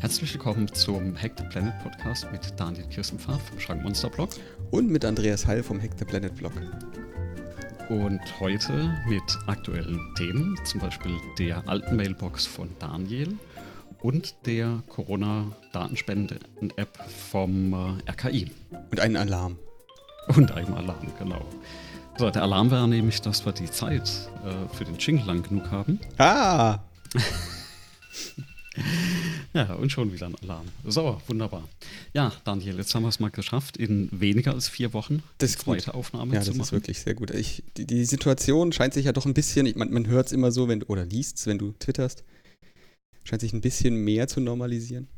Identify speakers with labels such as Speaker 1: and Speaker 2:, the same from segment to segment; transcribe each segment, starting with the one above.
Speaker 1: Herzlich willkommen zum Hack the Planet Podcast mit Daniel Kirstenpfaff vom Schrankmonster Blog.
Speaker 2: Und mit Andreas Heil vom Hack the Planet Blog.
Speaker 1: Und heute mit aktuellen Themen, zum Beispiel der alten Mailbox von Daniel und der Corona-Datenspenden-App vom äh, RKI.
Speaker 2: Und einen Alarm.
Speaker 1: Und einem Alarm, genau. So, der Alarm war nämlich, dass wir die Zeit äh, für den Jingle lang genug haben.
Speaker 2: Ah!
Speaker 1: Ja, und schon wieder ein Alarm. So, wunderbar. Ja, Daniel, jetzt haben wir es mal geschafft, in weniger als vier Wochen
Speaker 2: das ist
Speaker 1: zweite Aufnahme
Speaker 2: ja,
Speaker 1: zu machen.
Speaker 2: Ja, das ist wirklich sehr gut. Ich, die, die, Situation scheint sich ja doch ein bisschen, ich, man, man hört es immer so, wenn, oder liest es, wenn du twitterst, scheint sich ein bisschen mehr zu normalisieren.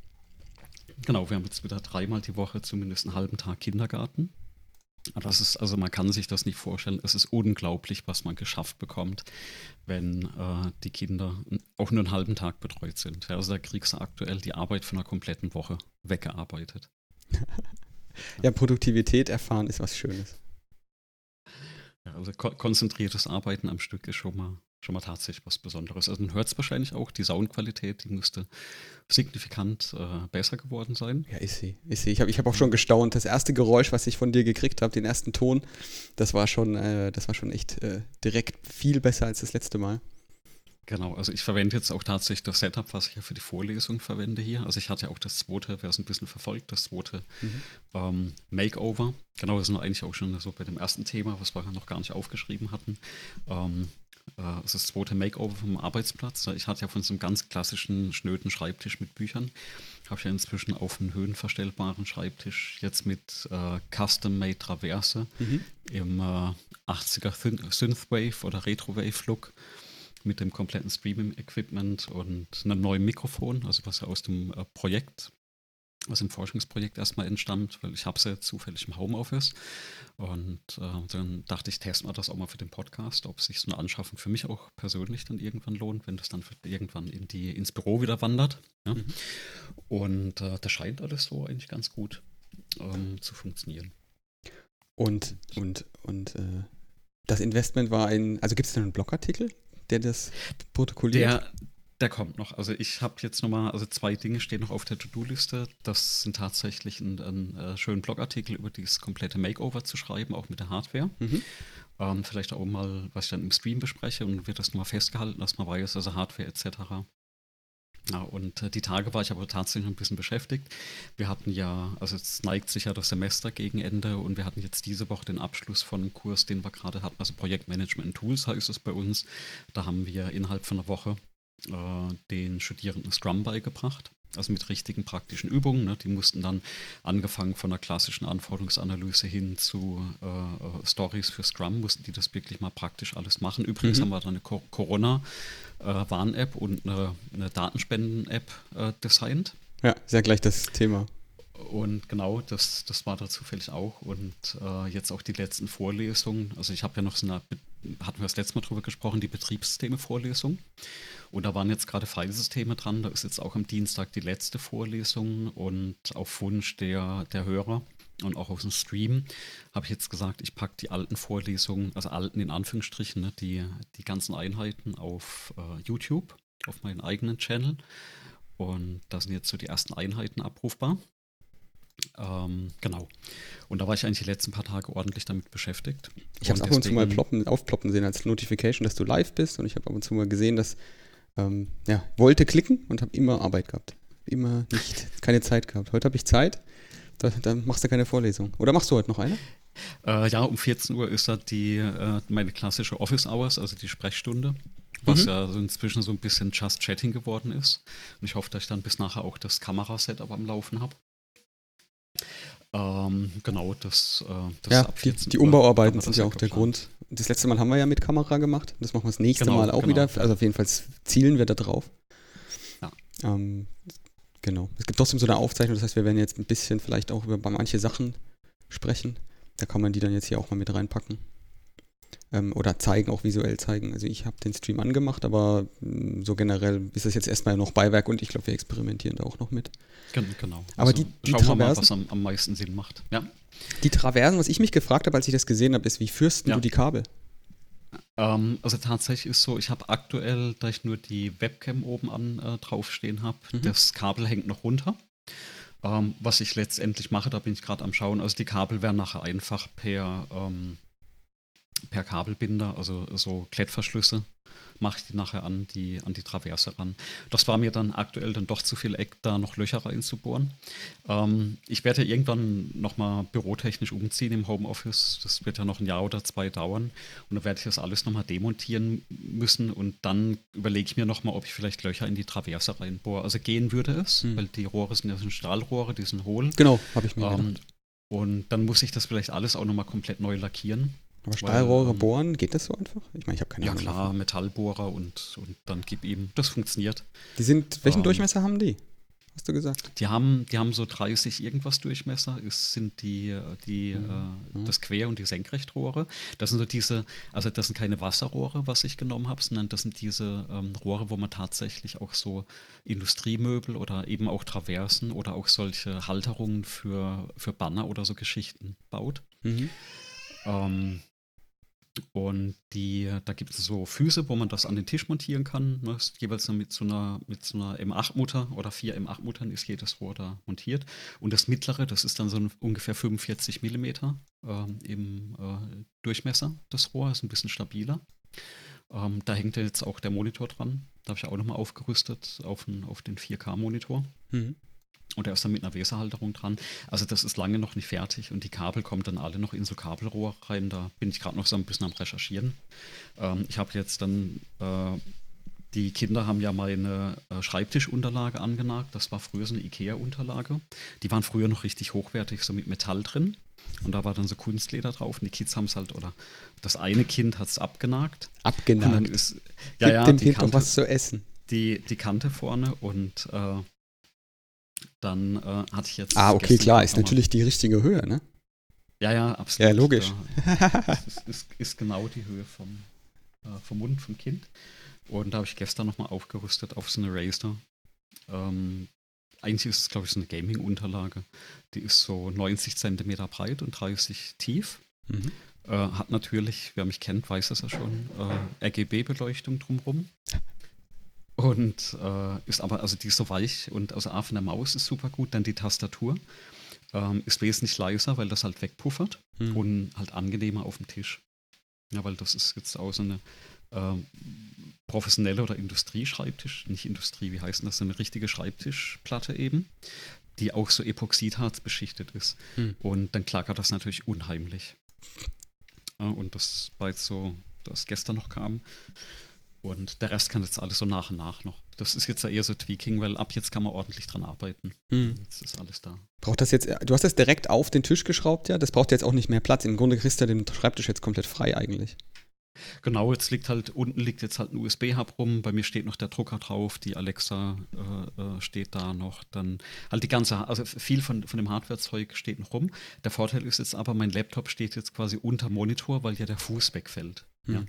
Speaker 1: Genau, wir haben jetzt wieder dreimal die Woche zumindest einen halben Tag Kindergarten. Das ist, also man kann sich das nicht vorstellen. Es ist unglaublich, was man geschafft bekommt, wenn äh, die Kinder auch nur einen halben Tag betreut sind. Ja, also da kriegst du aktuell die Arbeit von einer kompletten Woche weggearbeitet.
Speaker 2: ja, Produktivität erfahren ist was Schönes.
Speaker 1: Ja, also ko konzentriertes Arbeiten am Stück ist schon mal schon mal tatsächlich was Besonderes. Also man hört es wahrscheinlich auch, die Soundqualität, die müsste signifikant äh, besser geworden sein.
Speaker 2: Ja, ist sie. Ist sie. Ich habe ich hab auch schon gestaunt. Das erste Geräusch, was ich von dir gekriegt habe, den ersten Ton, das war schon, äh, das war schon echt äh, direkt viel besser als das letzte Mal.
Speaker 1: Genau, also ich verwende jetzt auch tatsächlich das Setup, was ich ja für die Vorlesung verwende hier. Also ich hatte ja auch das zweite, wer es ein bisschen verfolgt, das zweite mhm. ähm, Makeover. Genau, das sind wir eigentlich auch schon so bei dem ersten Thema, was wir noch gar nicht aufgeschrieben hatten. Ähm, das ist das zweite Makeover vom Arbeitsplatz. Ich hatte ja von so einem ganz klassischen, schnöden Schreibtisch mit Büchern, habe ich ja inzwischen auf einen höhenverstellbaren Schreibtisch jetzt mit äh, Custom-Made Traverse mhm. im äh, 80er Synthwave oder Retrowave-Look mit dem kompletten Streaming-Equipment und einem neuen Mikrofon, also was ja aus dem äh, Projekt was im Forschungsprojekt erstmal entstand, weil ich habe es ja zufällig im Homeoffice. Und äh, dann dachte ich, testen wir das auch mal für den Podcast, ob sich so eine Anschaffung für mich auch persönlich dann irgendwann lohnt, wenn das dann irgendwann in die, ins Büro wieder wandert. Ja? Mhm. Und äh, das scheint alles so eigentlich ganz gut ähm, zu funktionieren.
Speaker 2: Und, und, und äh, das Investment war ein, also gibt es da einen Blogartikel, der das protokolliert?
Speaker 1: Der, der kommt noch. Also ich habe jetzt nochmal, also zwei Dinge stehen noch auf der To-Do-Liste. Das sind tatsächlich ein, ein, ein äh, schönen Blogartikel über dieses komplette Makeover zu schreiben, auch mit der Hardware. Mhm. Ähm, vielleicht auch mal, was ich dann im Stream bespreche und wird das nochmal festgehalten, dass man weiß, also Hardware etc. Ja, und äh, die Tage war ich aber tatsächlich ein bisschen beschäftigt. Wir hatten ja, also es neigt sich ja das Semester gegen Ende und wir hatten jetzt diese Woche den Abschluss von einem Kurs, den wir gerade hatten, also Projektmanagement Tools heißt es bei uns. Da haben wir innerhalb von einer Woche äh, den Studierenden Scrum beigebracht. Also mit richtigen praktischen Übungen. Ne? Die mussten dann angefangen von einer klassischen Anforderungsanalyse hin zu äh, äh Stories für Scrum, mussten die das wirklich mal praktisch alles machen. Übrigens mhm. haben wir dann eine Corona-Warn-App und eine, eine Datenspenden-App äh, designt.
Speaker 2: Ja, sehr gleich das Thema.
Speaker 1: Und genau, das, das war da zufällig auch. Und äh, jetzt auch die letzten Vorlesungen. Also ich habe ja noch so eine, hatten wir das letzte Mal drüber gesprochen, die Betriebssysteme-Vorlesung. Und da waren jetzt gerade Filesysteme dran. Da ist jetzt auch am Dienstag die letzte Vorlesung. Und auf Wunsch der, der Hörer und auch aus dem Stream habe ich jetzt gesagt, ich packe die alten Vorlesungen, also alten in Anführungsstrichen, ne, die, die ganzen Einheiten auf äh, YouTube, auf meinen eigenen Channel. Und da sind jetzt so die ersten Einheiten abrufbar. Ähm, genau. Und da war ich eigentlich die letzten paar Tage ordentlich damit beschäftigt.
Speaker 2: Ich habe es ab und zu mal ploppen, aufploppen sehen als Notification, dass du live bist. Und ich habe ab und zu mal gesehen, dass ähm, ja, wollte klicken und habe immer Arbeit gehabt. Immer nicht, keine Zeit gehabt. Heute habe ich Zeit. Da, dann machst du keine Vorlesung. Oder machst du heute noch eine?
Speaker 1: Äh, ja, um 14 Uhr ist da die, äh, meine klassische Office Hours, also die Sprechstunde was mhm. ja inzwischen so ein bisschen Just Chatting geworden ist. Und ich hoffe, dass ich dann bis nachher auch das Kamerasetup am Laufen habe. Ähm, genau, das, äh, das
Speaker 2: ja, die, die Umbauarbeiten sind ja auch der Grund. Das letzte Mal haben wir ja mit Kamera gemacht. Das machen wir das nächste genau, Mal auch genau. wieder. Also auf jeden Fall zielen wir da drauf. Ja. Ähm, genau. Es gibt trotzdem so eine Aufzeichnung, das heißt, wir werden jetzt ein bisschen vielleicht auch über manche Sachen sprechen. Da kann man die dann jetzt hier auch mal mit reinpacken ähm, oder zeigen, auch visuell zeigen. Also ich habe den Stream angemacht, aber mh, mm, so generell ist das jetzt erstmal noch Beiwerk und ich glaube, wir experimentieren da auch noch mit.
Speaker 1: Genau.
Speaker 2: Aber also die, die
Speaker 1: schauen Traversen, wir mal, was am, am meisten Sinn macht. Ja.
Speaker 2: Die Traversen, was ich mich gefragt habe, als ich das gesehen habe, ist, wie fürsten ja. du die Kabel?
Speaker 1: Ähm, also tatsächlich ist so, ich habe aktuell, da ich nur die Webcam oben an äh, draufstehen habe, mhm. das Kabel hängt noch runter. Ähm, was ich letztendlich mache, da bin ich gerade am Schauen. Also die Kabel werden nachher einfach per, ähm, per Kabelbinder, also so Klettverschlüsse mache ich die nachher an die, an die Traverse ran. Das war mir dann aktuell dann doch zu viel Eck, da noch Löcher reinzubohren. Ähm, ich werde ja irgendwann nochmal bürotechnisch umziehen im Homeoffice. Das wird ja noch ein Jahr oder zwei dauern. Und dann werde ich das alles nochmal demontieren müssen und dann überlege ich mir nochmal, ob ich vielleicht Löcher in die Traverse reinbohre. Also gehen würde es, hm. weil die Rohre sind ja so Stahlrohre, die sind hohl.
Speaker 2: Genau, habe ich mir ähm,
Speaker 1: Und dann muss ich das vielleicht alles auch nochmal komplett neu lackieren.
Speaker 2: Aber Stahlrohre ähm, bohren, geht das so einfach? Ich meine, ich habe keine
Speaker 1: ja, Ahnung. Ja, klar. Metallbohrer und, und dann gib ihm. Das funktioniert.
Speaker 2: Die sind, welchen ähm, Durchmesser haben die? Hast du gesagt?
Speaker 1: Die haben, die haben so 30 irgendwas Durchmesser. Es sind die, die, mhm. äh, das Quer- und die Senkrechtrohre. Das sind so diese, also das sind keine Wasserrohre, was ich genommen habe, sondern das sind diese ähm, Rohre, wo man tatsächlich auch so Industriemöbel oder eben auch Traversen oder auch solche Halterungen für, für Banner oder so Geschichten baut. Mhm. Ähm, und die, da gibt es so Füße, wo man das an den Tisch montieren kann. Ne? Jeweils mit so einer, mit so einer M8-Mutter oder vier M8-Muttern ist jedes Rohr da montiert. Und das mittlere, das ist dann so ein, ungefähr 45 Millimeter ähm, im äh, Durchmesser, das Rohr, ist ein bisschen stabiler. Ähm, da hängt jetzt auch der Monitor dran. Da habe ich auch nochmal aufgerüstet auf, ein, auf den 4K-Monitor. Mhm. Und er ist dann mit einer Weserhalterung dran. Also das ist lange noch nicht fertig und die Kabel kommen dann alle noch in so Kabelrohr rein. Da bin ich gerade noch so ein bisschen am Recherchieren. Ähm, ich habe jetzt dann, äh, die Kinder haben ja meine äh, Schreibtischunterlage angenagt. Das war früher so eine Ikea-Unterlage. Die waren früher noch richtig hochwertig, so mit Metall drin. Und da war dann so Kunstleder drauf und die Kids haben es halt, oder das eine Kind hat es abgenagt.
Speaker 2: Abgenagt? Und dann
Speaker 1: ist,
Speaker 2: ja, Gib ja, dem Kind doch was zu essen.
Speaker 1: Die, die Kante vorne und äh, dann äh, hatte ich jetzt.
Speaker 2: Ah, okay, klar, ist natürlich die richtige Höhe, ne?
Speaker 1: Ja, ja, absolut.
Speaker 2: Ja, logisch.
Speaker 1: das ist, ist, ist, genau die Höhe vom, äh, vom Mund vom Kind. Und da habe ich gestern nochmal aufgerüstet auf so eine Razer. Ähm, eigentlich ist es, glaube ich, so eine Gaming-Unterlage. Die ist so 90 Zentimeter breit und 30 tief. Mhm. Äh, hat natürlich, wer mich kennt, weiß es ja schon, äh, RGB-Beleuchtung drumherum. Und äh, ist aber, also die ist so weich und also A von der Maus ist super gut, dann die Tastatur ähm, ist wesentlich leiser, weil das halt wegpuffert hm. und halt angenehmer auf dem Tisch. Ja, weil das ist jetzt auch so eine äh, professionelle oder Industrieschreibtisch, nicht Industrie, wie heißt das, so eine richtige Schreibtischplatte eben, die auch so Epoxidharz beschichtet ist. Hm. Und dann klackert das natürlich unheimlich. Ja, und das war jetzt so, das gestern noch kam. Und der Rest kann jetzt alles so nach und nach noch. Das ist jetzt ja eher so Tweaking, weil ab jetzt kann man ordentlich dran arbeiten. Hm. Jetzt ist alles da.
Speaker 2: Braucht das jetzt, du hast das direkt auf den Tisch geschraubt, ja? Das braucht jetzt auch nicht mehr Platz. Im Grunde kriegst du den Schreibtisch jetzt komplett frei eigentlich.
Speaker 1: Genau, jetzt liegt halt, unten liegt jetzt halt ein USB-Hub rum, bei mir steht noch der Drucker drauf, die Alexa äh, äh, steht da noch, dann halt die ganze, also viel von, von dem Hardware-Zeug steht noch rum. Der Vorteil ist jetzt aber, mein Laptop steht jetzt quasi unter Monitor, weil ja der Fuß wegfällt. Hm. Ja.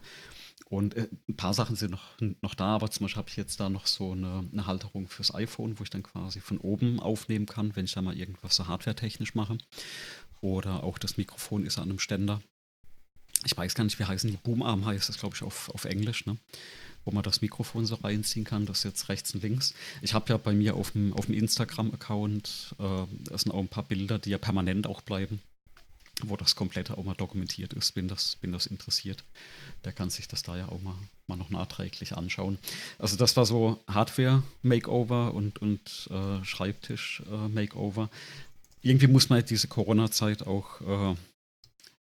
Speaker 1: Und äh, ein paar Sachen sind noch, noch da, aber zum Beispiel habe ich jetzt da noch so eine, eine, Halterung fürs iPhone, wo ich dann quasi von oben aufnehmen kann, wenn ich da mal irgendwas so hardware-technisch mache. Oder auch das Mikrofon ist an einem Ständer. Ich weiß gar nicht, wie heißen die. Boomarm heißt das, glaube ich, auf, auf Englisch, ne? wo man das Mikrofon so reinziehen kann. Das ist jetzt rechts und links. Ich habe ja bei mir auf dem, auf dem Instagram-Account, äh, das sind auch ein paar Bilder, die ja permanent auch bleiben wo das komplette auch mal dokumentiert ist, wenn das, wenn das interessiert. Der kann sich das da ja auch mal, mal noch nachträglich anschauen. Also das war so Hardware-Makeover und, und äh, Schreibtisch-Makeover. Irgendwie muss man diese Corona-Zeit auch, äh,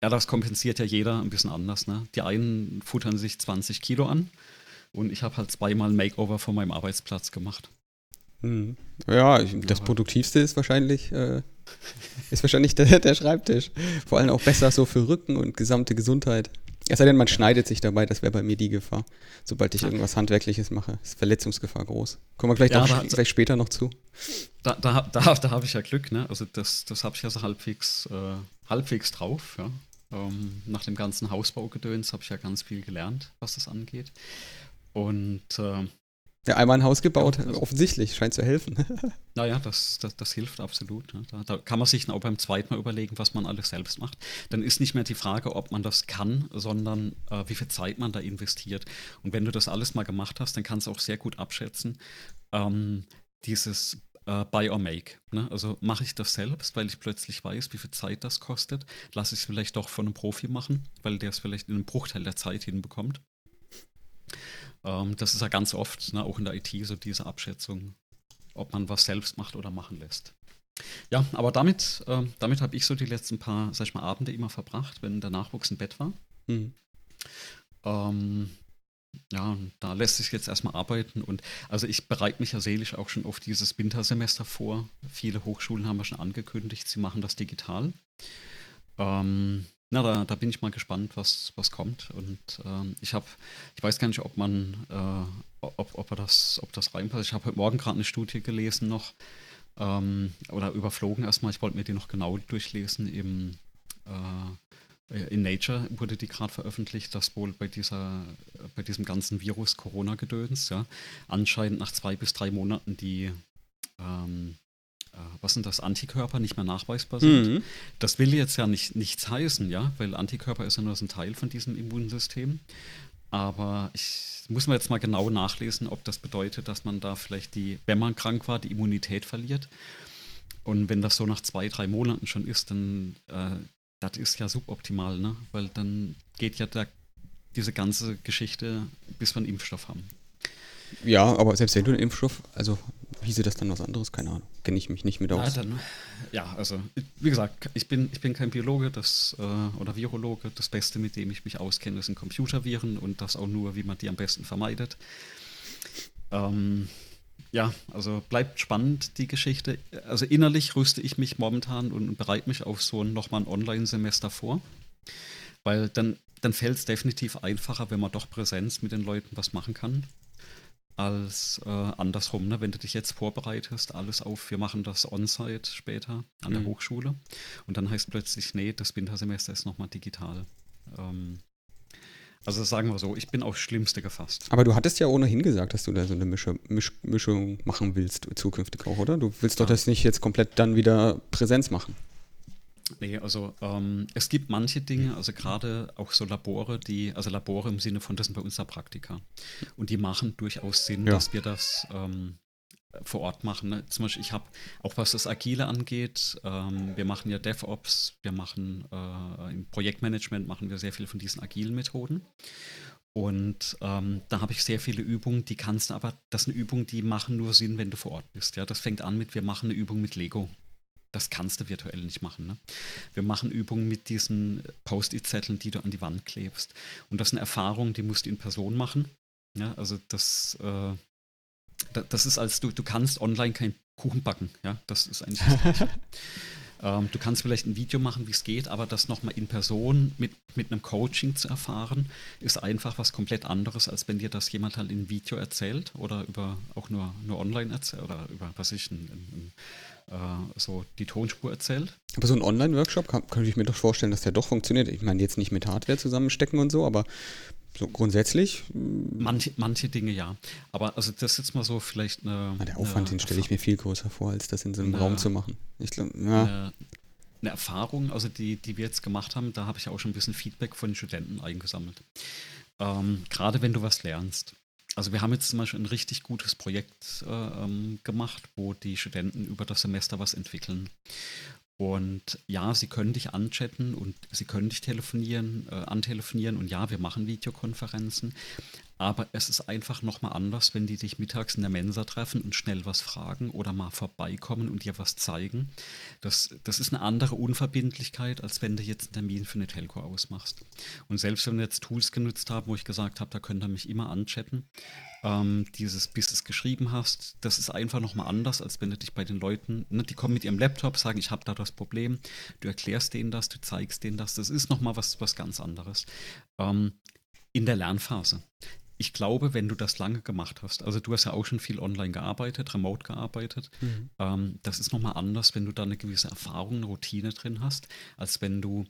Speaker 1: ja, das kompensiert ja jeder ein bisschen anders. Ne? Die einen futtern sich 20 Kilo an und ich habe halt zweimal Makeover von meinem Arbeitsplatz gemacht.
Speaker 2: Hm. Ja, das Produktivste ist wahrscheinlich, äh, ist wahrscheinlich der, der, Schreibtisch. Vor allem auch besser so für Rücken und gesamte Gesundheit. Es sei denn, man schneidet sich dabei, das wäre bei mir die Gefahr. Sobald ich irgendwas Handwerkliches mache, ist Verletzungsgefahr groß. Kommen wir vielleicht, ja, vielleicht später noch zu.
Speaker 1: Da, da, da, da habe ich ja Glück, ne? Also das, das habe ich ja so halbwegs, äh, halbwegs drauf, ja. Ähm, nach dem ganzen Hausbaugedöns habe ich ja ganz viel gelernt, was das angeht. Und äh,
Speaker 2: Ja, einmal ein Haus gebaut, ja, also offensichtlich, scheint zu helfen.
Speaker 1: naja, das, das, das hilft absolut. Ne? Da, da, kann man sich auch beim zweiten Mal überlegen, was man alles selbst macht. Dann ist nicht mehr die Frage, ob man das kann, sondern äh, wie viel Zeit man da investiert. Und wenn du das alles mal gemacht hast, dann kannst du auch sehr gut abschätzen, ähm, dieses äh, Buy or Make. Ne? Also mache ich das selbst, weil ich plötzlich weiß, wie viel Zeit das kostet. Lasse ich es vielleicht doch von einem Profi machen, weil der es vielleicht in einem Bruchteil der Zeit hinbekommt. Ähm, das ist ja ganz oft, ne, auch in der IT, so diese Abschätzung, ob man was selbst macht oder machen lässt. Ja, aber damit, äh, damit habe ich so die letzten paar, sag ich mal, Abende immer verbracht, wenn der Nachwuchs im Bett war. Mhm. Ähm, ja, da lässt sich jetzt erstmal arbeiten und also ich bereite mich ja seelisch auch schon auf dieses Wintersemester vor. Viele Hochschulen haben ja schon angekündigt, sie machen das digital. Ähm, na, da, da bin ich mal gespannt, was, was kommt. Und ähm, ich habe, ich weiß gar nicht, ob man, äh, ob, ob, das, ob das reinpasst. Ich habe heute Morgen gerade eine Studie gelesen noch ähm, oder überflogen erstmal. Ich wollte mir die noch genau durchlesen. Im, äh, in Nature wurde die gerade veröffentlicht, dass wohl bei dieser, bei diesem ganzen Virus Corona-Gedöns, ja, anscheinend nach zwei bis drei Monaten die ähm, äh, was sind das, Antikörper nicht mehr nachweisbar sind. Mhm. Das will jetzt ja nicht, nichts heißen, ja, weil Antikörper ist ja nur so ein Teil von diesem Immunsystem. Aber ich muss mir jetzt mal genau nachlesen, ob das bedeutet, dass man da vielleicht die, wenn man krank war, die Immunität verliert. Und wenn das so nach zwei, drei Monaten schon ist, dann äh, das ist ja suboptimal, ne? Weil dann geht ja der, diese ganze Geschichte, bis wir einen Impfstoff haben.
Speaker 2: Ja, aber selbst wenn du einen Impfstoff, also hieße das dann was anderes? Keine Ahnung. Kenne ich mich nicht mit aus.
Speaker 1: Ja, dann, ja, also wie gesagt, ich bin, ich bin kein Biologe das, äh, oder Virologe. Das Beste, mit dem ich mich auskenne, sind Computerviren und das auch nur, wie man die am besten vermeidet. Ähm, ja, also bleibt spannend die Geschichte. Also innerlich rüste ich mich momentan und bereite mich auf so ein, nochmal ein Online-Semester vor. Weil dann, dann fällt es definitiv einfacher, wenn man doch Präsenz mit den Leuten was machen kann als äh, andersrum. Ne? Wenn du dich jetzt vorbereitest, alles auf, wir machen das On-Site später an der mhm. Hochschule und dann heißt plötzlich, nee, das Wintersemester ist nochmal digital. Ähm, also sagen wir so, ich bin aufs Schlimmste gefasst.
Speaker 2: Aber du hattest ja ohnehin gesagt, dass du da so eine Mische, Misch, Mischung machen willst, zukünftig auch, oder? Du willst ja. doch das nicht jetzt komplett dann wieder Präsenz machen.
Speaker 1: Nee, also ähm, es gibt manche Dinge, also gerade auch so Labore, die, also Labore im Sinne von, das sind bei uns da Praktika. Und die machen durchaus Sinn, ja. dass wir das ähm, vor Ort machen. Ne? Zum Beispiel, ich habe, auch was das Agile angeht, ähm, wir machen ja DevOps, wir machen äh, im Projektmanagement machen wir sehr viel von diesen agilen Methoden. Und ähm, da habe ich sehr viele Übungen, die kannst du aber, das sind Übungen, die machen nur Sinn, wenn du vor Ort bist. Ja, das fängt an mit, wir machen eine Übung mit Lego. Das kannst du virtuell nicht machen. Ne? Wir machen Übungen mit diesen Post-it-Zetteln, die du an die Wand klebst. Und das sind Erfahrungen, die musst du in Person machen. Ja, also das, äh, das ist als du, du kannst online keinen Kuchen backen. Ja, das ist eigentlich das ähm, Du kannst vielleicht ein Video machen, wie es geht, aber das nochmal in Person mit, mit einem Coaching zu erfahren, ist einfach was komplett anderes, als wenn dir das jemand halt in Video erzählt oder über auch nur, nur online erzählt oder über, was ich, ein, ein so die Tonspur erzählt.
Speaker 2: Aber so ein Online-Workshop kann, könnte ich mir doch vorstellen, dass der doch funktioniert. Ich meine, jetzt nicht mit Hardware zusammenstecken und so, aber so grundsätzlich.
Speaker 1: Mm. Manche, manche Dinge ja. Aber also das ist jetzt mal so vielleicht eine.
Speaker 2: Na, der Aufwand, eine, den stelle ich mir viel größer vor, als das in so einem eine, Raum zu machen. Ich glaube,
Speaker 1: ja. Eine, eine, Erfahrung, also die, die wir jetzt gemacht haben, da habe ich auch schon ein bisschen Feedback von den Studenten eingesammelt. Ähm, Gerade wenn du was lernst also wir haben jetzt zum Beispiel ein richtig gutes Projekt äh, ähm, gemacht, wo die Studenten über das Semester was entwickeln. Und ja, sie können dich anchatten und sie können dich telefonieren, äh, antelefonieren und ja, wir machen Videokonferenzen. Aber es ist einfach nochmal anders, wenn die dich mittags in der Mensa treffen und schnell was fragen oder mal vorbeikommen und dir was zeigen. Das, das ist eine andere Unverbindlichkeit, als wenn du jetzt einen Termin für eine Telco ausmachst. Und selbst wenn wir jetzt Tools genutzt haben, wo ich gesagt habe, da könnt ihr mich immer anchatten, ähm, dieses, bis du es geschrieben hast, das ist einfach nochmal anders, als wenn du dich bei den Leuten, ne, die kommen mit ihrem Laptop, sagen, ich habe da das Problem, du erklärst denen das, du zeigst denen das, das ist nochmal was, was ganz anderes. Ähm, in der Lernphase ich glaube, wenn du das lange gemacht hast, also du hast ja auch schon viel online gearbeitet, remote gearbeitet, mhm. ähm, das ist nochmal anders, wenn du da eine gewisse Erfahrung, eine Routine drin hast, als wenn du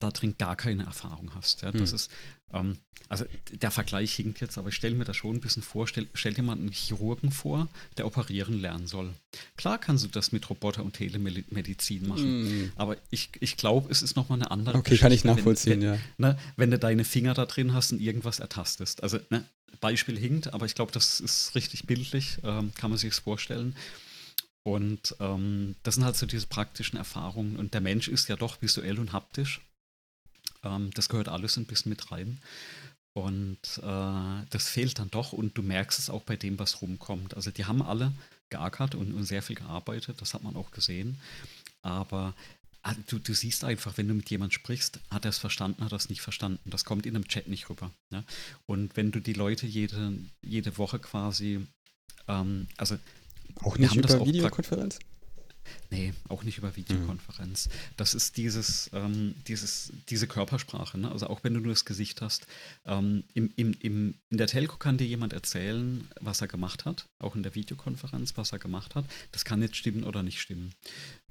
Speaker 1: da drin gar keine Erfahrung hast. Ja, das hm. ist, ähm, also der Vergleich hinkt jetzt, aber ich stelle mir das schon ein bisschen vor. Stell, stell dir mal einen Chirurgen vor, der operieren lernen soll. Klar kannst du das mit Roboter und Telemedizin machen, mm. aber ich, ich glaube, es ist nochmal eine andere
Speaker 2: Okay, Geschichte, kann ich nachvollziehen,
Speaker 1: wenn,
Speaker 2: ja.
Speaker 1: Ne, wenn du deine Finger da drin hast und irgendwas ertastest. Also, ne, Beispiel hinkt, aber ich glaube, das ist richtig bildlich, ähm, kann man sich vorstellen. Und ähm, das sind halt so diese praktischen Erfahrungen. Und der Mensch ist ja doch visuell und haptisch. Ähm, das gehört alles ein bisschen mit rein. Und äh, das fehlt dann doch und du merkst es auch bei dem, was rumkommt. Also die haben alle geackert und, und sehr viel gearbeitet, das hat man auch gesehen. Aber ah, du, du siehst einfach, wenn du mit jemandem sprichst, hat er es verstanden, hat er es nicht verstanden. Das kommt in einem Chat nicht rüber. Ne? Und wenn du die Leute jede, jede Woche quasi, ähm, also
Speaker 2: auch nicht über Videokonferenz?
Speaker 1: Nee, auch nicht über Videokonferenz. Mhm. Das ist dieses, ähm, dieses, diese Körpersprache. Ne? Also auch wenn du nur das Gesicht hast. Ähm, im, im, im, in der Telco kann dir jemand erzählen, was er gemacht hat. Auch in der Videokonferenz, was er gemacht hat. Das kann jetzt stimmen oder nicht stimmen.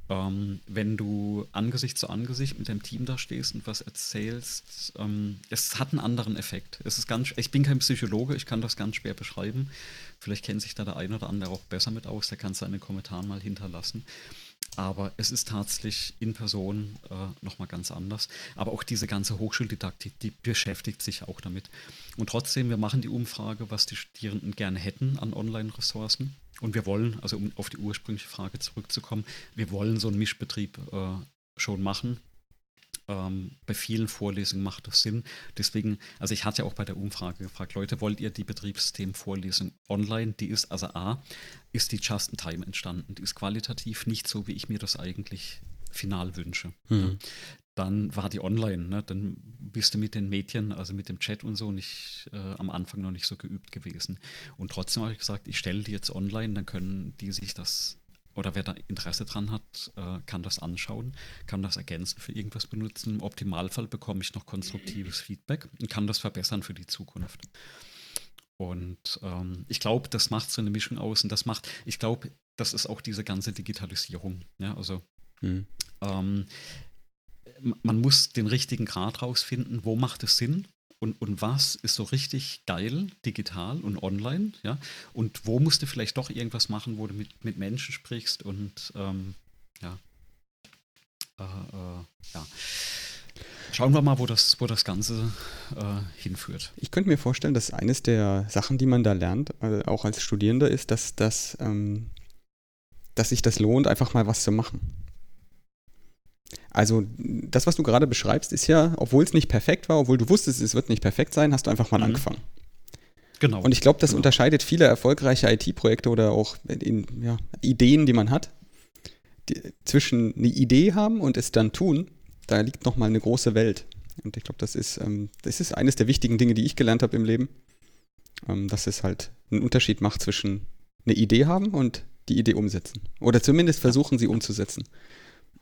Speaker 1: Ähm, wenn du Angesicht zu Angesicht mit deinem Team da stehst und was erzählst, ähm, es hat einen anderen Effekt. Es ist ganz, ich bin kein Psychologe, ich kann das ganz schwer beschreiben. Vielleicht kennt sich da der eine oder andere auch besser mit aus, der kann es in den Kommentaren mal hinterlassen. Aber es ist tatsächlich in Person äh, nochmal ganz anders. Aber auch diese ganze Hochschuldidaktik, die beschäftigt sich auch damit. Und trotzdem, wir machen die Umfrage, was die Studierenden gerne hätten an Online-Ressourcen. Und wir wollen, also um auf die ursprüngliche Frage zurückzukommen, wir wollen so einen Mischbetrieb äh, schon machen. Ähm, bei vielen Vorlesungen macht das Sinn. Deswegen, also ich hatte ja auch bei der Umfrage gefragt, Leute, wollt ihr die Betriebssystem-Vorlesung online? Die ist, also A, ist die Just-in-Time entstanden. Die ist qualitativ nicht so, wie ich mir das eigentlich final wünsche. Mhm dann war die online. Ne? Dann bist du mit den Medien, also mit dem Chat und so, nicht äh, am Anfang noch nicht so geübt gewesen. Und trotzdem habe ich gesagt, ich stelle die jetzt online, dann können die sich das oder wer da Interesse dran hat, äh, kann das anschauen, kann das ergänzen für irgendwas benutzen. Im Optimalfall bekomme ich noch konstruktives Feedback und kann das verbessern für die Zukunft. Und ähm, ich glaube, das macht so eine Mischung aus und das macht, ich glaube, das ist auch diese ganze Digitalisierung. Ja, also mhm. ähm, man muss den richtigen Grad rausfinden, wo macht es Sinn und, und was ist so richtig geil, digital und online, ja, und wo musst du vielleicht doch irgendwas machen, wo du mit, mit Menschen sprichst und ähm, ja, äh, äh, ja. Schauen wir mal, wo das, wo das Ganze äh, hinführt.
Speaker 2: Ich könnte mir vorstellen, dass eines der Sachen, die man da lernt, äh, auch als Studierender, ist, dass, dass, ähm, dass sich das lohnt, einfach mal was zu machen. Also das, was du gerade beschreibst, ist ja, obwohl es nicht perfekt war, obwohl du wusstest, es wird nicht perfekt sein, hast du einfach mal mhm. angefangen. Genau. Und ich glaube, das genau. unterscheidet viele erfolgreiche IT-Projekte oder auch in, ja, Ideen, die man hat, die, zwischen eine Idee haben und es dann tun. Da liegt nochmal eine große Welt. Und ich glaube, das ist, ähm, das ist eines der wichtigen Dinge, die ich gelernt habe im Leben. Ähm, dass es halt einen Unterschied macht zwischen eine Idee haben und die Idee umsetzen. Oder zumindest versuchen, sie umzusetzen.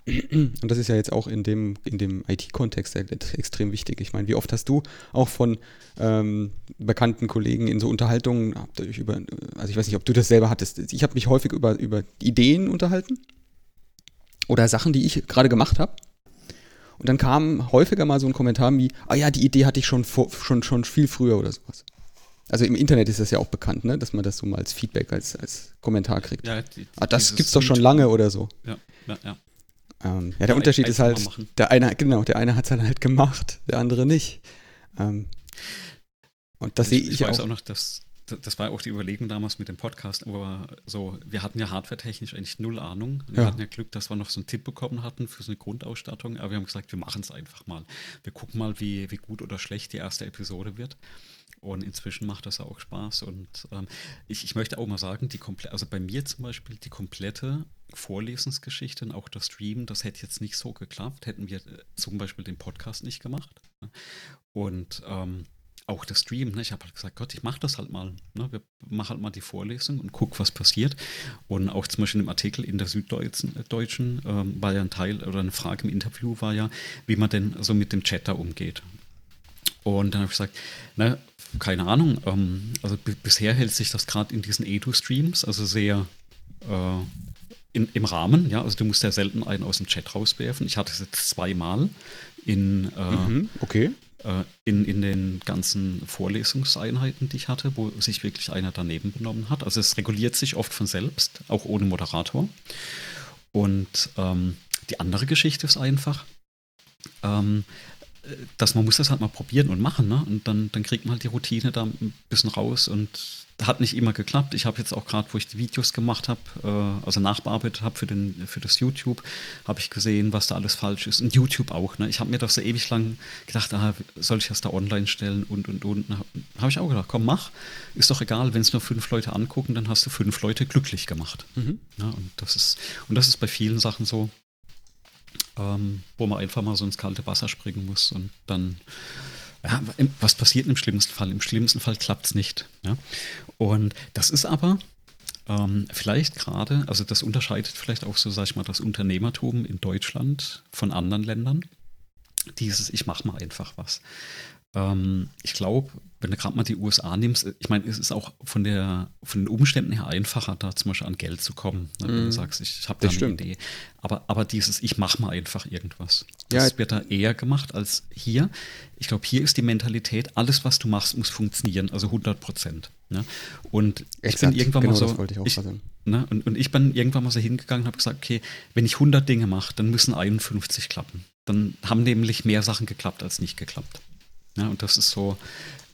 Speaker 2: Und das ist ja jetzt auch in dem, in dem IT-Kontext extrem wichtig. Ich meine, wie oft hast du auch von ähm, bekannten Kollegen in so Unterhaltungen, über, also ich weiß nicht, ob du das selber hattest, ich habe mich häufig über, über Ideen unterhalten oder Sachen, die ich gerade gemacht habe. Und dann kam häufiger mal so ein Kommentar wie, ah ja, die Idee hatte ich schon, vor, schon, schon viel früher oder sowas. Also im Internet ist das ja auch bekannt, ne? dass man das so mal als Feedback, als, als Kommentar kriegt. Ja, die, ah, das gibt's doch schon lange oder so.
Speaker 1: Ja, ja, ja.
Speaker 2: Ähm, ja, der ja, Unterschied ist halt, der eine, genau, der eine hat es dann halt gemacht, der andere nicht. Ähm, und das sehe ich, ich weiß
Speaker 1: auch. auch noch, dass das war auch die Überlegung damals mit dem Podcast, aber so, wir hatten ja hardware-technisch eigentlich null Ahnung. Wir ja. hatten ja Glück, dass wir noch so einen Tipp bekommen hatten für so eine Grundausstattung, aber wir haben gesagt, wir machen es einfach mal. Wir gucken mal, wie, wie gut oder schlecht die erste Episode wird. Und inzwischen macht das auch Spaß. Und ähm, ich, ich möchte auch mal sagen, die komplette, also bei mir zum Beispiel die komplette Vorlesensgeschichte und auch das Stream, das hätte jetzt nicht so geklappt, hätten wir äh, zum Beispiel den Podcast nicht gemacht. Und ähm, auch das Stream, ne? ich habe halt gesagt, Gott, ich mache das halt mal. Ne? Wir machen halt mal die Vorlesung und guck, was passiert. Und auch zum Beispiel im Artikel in der Süddeutschen äh, Deutschen, ähm, war ja ein Teil oder eine Frage im Interview war ja, wie man denn so mit dem Chat da umgeht. Und dann habe ich gesagt, ne, keine Ahnung, ähm, also bisher hält sich das gerade in diesen Edu-Streams, also sehr äh, in, im Rahmen, ja, also du musst ja selten einen aus dem Chat rauswerfen. Ich hatte es jetzt zweimal in, äh, mhm,
Speaker 2: okay.
Speaker 1: Äh, in, in den ganzen Vorlesungseinheiten, die ich hatte, wo sich wirklich einer daneben benommen hat. Also es reguliert sich oft von selbst, auch ohne Moderator. Und ähm, die andere Geschichte ist einfach, ähm, dass man muss das halt mal probieren und machen, ne? Und dann, dann kriegt man halt die Routine da ein bisschen raus und hat nicht immer geklappt. Ich habe jetzt auch gerade, wo ich die Videos gemacht habe, äh, also nachbearbeitet habe für, für das YouTube, habe ich gesehen, was da alles falsch ist. Und YouTube auch. Ne? Ich habe mir das so ewig lang gedacht, ah, soll ich das da online stellen und und und. Habe ich auch gedacht, komm, mach. Ist doch egal, wenn es nur fünf Leute angucken, dann hast du fünf Leute glücklich gemacht. Mhm. Ja, und, das ist, und das ist bei vielen Sachen so ähm, wo man einfach mal so ins kalte Wasser springen muss und dann, ja, was passiert im schlimmsten Fall? Im schlimmsten Fall klappt es nicht. Ja? Und das ist aber ähm, vielleicht gerade, also das unterscheidet vielleicht auch so, sag ich mal, das Unternehmertum in Deutschland von anderen Ländern. Dieses, ich mache mal einfach was. Ähm, ich glaube, wenn du gerade mal die USA nimmst, ich meine, es ist auch von, der, von den Umständen her einfacher, da zum Beispiel an Geld zu kommen, ne, wenn mm. du mhm. sagst, ich habe da eine. Idee. Aber, aber dieses, ich mache mal einfach irgendwas. Das ja. wird da eher gemacht als hier. Ich glaube, hier ist die Mentalität, alles, was du machst, muss funktionieren, also 100 Prozent. Ne? Und ich Exakt, bin irgendwann genau mal so. Ich ich, ne? und, und ich bin irgendwann mal so hingegangen und habe gesagt, okay, wenn ich 100 Dinge mache, dann müssen 51 klappen. Dann haben nämlich mehr Sachen geklappt als nicht geklappt. Ja, und das ist so,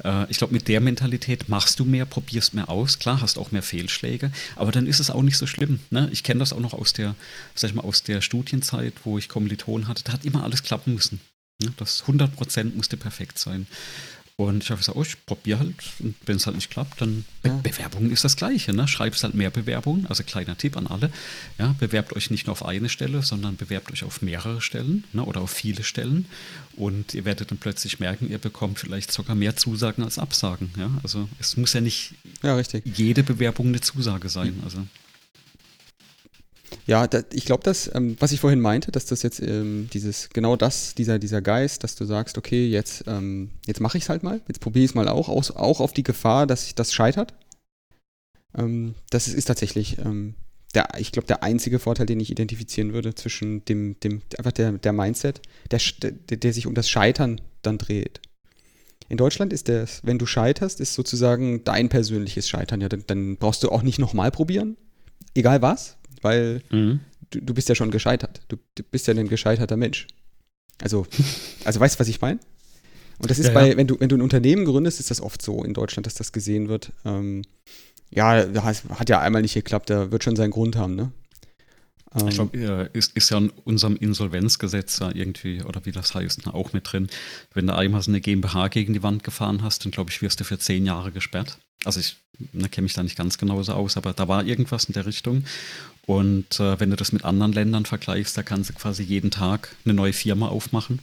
Speaker 1: äh, ich glaube, mit der Mentalität machst du mehr, probierst mehr aus. Klar, hast auch mehr Fehlschläge, aber dann ist es auch nicht so schlimm. Ne? Ich kenne das auch noch aus der, sag ich mal, aus der Studienzeit, wo ich Kommilitonen hatte. Da hat immer alles klappen müssen. Ne? Das 100 Prozent musste perfekt sein. Und ich habe gesagt, oh, ich probiere halt. Und wenn es halt nicht klappt, dann Be ja. Bewerbungen ist das Gleiche. Ne? Schreibst halt mehr Bewerbungen. Also kleiner Tipp an alle. Ja, bewerbt euch nicht nur auf eine Stelle, sondern bewerbt euch auf mehrere Stellen ne? oder auf viele Stellen. Und ihr werdet dann plötzlich merken, ihr bekommt vielleicht sogar mehr Zusagen als Absagen. Ja? Also es muss ja nicht
Speaker 2: ja,
Speaker 1: jede Bewerbung eine Zusage sein. Also
Speaker 2: ja, da, ich glaube, dass, ähm, was ich vorhin meinte, dass das jetzt ähm, dieses, genau das, dieser, dieser Geist, dass du sagst, okay, jetzt, ähm, jetzt mache ich es halt mal, jetzt probiere ich es mal auch, aus, auch auf die Gefahr, dass das scheitert. Ähm, das ist, ist tatsächlich, ähm, der, ich glaube, der einzige Vorteil, den ich identifizieren würde zwischen dem, dem einfach der, der Mindset, der, der, der sich um das Scheitern dann dreht. In Deutschland ist das, wenn du scheiterst, ist sozusagen dein persönliches Scheitern. Ja, dann, dann brauchst du auch nicht nochmal probieren, egal was, weil mhm. du, du, bist ja schon gescheitert. Du, du, bist ja ein gescheiterter Mensch. Also, also weißt du, was ich meine? Und das ist ja, bei, ja. wenn du, wenn du ein Unternehmen gründest, ist das oft so in Deutschland, dass das gesehen wird. Ähm, ja, hat ja einmal nicht geklappt, der wird schon seinen Grund haben, ne?
Speaker 1: Ähm, ich glaube, ist, ist ja in unserem Insolvenzgesetz ja irgendwie, oder wie das heißt, auch mit drin. Wenn du einmal so eine GmbH gegen die Wand gefahren hast, dann glaube ich, wirst du für zehn Jahre gesperrt. Also ich ne, kenne mich da nicht ganz genauso aus, aber da war irgendwas in der Richtung. Und äh, wenn du das mit anderen Ländern vergleichst, da kannst du quasi jeden Tag eine neue Firma aufmachen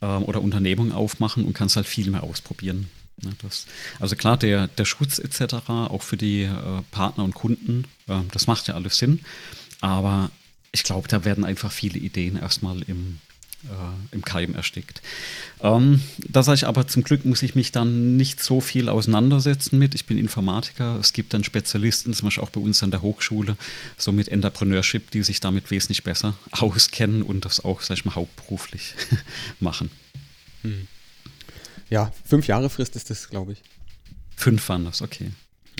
Speaker 1: ähm, oder Unternehmung aufmachen und kannst halt viel mehr ausprobieren. Ja, das, also klar, der, der Schutz etc., auch für die äh, Partner und Kunden, äh, das macht ja alles Sinn. Aber ich glaube, da werden einfach viele Ideen erstmal im, äh, im Keim erstickt. Ähm, da sage ich aber, zum Glück muss ich mich dann nicht so viel auseinandersetzen mit. Ich bin Informatiker. Es gibt dann Spezialisten, zum Beispiel auch bei uns an der Hochschule, so mit Entrepreneurship, die sich damit wesentlich besser auskennen und das auch, sag ich mal, hauptberuflich machen.
Speaker 2: Hm. Ja, fünf Jahre Frist ist das, glaube ich.
Speaker 1: Fünf waren das, okay.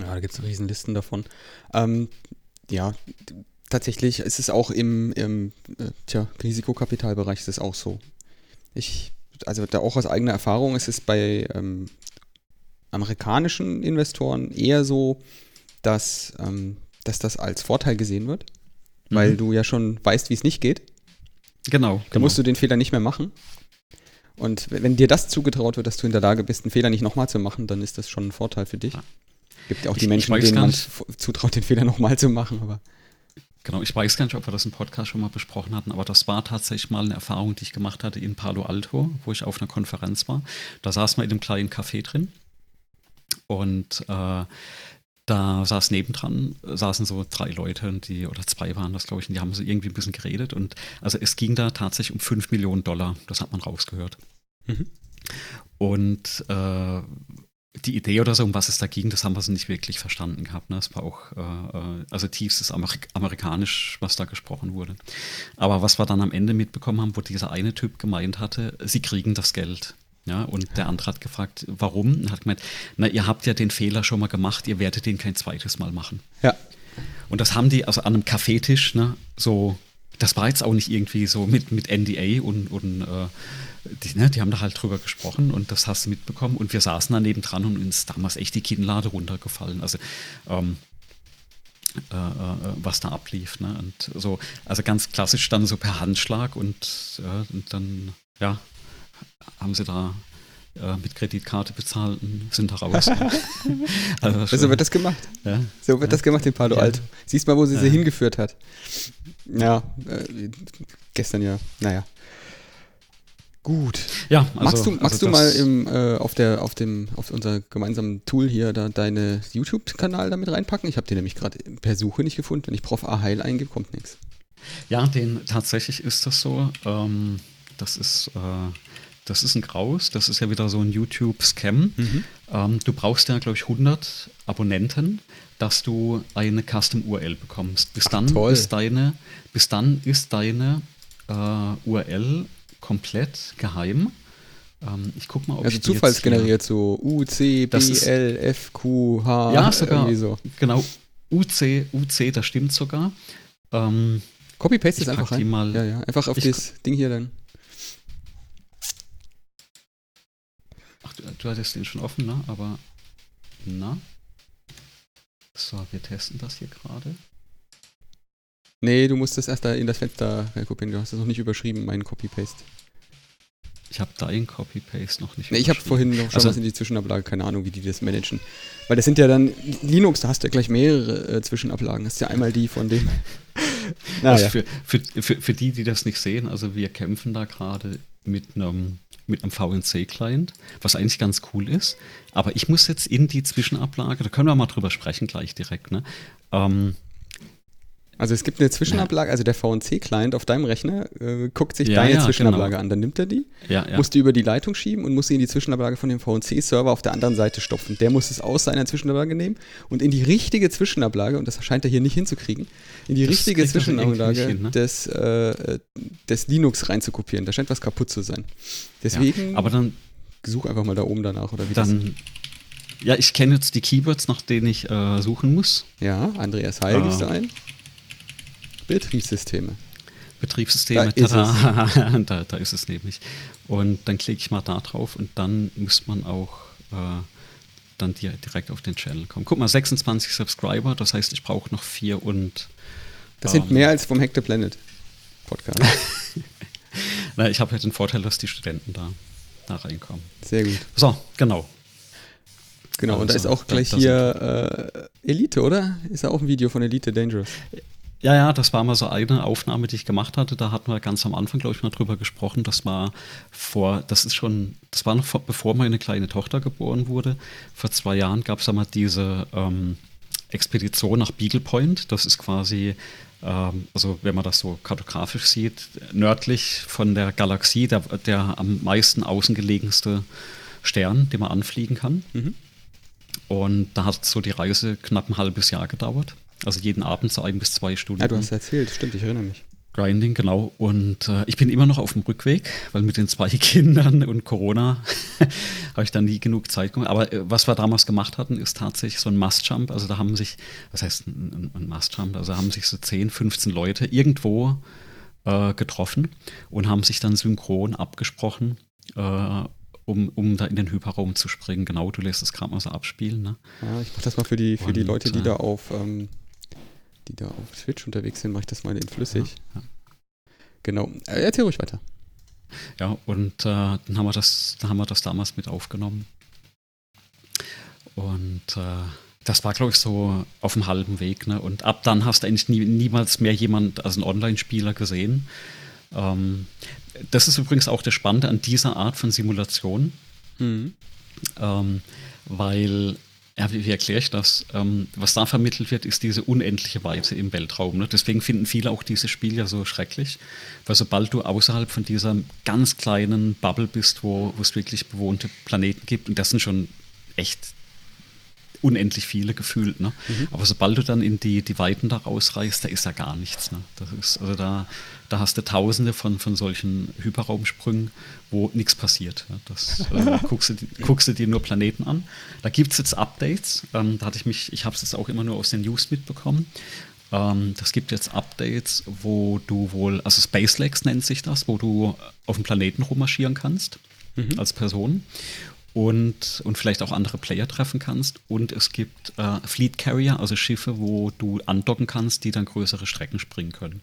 Speaker 2: Ja, da gibt es Riesenlisten davon. Ähm, ja, tatsächlich ist es auch im, im äh, tja, Risikokapitalbereich ist es auch so. Ich, also da auch aus eigener Erfahrung ist es bei ähm, amerikanischen Investoren eher so, dass, ähm, dass das als Vorteil gesehen wird, mhm. weil du ja schon weißt, wie es nicht geht.
Speaker 1: Genau.
Speaker 2: Da genau. musst du den Fehler nicht mehr machen. Und wenn dir das zugetraut wird, dass du in der Lage bist, einen Fehler nicht nochmal zu machen, dann ist das schon ein Vorteil für dich. Gibt ja auch ich, die Menschen, denen man zutraut, den Fehler nochmal zu machen, aber.
Speaker 1: Genau, ich weiß gar nicht, ob wir das im Podcast schon mal besprochen hatten, aber das war tatsächlich mal eine Erfahrung, die ich gemacht hatte in Palo Alto, wo ich auf einer Konferenz war. Da saß man in einem kleinen Café drin und äh, da saß nebendran, saßen so drei Leute, die, oder zwei waren das, glaube ich, und die haben so irgendwie ein bisschen geredet. Und also es ging da tatsächlich um 5 Millionen Dollar, das hat man rausgehört. Mhm. Und äh, die Idee oder so, um was es da ging, das haben wir so nicht wirklich verstanden gehabt. Ne? Es war auch äh, äh, also tiefstes Amerik Amerikanisch, was da gesprochen wurde. Aber was wir dann am Ende mitbekommen haben, wo dieser eine Typ gemeint hatte, sie kriegen das Geld. Ja, und der andere hat gefragt, warum? Und hat gemeint, na, ihr habt ja den Fehler schon mal gemacht, ihr werdet den kein zweites Mal machen.
Speaker 2: Ja.
Speaker 1: Und das haben die also an einem Kaffeetisch, ne, so, das war jetzt auch nicht irgendwie so mit, mit NDA und, und äh, die, ne, die haben da halt drüber gesprochen und das hast du mitbekommen und wir saßen daneben dran und uns damals echt die Kinnlade runtergefallen. Also ähm, äh, äh, was da ablief. Ne? Und so, also ganz klassisch dann so per Handschlag und, äh, und dann, ja, haben sie da äh, mit Kreditkarte bezahlt und sind da raus.
Speaker 2: also so wird das gemacht. Ja. So wird ja. das gemacht in Palo Alto. Siehst mal, wo sie sie hingeführt hat. Ja, äh, gestern ja, naja. Gut.
Speaker 1: Ja,
Speaker 2: also, magst du, magst also du mal im, äh, auf, der, auf, dem, auf unser gemeinsamen Tool hier da deine YouTube-Kanal damit reinpacken? Ich habe den nämlich gerade per Suche nicht gefunden. Wenn ich Prof A Heil eingebe, kommt nichts.
Speaker 1: Ja, den, tatsächlich ist das so. Ähm, das ist. Äh, das ist ein Graus, das ist ja wieder so ein YouTube-Scam. Mhm. Ähm, du brauchst ja, glaube ich, 100 Abonnenten, dass du eine Custom-URL bekommst. Bis dann, Ach, ist deine, bis dann ist deine äh, URL komplett geheim. Ähm, ich guck mal, ob
Speaker 2: also ich zufallsgeneriert so U, C, B, L, F, Q, H.
Speaker 1: Ja, sogar. So. Genau. UC, UC, das stimmt sogar. Ähm,
Speaker 2: Copy-Paste ist einfach
Speaker 1: rein. Mal,
Speaker 2: ja, ja. Einfach auf das Ding hier dann.
Speaker 1: Ach, du, du hattest den schon offen, ne? Aber, na? So, wir testen das hier gerade.
Speaker 2: Nee, du musst das erst da in das Fenster kopieren. Du hast das noch nicht überschrieben, meinen Copy-Paste.
Speaker 1: Ich habe dein Copy-Paste noch nicht
Speaker 2: nee, Ich habe vorhin noch schon also, was in die Zwischenablage, keine Ahnung, wie die das managen. Weil das sind ja dann, Linux, da hast du ja gleich mehrere äh, Zwischenablagen. Das ist ja einmal die von dem.
Speaker 1: naja. also für, für, für, für die, die das nicht sehen, also wir kämpfen da gerade mit einem mit einem VNC-Client, was eigentlich ganz cool ist. Aber ich muss jetzt in die Zwischenablage, da können wir mal drüber sprechen gleich direkt, ne? Ähm,
Speaker 2: also es gibt eine Zwischenablage, also der VNC-Client auf deinem Rechner äh, guckt sich ja, deine ja, Zwischenablage genau. an. Dann nimmt er die,
Speaker 1: ja,
Speaker 2: muss die über die Leitung schieben und muss sie in die Zwischenablage von dem VNC-Server auf der anderen Seite stopfen. Der muss es aus seiner Zwischenablage nehmen und in die richtige Zwischenablage, und das scheint er hier nicht hinzukriegen, in die das richtige Zwischenablage hin, ne? des, äh, des Linux reinzukopieren. Da scheint was kaputt zu sein. Deswegen
Speaker 1: aber dann
Speaker 2: such einfach mal da oben danach oder wie
Speaker 1: dann, das ja, ich kenne jetzt die Keywords, nach denen ich äh, suchen muss.
Speaker 2: Ja, Andreas Heil gibst du ein. Betriebssysteme.
Speaker 1: Betriebssysteme, da ist, da, da, ist es nämlich. Und dann klicke ich mal da drauf und dann muss man auch äh, dann direkt auf den Channel kommen. Guck mal, 26 Subscriber, das heißt, ich brauche noch vier und.
Speaker 2: Das ähm, sind mehr als vom Hack the Planet Podcast.
Speaker 1: Na, ich habe halt den Vorteil, dass die Studenten da, da reinkommen.
Speaker 2: Sehr gut.
Speaker 1: So, genau.
Speaker 2: Genau, also, und da ist auch gleich hier äh, Elite, oder? Ist da auch ein Video von Elite Dangerous?
Speaker 1: Ja, ja, das war mal so eine Aufnahme, die ich gemacht hatte. Da hatten wir ganz am Anfang, glaube ich, mal drüber gesprochen. Das war vor, das ist schon, das war noch vor, bevor meine kleine Tochter geboren wurde. Vor zwei Jahren gab es einmal diese ähm, Expedition nach Beagle Point. Das ist quasi, ähm, also wenn man das so kartografisch sieht, nördlich von der Galaxie, der, der am meisten außengelegenste Stern, den man anfliegen kann. Mhm. Und da hat so die Reise knapp ein halbes Jahr gedauert. Also jeden Abend so ein bis zwei Stunden.
Speaker 2: Ja, du hast erzählt, stimmt, ich erinnere mich.
Speaker 1: Grinding, genau. Und äh, ich bin immer noch auf dem Rückweg, weil mit den zwei Kindern und Corona habe ich dann nie genug Zeit gemacht. Aber äh, was wir damals gemacht hatten, ist tatsächlich so ein Must-Jump. Also da haben sich, was heißt ein, ein Must-Jump? Also haben sich so 10, 15 Leute irgendwo äh, getroffen und haben sich dann synchron abgesprochen, äh, um, um da in den Hyperraum zu springen. Genau, du lässt es gerade mal so abspielen. Ne?
Speaker 2: Ja, ich mache das mal für die, für und, die Leute, die äh, da auf ähm die da auf Twitch unterwegs sind, mache ich das mal in flüssig. Ja, ja. Genau. Äh, erzähl ruhig weiter.
Speaker 1: Ja, und äh, dann haben wir das, dann haben wir das damals mit aufgenommen. Und äh, das war, glaube ich, so auf dem halben Weg. Ne? Und ab dann hast du eigentlich nie, niemals mehr jemand als einen Online-Spieler gesehen. Ähm, das ist übrigens auch das Spannende an dieser Art von Simulation. Mhm. Ähm, weil ja, wie, wie erkläre ich das? Ähm, was da vermittelt wird, ist diese unendliche Weite im Weltraum. Ne? Deswegen finden viele auch dieses Spiel ja so schrecklich, weil sobald du außerhalb von dieser ganz kleinen Bubble bist, wo, wo es wirklich bewohnte Planeten gibt, und das sind schon echt unendlich viele gefühlt. Ne? Mhm. Aber sobald du dann in die, die Weiten da rausreißt, da ist ja gar nichts. Ne? Das ist, also da, da hast du tausende von, von solchen Hyperraumsprüngen, wo nichts passiert. Ne? Das äh, guckst, du, guckst du dir nur Planeten an. Da gibt es jetzt Updates. Ähm, da hatte ich mich, ich habe es jetzt auch immer nur aus den News mitbekommen. Ähm, das gibt jetzt Updates, wo du wohl, also Space Legs nennt sich das, wo du auf dem Planeten rummarschieren kannst mhm. als Person und, und vielleicht auch andere Player treffen kannst. Und es gibt äh, Fleet Carrier, also Schiffe, wo du andocken kannst, die dann größere Strecken springen können.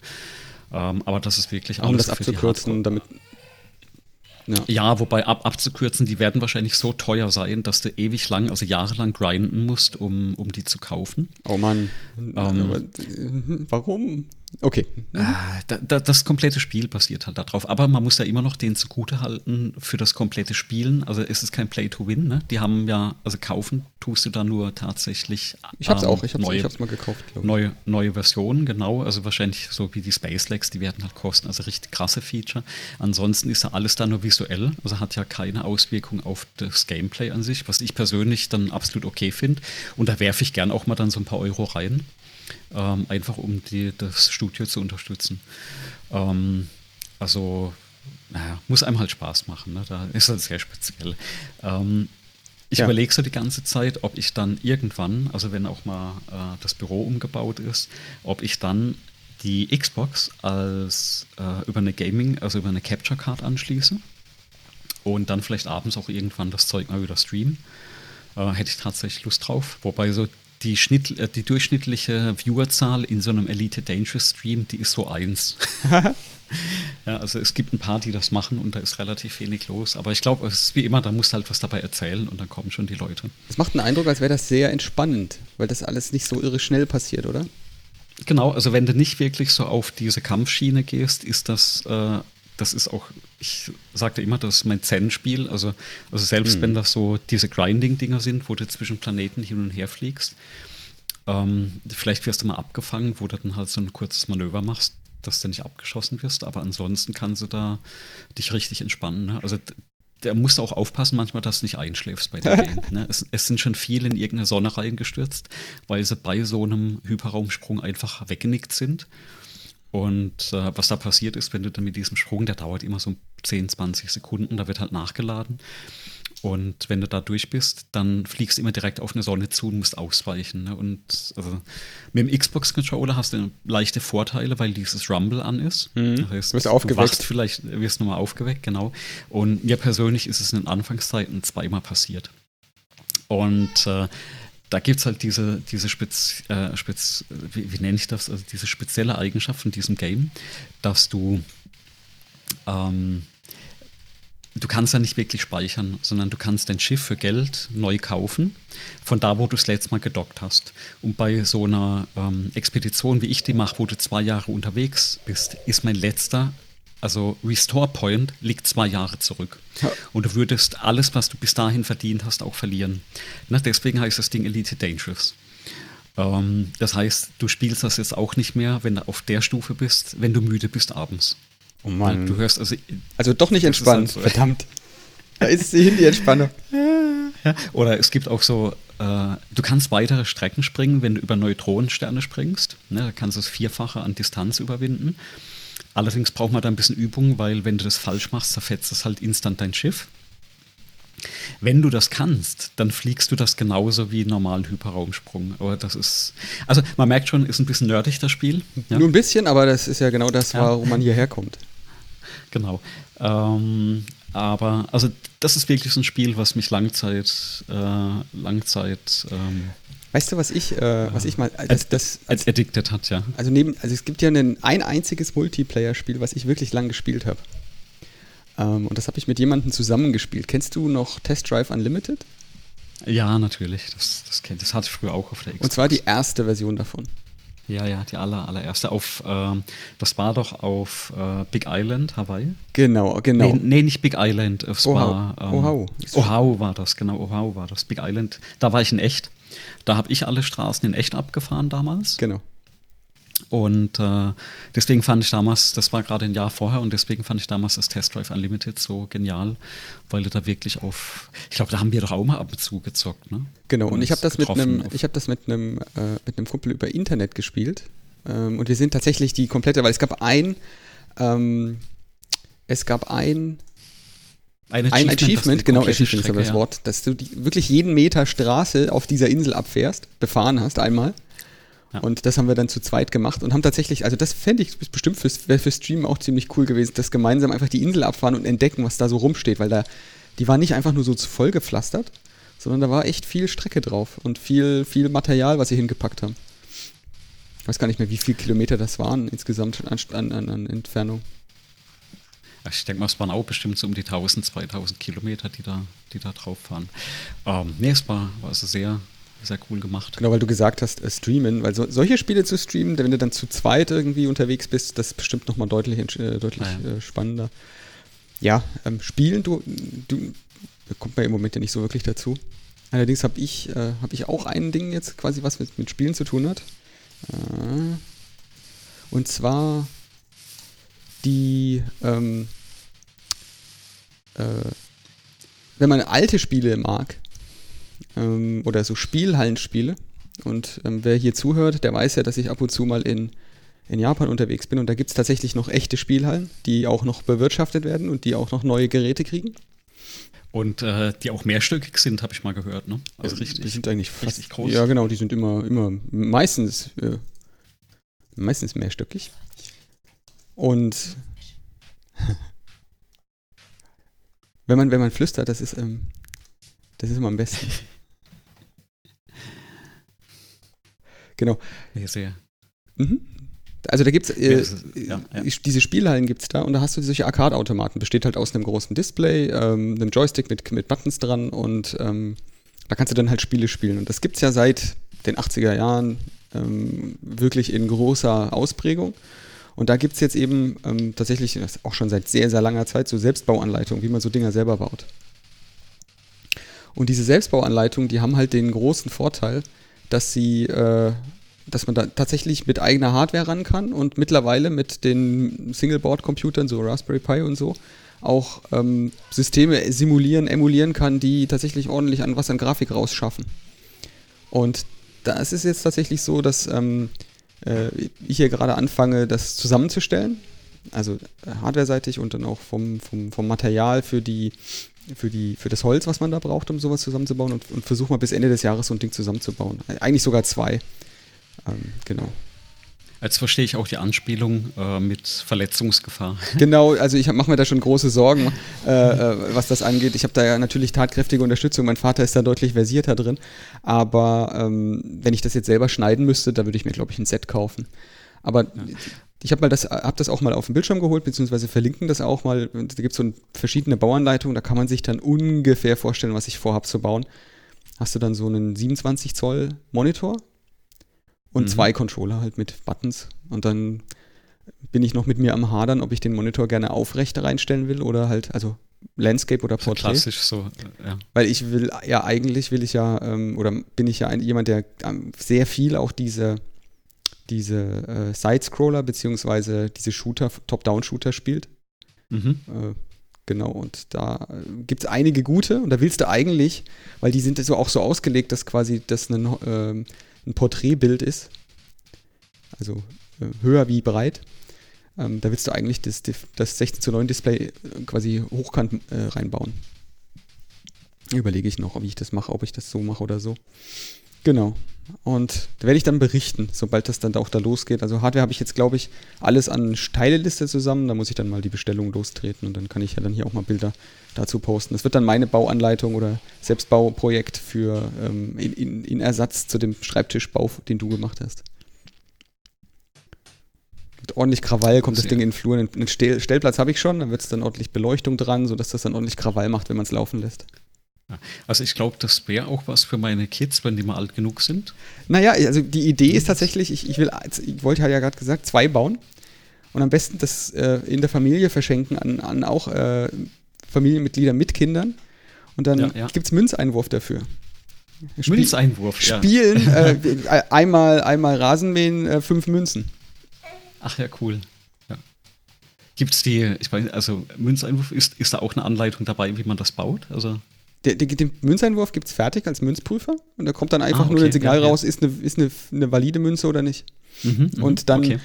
Speaker 1: Ähm, aber das ist wirklich
Speaker 2: alles. Um das abzukürzen, damit
Speaker 1: ja. ja, wobei ab, abzukürzen, die werden wahrscheinlich so teuer sein, dass du ewig lang, also jahrelang grinden musst, um, um die zu kaufen.
Speaker 2: Oh Mann. Ähm, warum? Okay.
Speaker 1: Äh, da, das komplette Spiel basiert halt darauf. Aber man muss ja immer noch den zugute halten für das komplette Spielen. Also es ist kein Play-to-Win. Ne? Die haben ja, also kaufen tust du da nur tatsächlich.
Speaker 2: Ich hab's ähm, auch, ich hab's, neue, ich hab's mal gekauft,
Speaker 1: Neue, neue Versionen, genau. Also wahrscheinlich so wie die Space Legs, die werden halt kosten. Also richtig krasse Feature. Ansonsten ist ja alles da nur visuell. Also hat ja keine Auswirkung auf das Gameplay an sich, was ich persönlich dann absolut okay finde. Und da werfe ich gern auch mal dann so ein paar Euro rein ähm, einfach um die, das Studio zu unterstützen. Ähm, also, naja, muss einem halt Spaß machen. Ne? Da ist das sehr speziell. Ähm, ich ja. überlege so die ganze Zeit, ob ich dann irgendwann, also wenn auch mal äh, das Büro umgebaut ist, ob ich dann die Xbox als äh, über eine Gaming, also über eine Capture Card anschließe und dann vielleicht abends auch irgendwann das Zeug mal wieder streamen. Äh, hätte ich tatsächlich Lust drauf. Wobei so die, Schnitt, äh, die durchschnittliche Viewerzahl in so einem Elite Dangerous Stream, die ist so eins. ja, also es gibt ein paar, die das machen und da ist relativ wenig los. Aber ich glaube, es ist wie immer, da musst du halt was dabei erzählen und dann kommen schon die Leute.
Speaker 2: Es macht einen Eindruck, als wäre das sehr entspannend, weil das alles nicht so irre schnell passiert, oder?
Speaker 1: Genau, also wenn du nicht wirklich so auf diese Kampfschiene gehst, ist das äh, das ist auch, ich sagte immer, das ist mein Zen-Spiel. Also, also selbst mhm. wenn das so diese Grinding-Dinger sind, wo du zwischen Planeten hin und her fliegst, ähm, vielleicht wirst du mal abgefangen, wo du dann halt so ein kurzes Manöver machst, dass du nicht abgeschossen wirst, aber ansonsten kannst du da dich richtig entspannen. Ne? Also der musst auch aufpassen manchmal, dass du nicht einschläfst bei dem Game. Ne? Es, es, sind schon viele in irgendeine Sonne reingestürzt, weil sie bei so einem Hyperraumsprung einfach weggenickt sind. Und äh, was da passiert ist, wenn du dann mit diesem Sprung, der dauert immer so 10, 20 Sekunden, da wird halt nachgeladen. Und wenn du da durch bist, dann fliegst du immer direkt auf eine Sonne zu und musst ausweichen. Ne? Und also, mit dem Xbox-Controller hast du leichte Vorteile, weil dieses Rumble an ist.
Speaker 2: Mhm. Das heißt, du wirst aufgeweckt. Du
Speaker 1: vielleicht wirst du nochmal aufgeweckt, genau. Und mir persönlich ist es in den Anfangszeiten zweimal passiert. Und äh, da gibt es halt diese, diese Spez, äh, Spez, wie, wie, nenne ich das, also diese spezielle Eigenschaft von diesem Game, dass du ähm, du kannst ja nicht wirklich speichern, sondern du kannst dein Schiff für Geld neu kaufen, von da, wo du es letztes Mal gedockt hast. Und bei so einer ähm, Expedition, wie ich die mache, wo du zwei Jahre unterwegs bist, ist mein letzter also Restore Point liegt zwei Jahre zurück. Ja. Und du würdest alles, was du bis dahin verdient hast, auch verlieren. Na, deswegen heißt das Ding Elite Dangerous. Ähm, das heißt, du spielst das jetzt auch nicht mehr, wenn du auf der Stufe bist, wenn du müde bist abends.
Speaker 2: Oh Mann.
Speaker 1: Du hörst also.
Speaker 2: Also doch nicht entspannt, halt so. verdammt. Da ist sie hin, die Entspannung.
Speaker 1: Ja. Oder es gibt auch so, äh, du kannst weitere Strecken springen, wenn du über Neutronensterne springst. Ne, da kannst du das Vierfache an Distanz überwinden. Allerdings braucht man da ein bisschen Übung, weil wenn du das falsch machst, zerfetzt das halt instant dein Schiff. Wenn du das kannst, dann fliegst du das genauso wie normalen Hyperraumsprung. Aber das ist, also man merkt schon, ist ein bisschen nerdig das Spiel.
Speaker 2: Ja? Nur ein bisschen, aber das ist ja genau das, ja. warum man hierher kommt.
Speaker 1: Genau. Ähm, aber also das ist wirklich so ein Spiel, was mich Langzeit, äh, Langzeit ähm,
Speaker 2: Weißt du, was ich, äh, was ich mal
Speaker 1: als, das, als, als addicted hat, ja.
Speaker 2: Also neben, also es gibt ja ein, ein einziges Multiplayer-Spiel, was ich wirklich lang gespielt habe. Ähm, und das habe ich mit jemandem zusammengespielt. Kennst du noch Test Drive Unlimited?
Speaker 1: Ja, natürlich. Das, das, kennt, das hatte ich früher auch auf der
Speaker 2: Xbox. Und zwar die erste Version davon.
Speaker 1: Ja, ja, die aller, allererste. Auf, ähm, das war doch auf äh, Big Island, Hawaii.
Speaker 2: Genau, genau.
Speaker 1: Nee, nee nicht Big Island. Es Oahu. war. Ähm, Oahu. Oahu war das, genau. Oahu war das. Big Island. Da war ich in echt. Da habe ich alle Straßen in echt abgefahren damals.
Speaker 2: Genau.
Speaker 1: Und äh, deswegen fand ich damals, das war gerade ein Jahr vorher, und deswegen fand ich damals das Test Drive Unlimited so genial, weil du da wirklich auf, ich glaube, da haben wir doch auch mal ab und zu gezockt, ne?
Speaker 2: Genau, und, und ich habe das mit einem, ich habe das mit einem, äh, mit einem Kumpel über Internet gespielt. Ähm, und wir sind tatsächlich die komplette, weil es gab ein, ähm, es gab ein ein Achievement, ein Achievement genau, Achievement ist aber das. Wort, dass du die, wirklich jeden Meter Straße auf dieser Insel abfährst, befahren hast einmal. Ja. Und das haben wir dann zu zweit gemacht und haben tatsächlich, also das fände ich bestimmt fürs, für Stream auch ziemlich cool gewesen, das gemeinsam einfach die Insel abfahren und entdecken, was da so rumsteht, weil da, die war nicht einfach nur so voll gepflastert, sondern da war echt viel Strecke drauf und viel, viel Material, was sie hingepackt haben. Ich weiß gar nicht mehr, wie viele Kilometer das waren insgesamt an, an, an Entfernung.
Speaker 1: Ich denke mal, es waren auch bestimmt so um die 1000, 2000 Kilometer, die da, die da drauf fahren. Ähm, nee, es war, war also sehr, sehr cool gemacht.
Speaker 2: Genau, weil du gesagt hast, äh, streamen, weil so, solche Spiele zu streamen, wenn du dann zu zweit irgendwie unterwegs bist, das ist bestimmt nochmal deutlich, äh, deutlich ja. äh, spannender. Ja, ähm, spielen, du, du, da kommt man im Moment ja nicht so wirklich dazu. Allerdings habe ich, äh, hab ich auch ein Ding jetzt quasi, was mit, mit Spielen zu tun hat. Äh, und zwar die, ähm, äh, wenn man alte Spiele mag, ähm, oder so Spielhallenspiele, und ähm, wer hier zuhört, der weiß ja, dass ich ab und zu mal in, in Japan unterwegs bin und da gibt es tatsächlich noch echte Spielhallen, die auch noch bewirtschaftet werden und die auch noch neue Geräte kriegen.
Speaker 1: Und äh, die auch mehrstöckig sind, habe ich mal gehört, ne?
Speaker 2: Also richtig. Die sind eigentlich fast, richtig groß. Ja, genau, die sind immer, immer meistens, äh, meistens mehrstöckig. Und wenn man, wenn man flüstert, das ist, ähm, das ist immer am besten. genau.
Speaker 1: Ich sehe.
Speaker 2: Mhm. Also da gibt äh, es, ja, ja. diese Spielhallen gibt es da und da hast du solche Arcade-Automaten. Besteht halt aus einem großen Display, ähm, einem Joystick mit, mit Buttons dran und ähm, da kannst du dann halt Spiele spielen. Und das gibt es ja seit den 80er Jahren ähm, wirklich in großer Ausprägung. Und da gibt es jetzt eben ähm, tatsächlich, auch schon seit sehr, sehr langer Zeit, so Selbstbauanleitungen, wie man so Dinger selber baut. Und diese Selbstbauanleitungen, die haben halt den großen Vorteil, dass sie, äh, dass man da tatsächlich mit eigener Hardware ran kann und mittlerweile mit den Singleboard-Computern, so Raspberry Pi und so, auch ähm, Systeme simulieren, emulieren kann, die tatsächlich ordentlich an was an Grafik rausschaffen. Und da ist jetzt tatsächlich so, dass ähm, äh, ich hier gerade anfange, das zusammenzustellen. Also äh, hardware-seitig und dann auch vom, vom, vom Material für die, für, die, für das Holz, was man da braucht, um sowas zusammenzubauen und, und versuche mal bis Ende des Jahres so ein Ding zusammenzubauen. Eigentlich sogar zwei. Ähm, genau.
Speaker 1: Jetzt verstehe ich auch die Anspielung äh, mit Verletzungsgefahr.
Speaker 2: Genau, also ich mache mir da schon große Sorgen, äh, äh, was das angeht. Ich habe da ja natürlich tatkräftige Unterstützung. Mein Vater ist da deutlich versierter drin. Aber ähm, wenn ich das jetzt selber schneiden müsste, da würde ich mir, glaube ich, ein Set kaufen. Aber ja. Ich habe das, hab das auch mal auf den Bildschirm geholt, beziehungsweise verlinken das auch mal. Da gibt es so verschiedene Bauanleitungen, da kann man sich dann ungefähr vorstellen, was ich vorhabe zu bauen. Hast du dann so einen 27 Zoll Monitor und mhm. zwei Controller halt mit Buttons. Und dann bin ich noch mit mir am Hadern, ob ich den Monitor gerne aufrecht reinstellen will oder halt, also Landscape oder Portrait.
Speaker 1: Klassisch so, ja.
Speaker 2: Weil ich will, ja, eigentlich will ich ja, ähm, oder bin ich ja ein, jemand, der ähm, sehr viel auch diese, diese äh, Side-Scroller beziehungsweise diese Shooter, Top-Down-Shooter spielt. Mhm. Äh, genau, und da äh, gibt es einige gute und da willst du eigentlich, weil die sind so auch so ausgelegt, dass quasi das ein, äh, ein Porträtbild ist, also äh, höher wie breit, ähm, da willst du eigentlich das, das 16 zu 9 Display äh, quasi hochkant reinbauen. Überlege ich noch, ob ich das mache, ob ich das so mache oder so. Genau. Und da werde ich dann berichten, sobald das dann auch da losgeht. Also Hardware habe ich jetzt, glaube ich, alles an Teileliste zusammen. Da muss ich dann mal die Bestellung lostreten und dann kann ich ja dann hier auch mal Bilder dazu posten. Das wird dann meine Bauanleitung oder Selbstbauprojekt für ähm, in, in, in, Ersatz zu dem Schreibtischbau, den du gemacht hast. Mit ordentlich Krawall kommt das Ding in den Flur. Einen Stellplatz habe ich schon, da wird es dann ordentlich Beleuchtung dran, sodass das dann ordentlich Krawall macht, wenn man es laufen lässt.
Speaker 1: Also ich glaube, das wäre auch was für meine Kids, wenn die mal alt genug sind.
Speaker 2: Naja, also die Idee ist tatsächlich, ich, ich will, ich wollte ja gerade gesagt, zwei bauen und am besten das äh, in der Familie verschenken an, an auch äh, Familienmitglieder mit Kindern und dann ja, ja. gibt es Münzeinwurf dafür.
Speaker 1: Spiel Münzeinwurf,
Speaker 2: ja. Spielen, äh, einmal, einmal Rasenmähen, äh, fünf Münzen.
Speaker 1: Ach ja, cool. Ja. Gibt es die, ich weiß, also Münzeinwurf, ist, ist da auch eine Anleitung dabei, wie man das baut? Also
Speaker 2: der, der, den Münzeinwurf gibt es fertig als Münzprüfer und da kommt dann einfach ah, okay. nur ein Signal ja, raus, ja. ist, eine, ist eine, eine valide Münze oder nicht. Mhm, mhm, und dann, okay.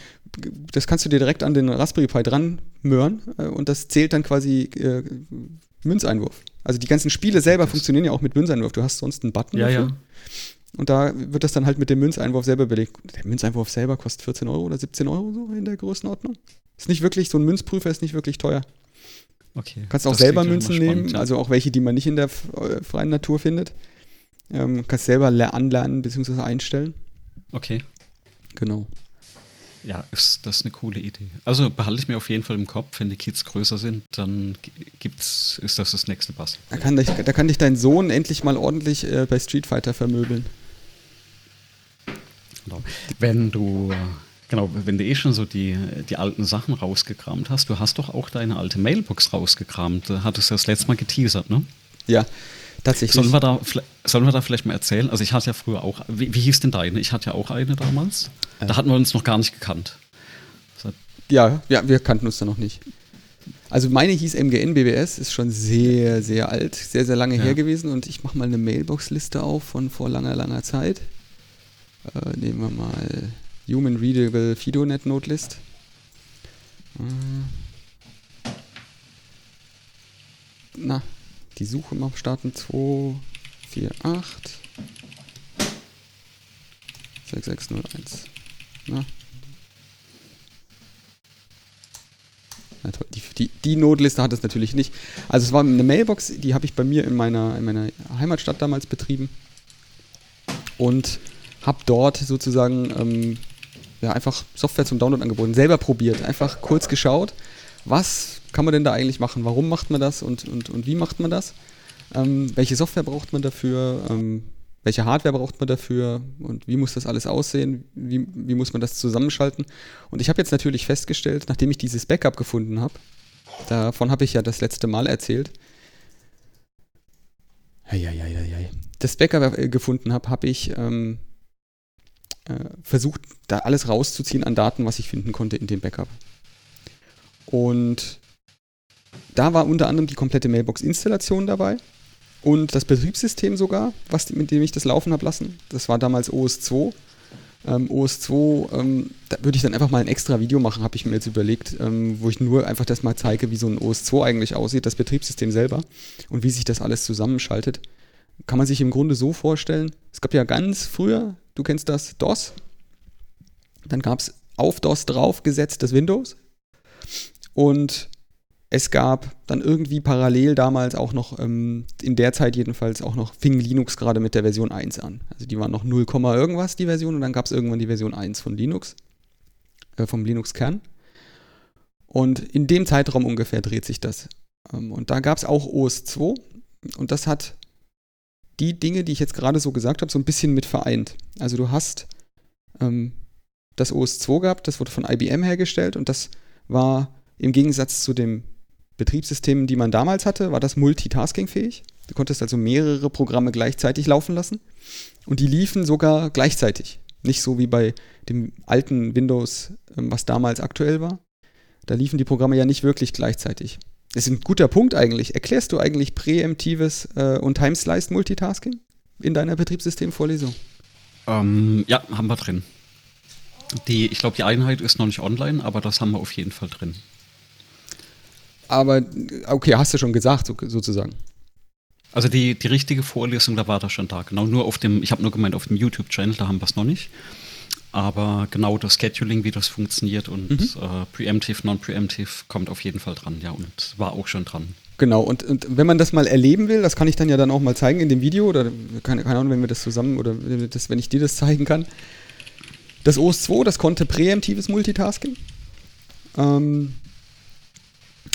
Speaker 2: das kannst du dir direkt an den Raspberry Pi dran möhren äh, und das zählt dann quasi äh, Münzeinwurf. Also die ganzen Spiele selber das funktionieren ja auch mit Münzeinwurf. Du hast sonst einen Button
Speaker 1: ja, dafür. Ja.
Speaker 2: Und da wird das dann halt mit dem Münzeinwurf selber belegt. Der Münzeinwurf selber kostet 14 Euro oder 17 Euro so in der Größenordnung. Ist nicht wirklich, so ein Münzprüfer ist nicht wirklich teuer.
Speaker 1: Okay.
Speaker 2: Kannst auch selber Münzen nehmen, ja. also auch welche, die man nicht in der äh, freien Natur findet. Ähm, kannst selber anlernen bzw. einstellen.
Speaker 1: Okay.
Speaker 2: Genau.
Speaker 1: Ja, ist das eine coole Idee. Also behalte ich mir auf jeden Fall im Kopf, wenn die Kids größer sind, dann gibt's, ist das das nächste Pass.
Speaker 2: Da kann, dich, da kann dich dein Sohn endlich mal ordentlich äh, bei Street Fighter vermöbeln.
Speaker 1: Genau. Wenn du Genau, wenn du eh schon so die, die alten Sachen rausgekramt hast, du hast doch auch deine alte Mailbox rausgekramt. Da hattest du das letzte Mal geteasert, ne?
Speaker 2: Ja, tatsächlich.
Speaker 1: Sollen wir da, sollen wir da vielleicht mal erzählen? Also ich hatte ja früher auch, wie, wie hieß denn deine? Ich hatte ja auch eine damals. Äh. Da hatten wir uns noch gar nicht gekannt.
Speaker 2: Ja, ja, wir kannten uns da noch nicht. Also meine hieß MGN BBS, ist schon sehr, sehr alt, sehr, sehr lange ja. her gewesen und ich mache mal eine Mailbox-Liste auf von vor langer, langer Zeit. Äh, nehmen wir mal Human Readable FidoNet Nodelist. Äh. Na, die Suche mal starten 2, 4, 8 6601. Na. Na toll, die, die, die Notliste hat es natürlich nicht. Also es war eine Mailbox, die habe ich bei mir in meiner, in meiner Heimatstadt damals betrieben. Und habe dort sozusagen ähm, ja, einfach Software zum Download angeboten, selber probiert, einfach kurz geschaut, was kann man denn da eigentlich machen, warum macht man das und, und, und wie macht man das, ähm, welche Software braucht man dafür, ähm, welche Hardware braucht man dafür? Und wie muss das alles aussehen, wie, wie muss man das zusammenschalten. Und ich habe jetzt natürlich festgestellt, nachdem ich dieses Backup gefunden habe, davon habe ich ja das letzte Mal erzählt, das Backup äh, gefunden habe, habe ich ähm, äh, versucht, da alles rauszuziehen an Daten, was ich finden konnte in dem Backup. Und da war unter anderem die komplette Mailbox-Installation dabei und das Betriebssystem sogar, was, mit dem ich das laufen habe lassen. Das war damals OS2. Ähm, OS2, ähm, da würde ich dann einfach mal ein extra Video machen, habe ich mir jetzt überlegt, ähm, wo ich nur einfach das mal zeige, wie so ein OS2 eigentlich aussieht, das Betriebssystem selber und wie sich das alles zusammenschaltet. Kann man sich im Grunde so vorstellen, es gab ja ganz früher du kennst das, DOS. Dann gab es auf DOS draufgesetzt das Windows. Und es gab dann irgendwie parallel damals auch noch, ähm, in der Zeit jedenfalls auch noch, fing Linux gerade mit der Version 1 an. Also die waren noch 0, irgendwas, die Version, und dann gab es irgendwann die Version 1 von Linux, äh, vom Linux-Kern. Und in dem Zeitraum ungefähr dreht sich das. Ähm, und da gab es auch OS 2 und das hat die Dinge, die ich jetzt gerade so gesagt habe, so ein bisschen mit vereint. Also du hast ähm, das OS2 gehabt, das wurde von IBM hergestellt und das war im Gegensatz zu den Betriebssystemen, die man damals hatte, war das multitaskingfähig. Du konntest also mehrere Programme gleichzeitig laufen lassen und die liefen sogar gleichzeitig. Nicht so wie bei dem alten Windows, ähm, was damals aktuell war. Da liefen die Programme ja nicht wirklich gleichzeitig. Das ist ein guter Punkt eigentlich. Erklärst du eigentlich präemptives äh, und Timesliced Multitasking in deiner Betriebssystemvorlesung?
Speaker 1: Ähm, ja, haben wir drin. Die, ich glaube, die Einheit ist noch nicht online, aber das haben wir auf jeden Fall drin.
Speaker 2: Aber, okay, hast du schon gesagt, so, sozusagen.
Speaker 1: Also die, die richtige Vorlesung, da war das schon da. Genau, nur auf dem, ich habe nur gemeint, auf dem YouTube-Channel, da haben wir es noch nicht. Aber genau das Scheduling, wie das funktioniert und mhm. äh, Preemptive, Non-Preemptive kommt auf jeden Fall dran, ja, und war auch schon dran.
Speaker 2: Genau, und, und, wenn man das mal erleben will, das kann ich dann ja dann auch mal zeigen in dem Video oder keine, keine Ahnung, wenn wir das zusammen oder das, wenn ich dir das zeigen kann. Das OS 2, das konnte präemptives Multitasking. Ähm,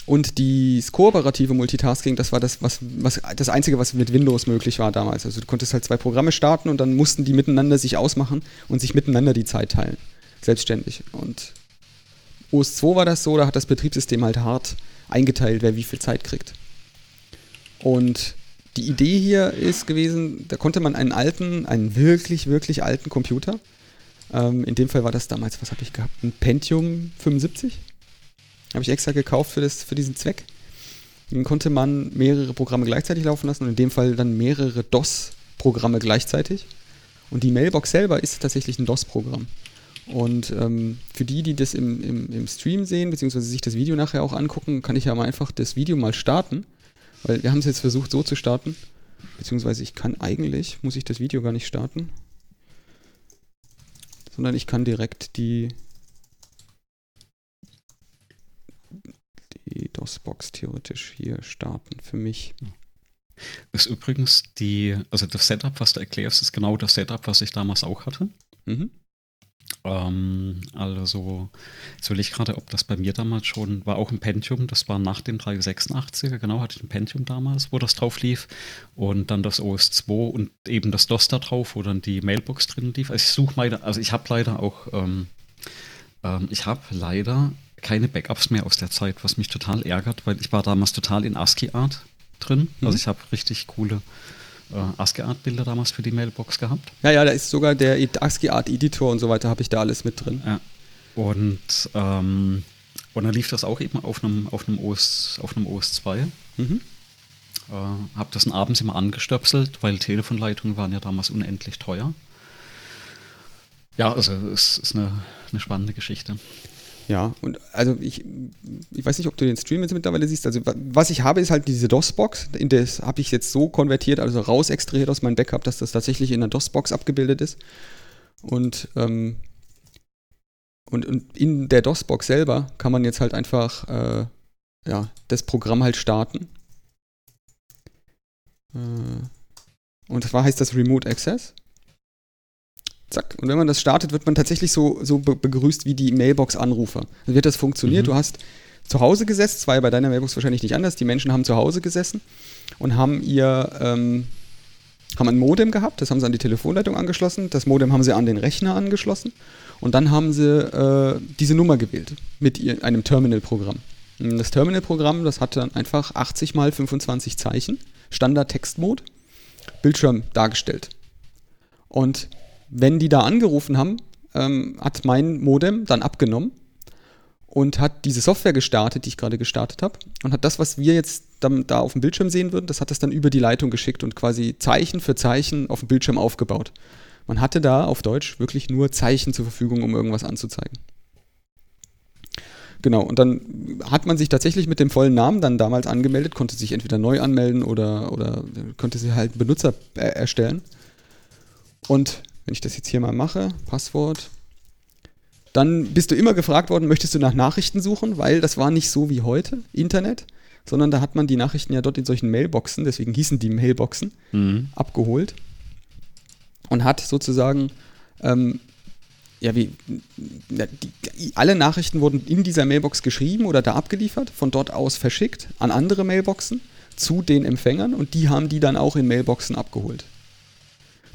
Speaker 2: und das kooperative Multitasking, das war das, was, was, das Einzige, was mit Windows möglich war damals. Also du konntest halt zwei Programme starten und dann mussten die miteinander sich ausmachen und sich miteinander die Zeit teilen. Selbstständig. Und OS 2 war das so, da hat das Betriebssystem halt hart eingeteilt, wer wie viel Zeit kriegt. Und die Idee hier ist gewesen, da konnte man einen alten, einen wirklich, wirklich alten Computer Ähm, in dem Fall war das damals, was habe ich gehabt? Ein Pentium 75? Habe ich extra gekauft für, das, für diesen Zweck. Dann konnte man mehrere Programme gleichzeitig laufen lassen und in dem Fall dann mehrere DOS-Programme gleichzeitig. Und die Mailbox selber ist tatsächlich ein DOS-Programm. Und ähm, für die, die das im, im, im Stream sehen, beziehungsweise sich das Video nachher auch angucken, kann ich ja mal einfach das Video mal starten. Weil wir haben es jetzt versucht so zu starten. Beziehungsweise ich kann eigentlich, muss ich das Video gar nicht starten. Sondern ich kann direkt die, die DOS-Box theoretisch hier starten für mich.
Speaker 1: Das ist übrigens die, also das Setup, was du erklärst, ist genau das Setup, was ich damals auch hatte. Mhm. Ähm, also, jetzt will ich gerade, ob das bei mir damals schon war, auch ein Pentium, das war nach dem 386er, genau, hatte ich ein Pentium damals, wo das drauf lief. Und dann das OS2 und eben das DOS da drauf, wo dann die Mailbox drin lief. Also ich suche meine, also ich habe leider auch, ähm, ähm, ich habe leider keine Backups mehr aus der Zeit, was mich total ärgert, weil ich war damals total in ASCII-Art drin. Mhm. Also ich habe richtig coole äh, ASCII-Art-Bilder damals für die Mailbox gehabt.
Speaker 2: Ja, ja, da ist sogar der ASCII-Art-Editor und so weiter, habe ich da alles mit drin.
Speaker 1: Ja. Und, ähm, und dann lief das auch eben auf einem, auf einem, OS, auf einem OS 2. Mhm. Äh, habe das abends immer angestöpselt, weil Telefonleitungen waren ja damals unendlich teuer. Ja, also es ist eine, eine spannende Geschichte.
Speaker 2: Ja, und also ich, ich weiß nicht, ob du den Stream jetzt mittlerweile siehst. Also was ich habe, ist halt diese DOS-Box. Das habe ich jetzt so konvertiert, also raus extrahiert aus meinem Backup, dass das tatsächlich in einer DOS-Box abgebildet ist. Und, ähm, und, und in der DOS-Box selber kann man jetzt halt einfach äh, ja, das Programm halt starten. Äh, und zwar heißt das Remote Access. Zack. Und wenn man das startet, wird man tatsächlich so, so begrüßt wie die Mailbox-Anrufer. Dann wird das funktioniert. Mhm. Du hast zu Hause gesessen, das war ja bei deiner Mailbox wahrscheinlich nicht anders. Die Menschen haben zu Hause gesessen und haben ihr ähm, haben ein Modem gehabt, das haben sie an die Telefonleitung angeschlossen, das Modem haben sie an den Rechner angeschlossen und dann haben sie äh, diese Nummer gewählt mit ihr, einem Terminal-Programm. Das Terminal-Programm, das hat dann einfach 80 mal 25 Zeichen, Standard-Textmode, Bildschirm dargestellt. Und wenn die da angerufen haben, ähm, hat mein Modem dann abgenommen und hat diese Software gestartet, die ich gerade gestartet habe, und hat das, was wir jetzt dann, da auf dem Bildschirm sehen würden, das hat es dann über die Leitung geschickt und quasi Zeichen für Zeichen auf dem Bildschirm aufgebaut. Man hatte da auf Deutsch wirklich nur Zeichen zur Verfügung, um irgendwas anzuzeigen. Genau, und dann hat man sich tatsächlich mit dem vollen Namen dann damals angemeldet, konnte sich entweder neu anmelden oder, oder konnte sich halt Benutzer erstellen. Und wenn ich das jetzt hier mal mache, Passwort, dann bist du immer gefragt worden, möchtest du nach Nachrichten suchen, weil das war nicht so wie heute, Internet, sondern da hat man die Nachrichten ja dort in solchen Mailboxen, deswegen hießen die Mailboxen, mhm. abgeholt. Und hat sozusagen, ähm, ja, wie, die, alle Nachrichten wurden in dieser Mailbox geschrieben oder da abgeliefert, von dort aus verschickt an andere Mailboxen zu den Empfängern. Und die haben die dann auch in Mailboxen abgeholt.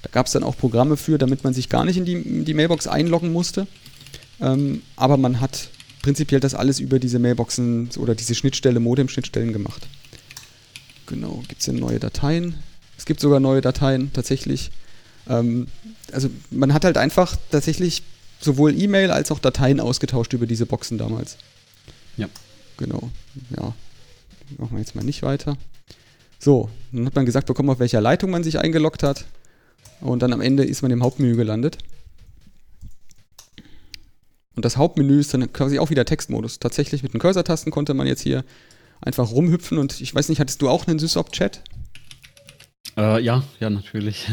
Speaker 2: Da gab es dann auch Programme für, damit man sich gar nicht in die, in die Mailbox einloggen musste. Ähm, aber man hat prinzipiell das alles über diese Mailboxen oder diese Schnittstelle, Modem-Schnittstellen gemacht. Genau, gibt es denn neue Dateien? Es gibt sogar neue Dateien tatsächlich. Ähm, also man hat halt einfach tatsächlich sowohl E-Mail als auch Dateien ausgetauscht über diese Boxen damals.
Speaker 1: Ja.
Speaker 2: Genau, ja. Machen wir jetzt mal nicht weiter. So, dann hat man gesagt bekommen, auf welcher Leitung man sich eingeloggt hat. Und dann am Ende ist man im Hauptmenü gelandet. Und das Hauptmenü ist dann quasi auch wieder Textmodus. Tatsächlich mit den Cursor-Tasten konnte man jetzt hier einfach rumhüpfen und ich weiß nicht, hattest du auch einen Sysop-Chat?
Speaker 1: Äh, ja, ja, natürlich.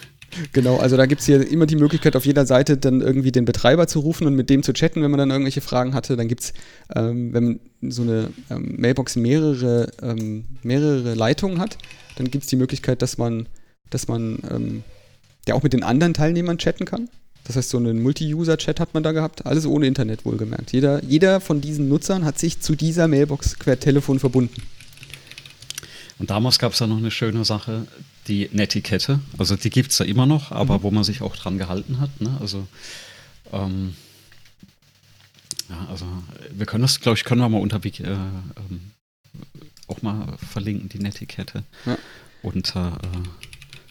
Speaker 2: genau, also da gibt es hier immer die Möglichkeit, auf jeder Seite dann irgendwie den Betreiber zu rufen und mit dem zu chatten, wenn man dann irgendwelche Fragen hatte. Dann gibt es, ähm, wenn man so eine ähm, Mailbox mehrere, ähm, mehrere Leitungen hat, dann gibt es die Möglichkeit, dass man, dass man ähm, der auch mit den anderen Teilnehmern chatten kann. Das heißt, so einen Multi-User-Chat hat man da gehabt, alles ohne Internet wohlgemerkt. Jeder, jeder von diesen Nutzern hat sich zu dieser Mailbox per Telefon verbunden.
Speaker 1: Und damals gab es ja noch eine schöne Sache, die Netiquette. Also die gibt es ja immer noch, aber mhm. wo man sich auch dran gehalten hat. Ne? Also, ähm, ja, also wir können das, glaube ich, können wir mal unter äh, ähm, auch mal verlinken, die Netiquette. Ja. Unter äh,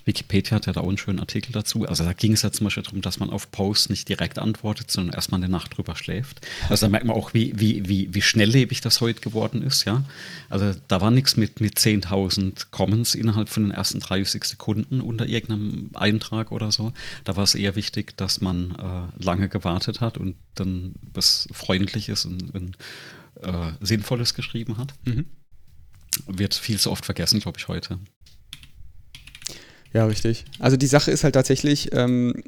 Speaker 1: Wikipedia hat ja da auch einen schönen Artikel dazu. Also da ging es ja zum Beispiel darum, dass man auf Posts nicht direkt antwortet, sondern erstmal eine Nacht drüber schläft. Also da merkt man auch, wie, wie, wie, wie schnelllebig das heute geworden ist, ja. Also da war nichts mit, mit 10.000 Comments innerhalb von den ersten 30 Sekunden unter irgendeinem Eintrag oder so. Da war es eher wichtig, dass man äh, lange gewartet hat und dann was Freundliches und, und äh, Sinnvolles geschrieben hat. Mhm. Wird viel zu oft vergessen, glaube ich, heute.
Speaker 2: Ja, richtig. Also die Sache ist halt tatsächlich ähm,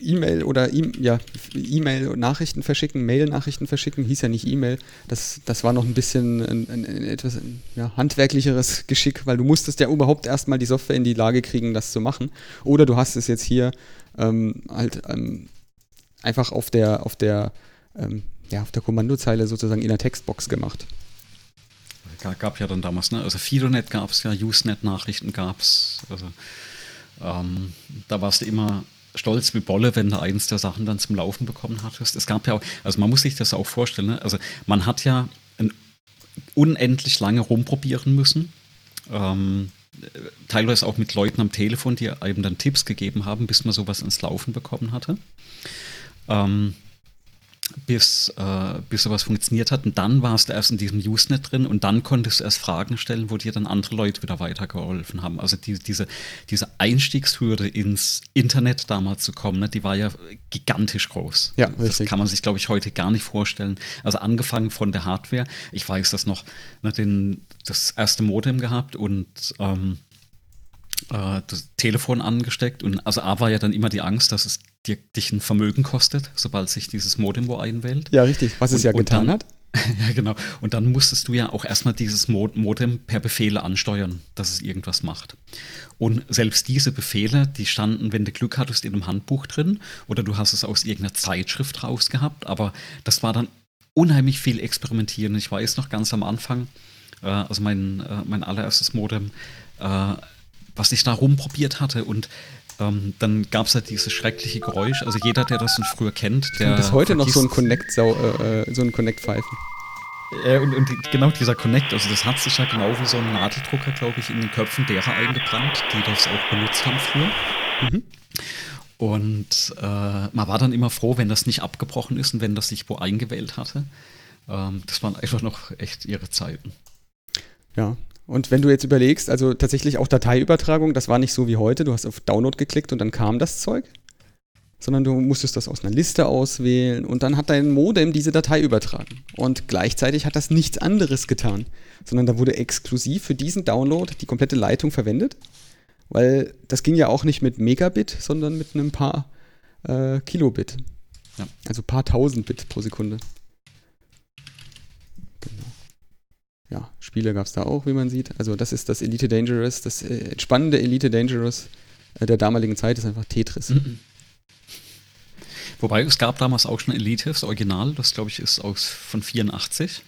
Speaker 2: E-Mail oder e ja, E-Mail Nachrichten verschicken, Mail-Nachrichten verschicken, hieß ja nicht E-Mail. Das, das war noch ein bisschen ein, ein, ein etwas ja, handwerklicheres Geschick, weil du musstest ja überhaupt erstmal die Software in die Lage kriegen, das zu machen. Oder du hast es jetzt hier ähm, halt ähm, einfach auf der, auf der, ähm, ja, auf der Kommandozeile sozusagen in der Textbox gemacht.
Speaker 1: Gab ja dann damals, ne? Also Fidonet gab es ja, Usenet-Nachrichten gab es. Also ähm, da warst du immer stolz wie Bolle, wenn du eins der Sachen dann zum Laufen bekommen hattest. Es gab ja auch, also man muss sich das auch vorstellen, ne? also man hat ja unendlich lange rumprobieren müssen. Ähm, teilweise auch mit Leuten am Telefon, die einem dann Tipps gegeben haben, bis man sowas ins Laufen bekommen hatte. Ähm, bis, äh, bis sowas funktioniert hat. Und dann warst du erst in diesem Usenet drin und dann konntest du erst Fragen stellen, wo dir dann andere Leute wieder weitergeholfen haben. Also die, diese, diese Einstiegshürde ins Internet damals zu kommen, ne, die war ja gigantisch groß. Ja, das kann man sich, glaube ich, heute gar nicht vorstellen. Also angefangen von der Hardware. Ich weiß das noch, ne, den, das erste Modem gehabt und ähm, äh, das Telefon angesteckt. Und also A war ja dann immer die Angst, dass es dir, dich ein Vermögen kostet, sobald sich dieses Modem wo einwählt.
Speaker 2: Ja, richtig, was es und, ja getan
Speaker 1: dann,
Speaker 2: hat.
Speaker 1: Ja, genau. Und dann musstest du ja auch erstmal dieses Modem per Befehle ansteuern, dass es irgendwas macht. Und selbst diese Befehle, die standen, wenn du Glück hattest, in einem Handbuch drin oder du hast es aus irgendeiner Zeitschrift rausgehabt, aber das war dann unheimlich viel Experimentieren. Ich weiß noch ganz am Anfang, äh, also mein, äh, mein allererstes Modem, äh, was ich da rumprobiert hatte und ähm, dann gab es halt dieses schreckliche Geräusch. Also jeder, der das früher kennt, der.
Speaker 2: Bis heute noch so ein Connect, äh, äh, so ein Connect-Pfeifen.
Speaker 1: Äh, und, und, genau dieser Connect, also das hat sich ja genau wie so ein Nadeldrucker, glaube ich, in den Köpfen derer eingebrannt, die das auch benutzt haben früher. Mhm. Und äh, man war dann immer froh, wenn das nicht abgebrochen ist und wenn das sich wo eingewählt hatte. Ähm, das waren einfach noch echt ihre Zeiten.
Speaker 2: Ja, und wenn du jetzt überlegst, also tatsächlich auch Dateiübertragung, das war nicht so wie heute, du hast auf Download geklickt und dann kam das Zeug, sondern du musstest das aus einer Liste auswählen und dann hat dein Modem diese Datei übertragen. Und gleichzeitig hat das nichts anderes getan, sondern da wurde exklusiv für diesen Download die komplette Leitung verwendet, weil das ging ja auch nicht mit Megabit, sondern mit einem paar äh, Kilobit. Ja. Also paar tausend Bit pro Sekunde. Ja, Spiele gab es da auch, wie man sieht. Also das ist das Elite Dangerous, das äh, spannende Elite Dangerous äh, der damaligen Zeit ist einfach Tetris. Mhm.
Speaker 1: Wobei es gab damals auch schon Elite, das Original, das glaube ich ist aus von 84.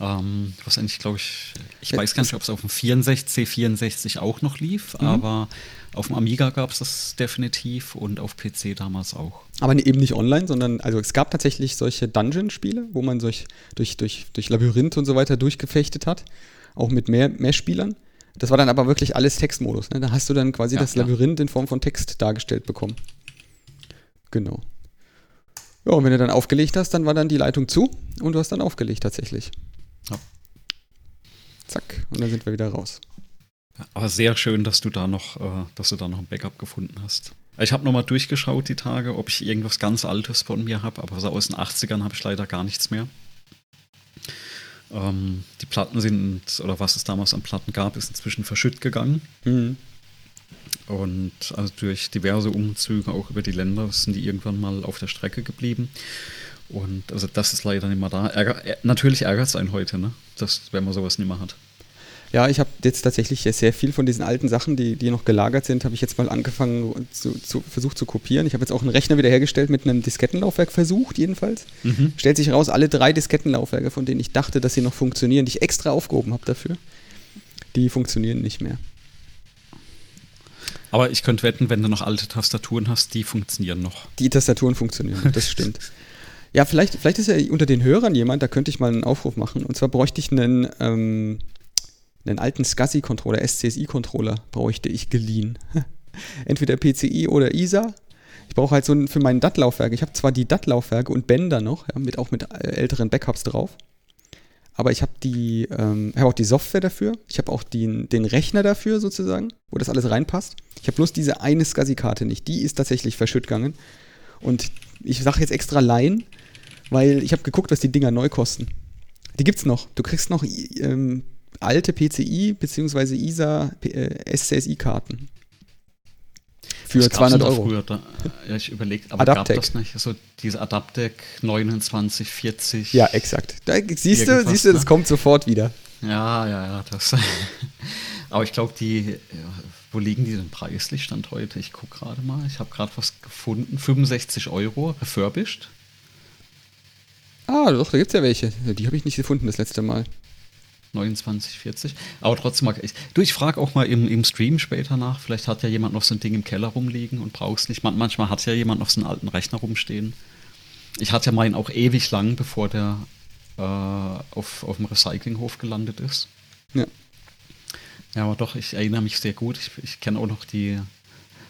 Speaker 1: Ähm, was eigentlich, glaube ich, ich ja, weiß gar nicht, ob es auf dem 64, C64 auch noch lief, mhm. aber auf dem Amiga gab es das definitiv und auf PC damals auch.
Speaker 2: Aber eben nicht online, sondern also es gab tatsächlich solche Dungeon-Spiele, wo man durch, durch, durch, durch Labyrinth und so weiter durchgefechtet hat, auch mit mehr, mehr Spielern. Das war dann aber wirklich alles Textmodus. Ne? Da hast du dann quasi ja, das Labyrinth in Form von Text dargestellt bekommen. Genau. Ja, und wenn du dann aufgelegt hast, dann war dann die Leitung zu und du hast dann aufgelegt tatsächlich. Ja. Zack, und dann sind wir wieder raus.
Speaker 1: Aber sehr schön, dass du da noch, äh, dass du da noch ein Backup gefunden hast. Ich habe nochmal durchgeschaut die Tage, ob ich irgendwas ganz Altes von mir habe, aber so aus den 80ern habe ich leider gar nichts mehr. Ähm, die Platten sind, oder was es damals an Platten gab, ist inzwischen verschütt gegangen. Mhm. Und also durch diverse Umzüge auch über die Länder sind die irgendwann mal auf der Strecke geblieben. Und also das ist leider nicht mehr da. Ärger, natürlich ärgert es einen heute, ne? dass, wenn man sowas nicht mehr hat.
Speaker 2: Ja, ich habe jetzt tatsächlich sehr viel von diesen alten Sachen, die, die noch gelagert sind, habe ich jetzt mal angefangen, zu, zu, versucht zu kopieren. Ich habe jetzt auch einen Rechner wiederhergestellt mit einem Diskettenlaufwerk versucht, jedenfalls. Mhm. Stellt sich raus, alle drei Diskettenlaufwerke, von denen ich dachte, dass sie noch funktionieren, die ich extra aufgehoben habe dafür, die funktionieren nicht mehr.
Speaker 1: Aber ich könnte wetten, wenn du noch alte Tastaturen hast, die funktionieren noch.
Speaker 2: Die Tastaturen funktionieren, das stimmt. Ja, vielleicht, vielleicht ist ja unter den Hörern jemand, da könnte ich mal einen Aufruf machen. Und zwar bräuchte ich einen, ähm, einen alten SCSI-Controller, SCSI-Controller bräuchte ich geliehen. Entweder PCI oder ISA. Ich brauche halt so ein, für mein DAT-Laufwerk. Ich habe zwar die DAT-Laufwerke und Bänder noch, ja, mit, auch mit äh, älteren Backups drauf. Aber ich habe die, ähm, habe auch die Software dafür. Ich habe auch den, den Rechner dafür sozusagen, wo das alles reinpasst. Ich habe bloß diese eine SCSI-Karte nicht. Die ist tatsächlich verschütt gegangen. Und ich sage jetzt extra Laien, weil ich habe geguckt, was die Dinger neu kosten. Die gibt's noch. Du kriegst noch ähm, alte PCI bzw. ISA äh, SCSI-Karten.
Speaker 1: Für das 200 Euro. Früher, da, ja, ich überlege, aber Adaptec. gab das nicht? So diese Adaptec 2940.
Speaker 2: Ja, exakt. Da, siehst du, siehst du, das ne? kommt sofort wieder.
Speaker 1: Ja, ja, ja. Das, aber ich glaube, die, wo liegen die denn preislich Stand heute? Ich gucke gerade mal. Ich habe gerade was gefunden. 65 Euro, refurbished.
Speaker 2: Ah, doch, da gibt es ja welche. Die habe ich nicht gefunden das letzte Mal.
Speaker 1: 29, 40. Aber trotzdem mag ich. Du, ich frage auch mal im, im Stream später nach. Vielleicht hat ja jemand noch so ein Ding im Keller rumliegen und brauchst nicht. Man, manchmal hat ja jemand noch so einen alten Rechner rumstehen. Ich hatte ja meinen auch ewig lang, bevor der äh, auf, auf dem Recyclinghof gelandet ist. Ja. Ja, aber doch, ich erinnere mich sehr gut. Ich, ich kenne auch noch die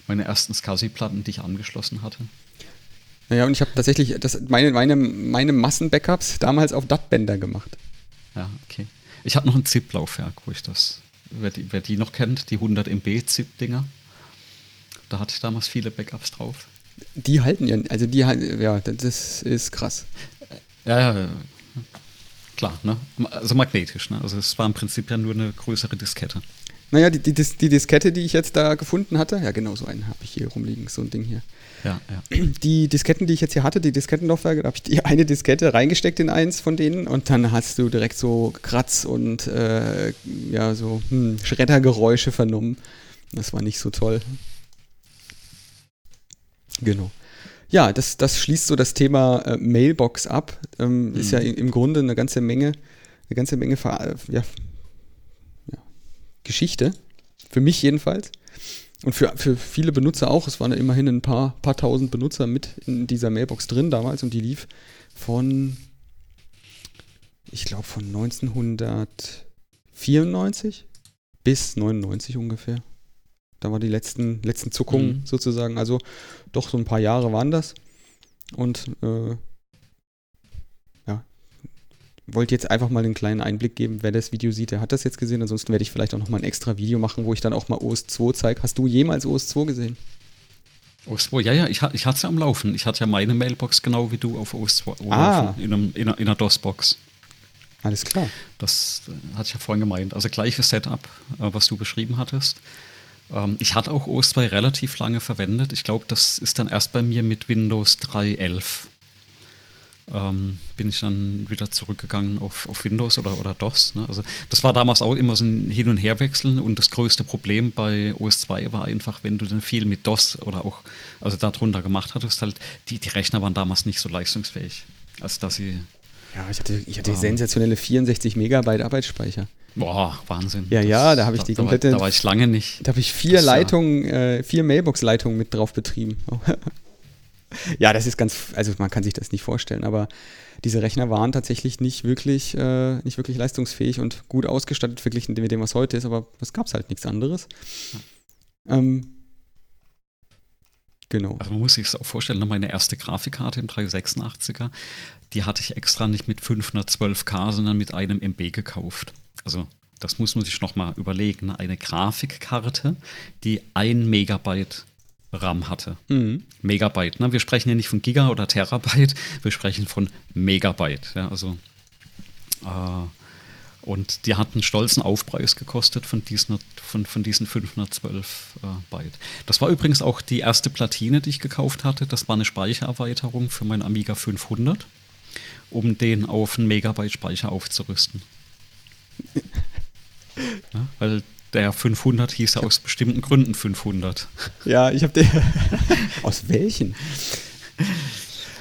Speaker 1: meine ersten SCSI-Platten, die ich angeschlossen hatte.
Speaker 2: Naja, und ich habe tatsächlich das, meine, meine, meine Massenbackups damals auf DAT-Bänder gemacht.
Speaker 1: Ja, okay. Ich habe noch ein ZIP-Laufwerk, wo ich das, wer die, wer die noch kennt, die 100 MB ZIP-Dinger. Da hatte ich damals viele Backups drauf.
Speaker 2: Die halten ja, also die ja, das ist krass.
Speaker 1: Ja, ja, klar, ne? Also magnetisch, ne? Also es war im Prinzip ja nur eine größere Diskette.
Speaker 2: Naja, die, die, die Diskette, die ich jetzt da gefunden hatte, ja genau so einen habe ich hier rumliegen, so ein Ding hier.
Speaker 1: Ja, ja.
Speaker 2: Die Disketten, die ich jetzt hier hatte, die Diskettenlaufwerke, da habe ich die eine Diskette reingesteckt in eins von denen und dann hast du direkt so Kratz und äh, ja, so hm, Schreddergeräusche vernommen. Das war nicht so toll. Genau. Ja, das, das schließt so das Thema äh, Mailbox ab. Ähm, mhm. Ist ja im Grunde eine ganze Menge, eine ganze Menge ja, ja, Geschichte. Für mich jedenfalls. Und für, für viele Benutzer auch. Es waren ja immerhin ein paar, paar tausend Benutzer mit in dieser Mailbox drin damals und die lief von, ich glaube, von 1994 bis 99 ungefähr. Da waren die letzten, letzten Zuckungen mhm. sozusagen. Also doch so ein paar Jahre waren das. Und äh, wollte jetzt einfach mal einen kleinen Einblick geben, wer das Video sieht, der hat das jetzt gesehen. Ansonsten werde ich vielleicht auch noch mal ein extra Video machen, wo ich dann auch mal OS 2 zeige. Hast du jemals OS 2 gesehen?
Speaker 1: OS 2, ja, ja, ich, ich hatte es ja am Laufen. Ich hatte ja meine Mailbox genau wie du auf OS 2
Speaker 2: ah.
Speaker 1: in, einem, in, einer, in einer DOS-Box.
Speaker 2: Alles klar.
Speaker 1: Das äh, hatte ich ja vorhin gemeint. Also gleiches Setup, äh, was du beschrieben hattest. Ähm, ich hatte auch OS 2 relativ lange verwendet. Ich glaube, das ist dann erst bei mir mit Windows 3.11 ähm, bin ich dann wieder zurückgegangen auf, auf Windows oder, oder DOS. Ne? Also das war damals auch immer so ein Hin- und Herwechseln und das größte Problem bei OS 2 war einfach, wenn du dann viel mit DOS oder auch, also darunter gemacht hattest, halt, die, die Rechner waren damals nicht so leistungsfähig, als dass sie.
Speaker 2: Ja, ich hatte, ich hatte ähm, sensationelle 64 Megabyte Arbeitsspeicher.
Speaker 1: Boah, Wahnsinn.
Speaker 2: Ja, das, ja, da habe ich die komplette.
Speaker 1: Da war, da war, ich lange nicht.
Speaker 2: Da habe ich vier das, Leitungen, äh, vier Mailbox-Leitungen mit drauf betrieben. ja, das ist ganz, also man kann sich das nicht vorstellen, aber diese Rechner waren tatsächlich nicht wirklich, äh, nicht wirklich leistungsfähig und gut ausgestattet verglichen mit dem, was heute ist, aber es gab halt nichts anderes. Ähm,
Speaker 1: genau. Also man muss sich das auch vorstellen, ne, meine erste Grafikkarte im 386er, die hatte ich extra nicht mit 512K, sondern mit einem MB gekauft. Also das muss man sich nochmal überlegen. Ne? Eine Grafikkarte, die ein Megabyte RAM hatte. Mhm. Megabyte. Ne? Wir sprechen ja nicht von Giga oder Terabyte, wir sprechen von Megabyte. Ja? Also, äh, und die hat einen stolzen Aufpreis gekostet von diesen, von, von diesen 512 äh, Byte. Das war übrigens auch die erste Platine, die ich gekauft hatte. Das war eine Speichererweiterung für meinen Amiga 500, um den auf einen Megabyte Speicher aufzurüsten. Ja, weil der 500 hieß ja aus bestimmten Gründen 500.
Speaker 2: Ja, ich habe den. aus welchen?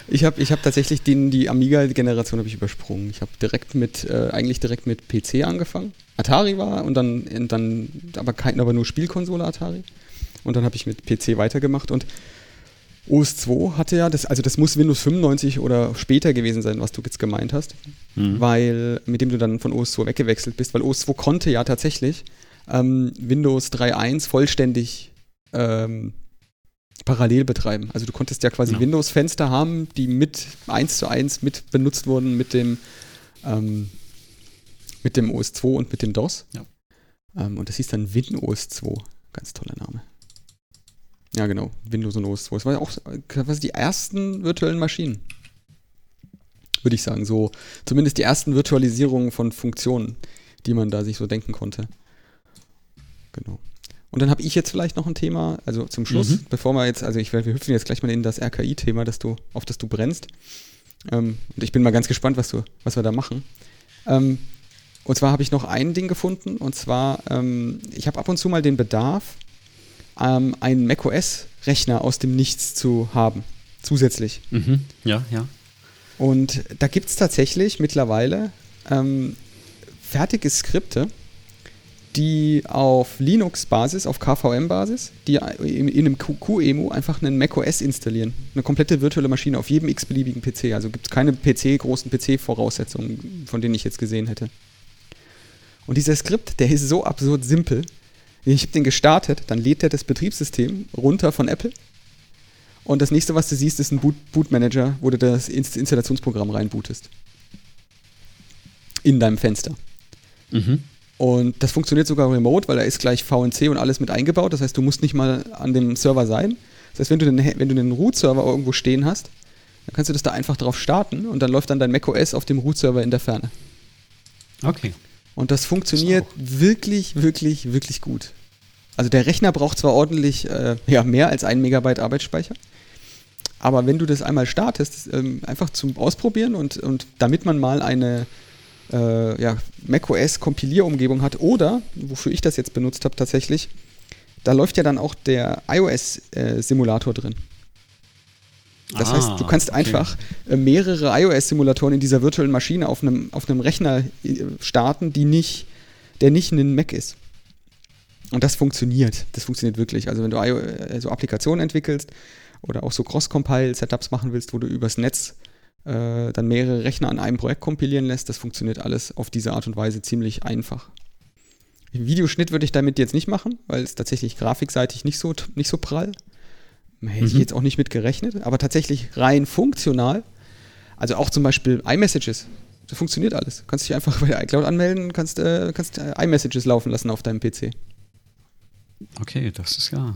Speaker 2: Ich habe ich hab tatsächlich den, die Amiga-Generation habe ich übersprungen. Ich habe direkt mit, äh, eigentlich direkt mit PC angefangen. Atari war und dann, und dann aber, kein, aber nur Spielkonsole Atari. Und dann habe ich mit PC weitergemacht und OS 2 hatte ja, das, also das muss Windows 95 oder später gewesen sein, was du jetzt gemeint hast, mhm. weil mit dem du dann von OS 2 weggewechselt bist, weil OS 2 konnte ja tatsächlich ähm, Windows 3.1 vollständig ähm, parallel betreiben. Also du konntest ja quasi ja. Windows-Fenster haben, die mit 1 zu 1 mit benutzt wurden mit dem, ähm, mit dem OS 2 und mit dem DOS. Ja. Ähm, und das hieß dann WinOS 2. Ganz toller Name. Ja, genau. Windows und OS 2. Das waren ja auch quasi die ersten virtuellen Maschinen. Würde ich sagen. So, zumindest die ersten Virtualisierungen von Funktionen, die man da sich so denken konnte. Genau. Und dann habe ich jetzt vielleicht noch ein Thema, also zum Schluss, mhm. bevor wir jetzt, also ich, wir hüpfen jetzt gleich mal in das RKI-Thema, auf das du brennst. Ähm, und ich bin mal ganz gespannt, was, du, was wir da machen. Ähm, und zwar habe ich noch ein Ding gefunden, und zwar, ähm, ich habe ab und zu mal den Bedarf, ähm, einen macOS-Rechner aus dem Nichts zu haben, zusätzlich.
Speaker 1: Mhm. Ja, ja.
Speaker 2: Und da gibt es tatsächlich mittlerweile ähm, fertige Skripte, die auf Linux-Basis, auf KVM-Basis, die in, in einem QEMU einfach einen macOS installieren. Eine komplette virtuelle Maschine auf jedem x-beliebigen PC. Also gibt es keine PC, großen PC-Voraussetzungen, von denen ich jetzt gesehen hätte. Und dieser Skript, der ist so absurd simpel. Ich habe den gestartet, dann lädt er das Betriebssystem runter von Apple. Und das nächste, was du siehst, ist ein Boot, Boot Manager, wo du das Installationsprogramm reinbootest. In deinem Fenster. Mhm. Und das funktioniert sogar remote, weil da ist gleich VNC und alles mit eingebaut. Das heißt, du musst nicht mal an dem Server sein. Das heißt, wenn du den, wenn du den Root-Server irgendwo stehen hast, dann kannst du das da einfach drauf starten und dann läuft dann dein macOS auf dem Root-Server in der Ferne.
Speaker 1: Okay.
Speaker 2: Und das funktioniert das wirklich, wirklich, wirklich gut. Also der Rechner braucht zwar ordentlich äh, ja, mehr als ein Megabyte Arbeitsspeicher, aber wenn du das einmal startest, ähm, einfach zum Ausprobieren und, und damit man mal eine äh, ja, macOS Kompilierumgebung hat oder, wofür ich das jetzt benutzt habe tatsächlich, da läuft ja dann auch der iOS-Simulator äh, drin. Das ah, heißt, du kannst okay. einfach äh, mehrere iOS-Simulatoren in dieser virtuellen Maschine auf einem, auf einem Rechner äh, starten, die nicht, der nicht ein Mac ist. Und das funktioniert. Das funktioniert wirklich. Also wenn du äh, so Applikationen entwickelst oder auch so Cross-Compile-Setups machen willst, wo du übers Netz äh, dann mehrere Rechner an einem Projekt kompilieren lässt, das funktioniert alles auf diese Art und Weise ziemlich einfach. Videoschnitt würde ich damit jetzt nicht machen, weil es tatsächlich grafikseitig nicht so, nicht so prall. Hätte mhm. ich jetzt auch nicht mit gerechnet, aber tatsächlich rein funktional. Also auch zum Beispiel iMessages. Das funktioniert alles. Du kannst dich einfach bei iCloud anmelden, kannst, äh, kannst äh, iMessages laufen lassen auf deinem PC.
Speaker 1: Okay, das ist ja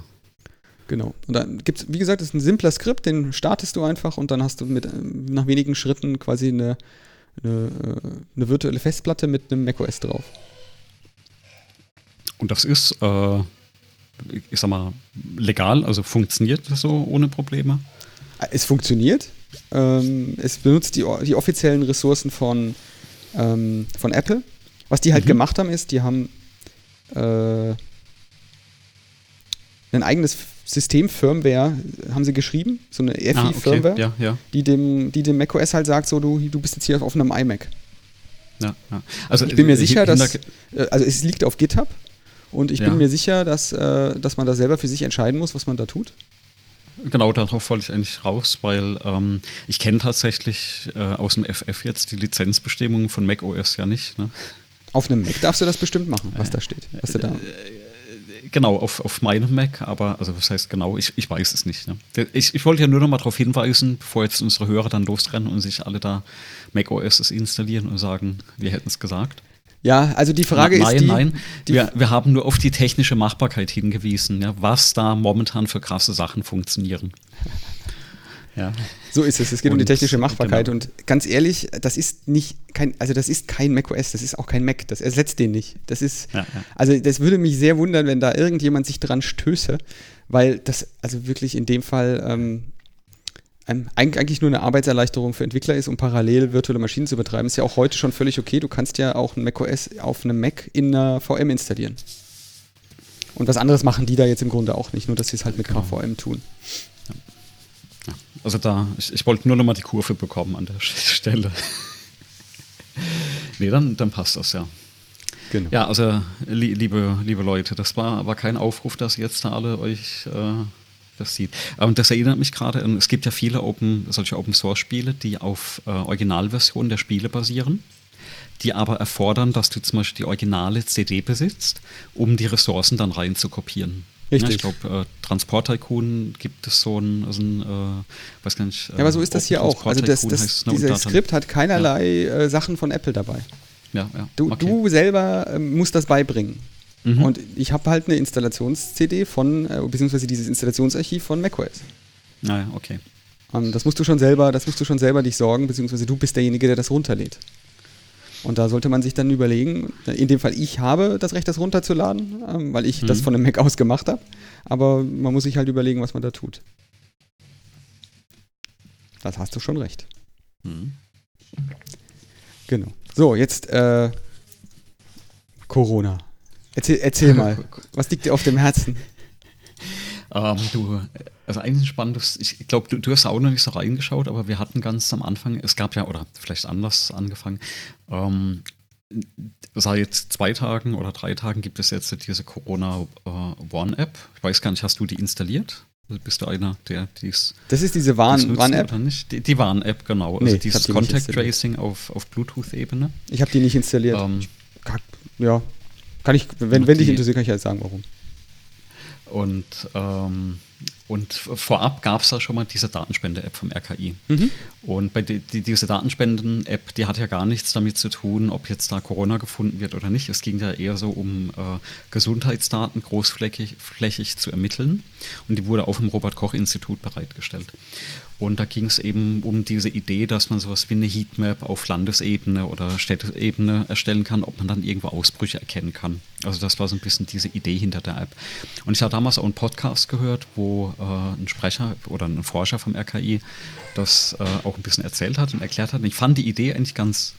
Speaker 2: Genau. Und dann gibt es, wie gesagt, das ist ein simpler Skript, den startest du einfach und dann hast du mit, äh, nach wenigen Schritten quasi eine, eine, äh, eine virtuelle Festplatte mit einem macOS drauf.
Speaker 1: Und das ist, äh, ich sag mal, legal, also funktioniert das so ohne Probleme?
Speaker 2: Es funktioniert. Ähm, es benutzt die, die offiziellen Ressourcen von, ähm, von Apple. Was die halt mhm. gemacht haben, ist, die haben äh, ein eigenes System Firmware haben sie geschrieben, so eine EFI-Firmware, ah, okay. ja, ja. die, dem, die dem macOS halt sagt, so du, du bist jetzt hier auf einem iMac. Ja, ja. Also ich bin mir äh, sicher, dass äh, also es liegt auf GitHub und ich bin mir sicher, dass, äh, dass man da selber für sich entscheiden muss, was man da tut.
Speaker 1: Genau, darauf wollte ich eigentlich raus, weil ähm, ich kenne tatsächlich äh, aus dem FF jetzt die Lizenzbestimmungen von macOS ja nicht. Ne?
Speaker 2: Auf einem Mac darfst du das bestimmt machen, was da steht. Was du da
Speaker 1: genau, auf, auf meinem Mac, aber, also was heißt genau, ich, ich weiß es nicht. Ne? Ich, ich wollte ja nur noch mal darauf hinweisen, bevor jetzt unsere Hörer dann losrennen und sich alle da Mac OS installieren und sagen, wir hätten es gesagt.
Speaker 2: Ja, also die Frage
Speaker 1: Na,
Speaker 2: ist.
Speaker 1: Nein, nein, wir, wir haben nur auf die technische Machbarkeit hingewiesen, ja, was da momentan für krasse Sachen funktionieren.
Speaker 2: Ja. So ist es. Es geht und, um die technische Machbarkeit. Genau. Und ganz ehrlich, das ist nicht kein, also das ist kein macOS, das ist auch kein Mac. Das ersetzt den nicht. Das ist, ja, ja. also das würde mich sehr wundern, wenn da irgendjemand sich dran stöße, weil das also wirklich in dem Fall ähm, eigentlich nur eine Arbeitserleichterung für Entwickler ist, um parallel virtuelle Maschinen zu betreiben. Ist ja auch heute schon völlig okay. Du kannst ja auch ein macOS auf einem Mac in einer VM installieren. Und was anderes machen die da jetzt im Grunde auch nicht, nur dass sie es halt mit genau. KVM tun.
Speaker 1: Also da, ich, ich wollte nur noch mal die Kurve bekommen an der Stelle. nee, dann, dann passt das ja. Genau. Ja, also li liebe, liebe Leute, das war, war kein Aufruf, dass ihr jetzt da alle euch äh, das sieht. Und das erinnert mich gerade, es gibt ja viele Open, solche Open-Source-Spiele, die auf äh, Originalversionen der Spiele basieren, die aber erfordern, dass du zum Beispiel die originale CD besitzt, um die Ressourcen dann rein zu kopieren. Richtig. Ja, ich glaube, äh, Transport Tycoon gibt es so ein, also ein äh, weiß gar nicht.
Speaker 2: Äh, ja, aber so ist das hier auch. Also das, das, dieses Skript hat keinerlei ja. Äh, Sachen von Apple dabei. Ja, ja. Du, okay. du selber ähm, musst das beibringen. Mhm. Und ich habe halt eine Installations-CD von, äh, beziehungsweise dieses Installationsarchiv von macOS.
Speaker 1: Naja, ah, okay.
Speaker 2: Und das musst du schon selber, das musst du schon selber dich sorgen, beziehungsweise du bist derjenige, der das runterlädt. Und da sollte man sich dann überlegen, in dem Fall, ich habe das Recht, das runterzuladen, ähm, weil ich mhm. das von einem Mac aus gemacht habe. Aber man muss sich halt überlegen, was man da tut. Das hast du schon recht. Mhm. Genau. So, jetzt äh, Corona. Erzähl, erzähl mal, was liegt dir auf dem Herzen?
Speaker 1: Ähm, du, also eigentlich ein spannendes, ich glaube, du, du, hast auch noch nicht so reingeschaut, aber wir hatten ganz am Anfang, es gab ja, oder vielleicht anders angefangen, ähm, seit zwei Tagen oder drei Tagen gibt es jetzt diese Corona äh, One-App. Ich weiß gar nicht, hast du die installiert? Also bist du einer, der dies.
Speaker 2: Das ist diese Warn-App?
Speaker 1: Die, die Warn-App, genau. Also nee, dieses Contact Tracing auf, auf Bluetooth-Ebene.
Speaker 2: Ich habe die nicht installiert. Ähm, ja, kann ich, wenn, wenn dich interessiert, kann ich ja sagen, warum.
Speaker 1: Und, ähm, und vorab gab es da schon mal diese Datenspende-App vom RKI. Mhm. Und bei die, die, diese Datenspenden-App, die hat ja gar nichts damit zu tun, ob jetzt da Corona gefunden wird oder nicht. Es ging ja eher so um äh, Gesundheitsdaten großflächig flächig zu ermitteln. Und die wurde auch im Robert-Koch-Institut bereitgestellt. Und da ging es eben um diese Idee, dass man sowas wie eine Heatmap auf Landesebene oder Städteebene erstellen kann, ob man dann irgendwo Ausbrüche erkennen kann. Also das war so ein bisschen diese Idee hinter der App. Und ich habe damals auch einen Podcast gehört, wo äh, ein Sprecher oder ein Forscher vom RKI das äh, auch ein bisschen erzählt hat und erklärt hat. Und ich fand die Idee eigentlich ganz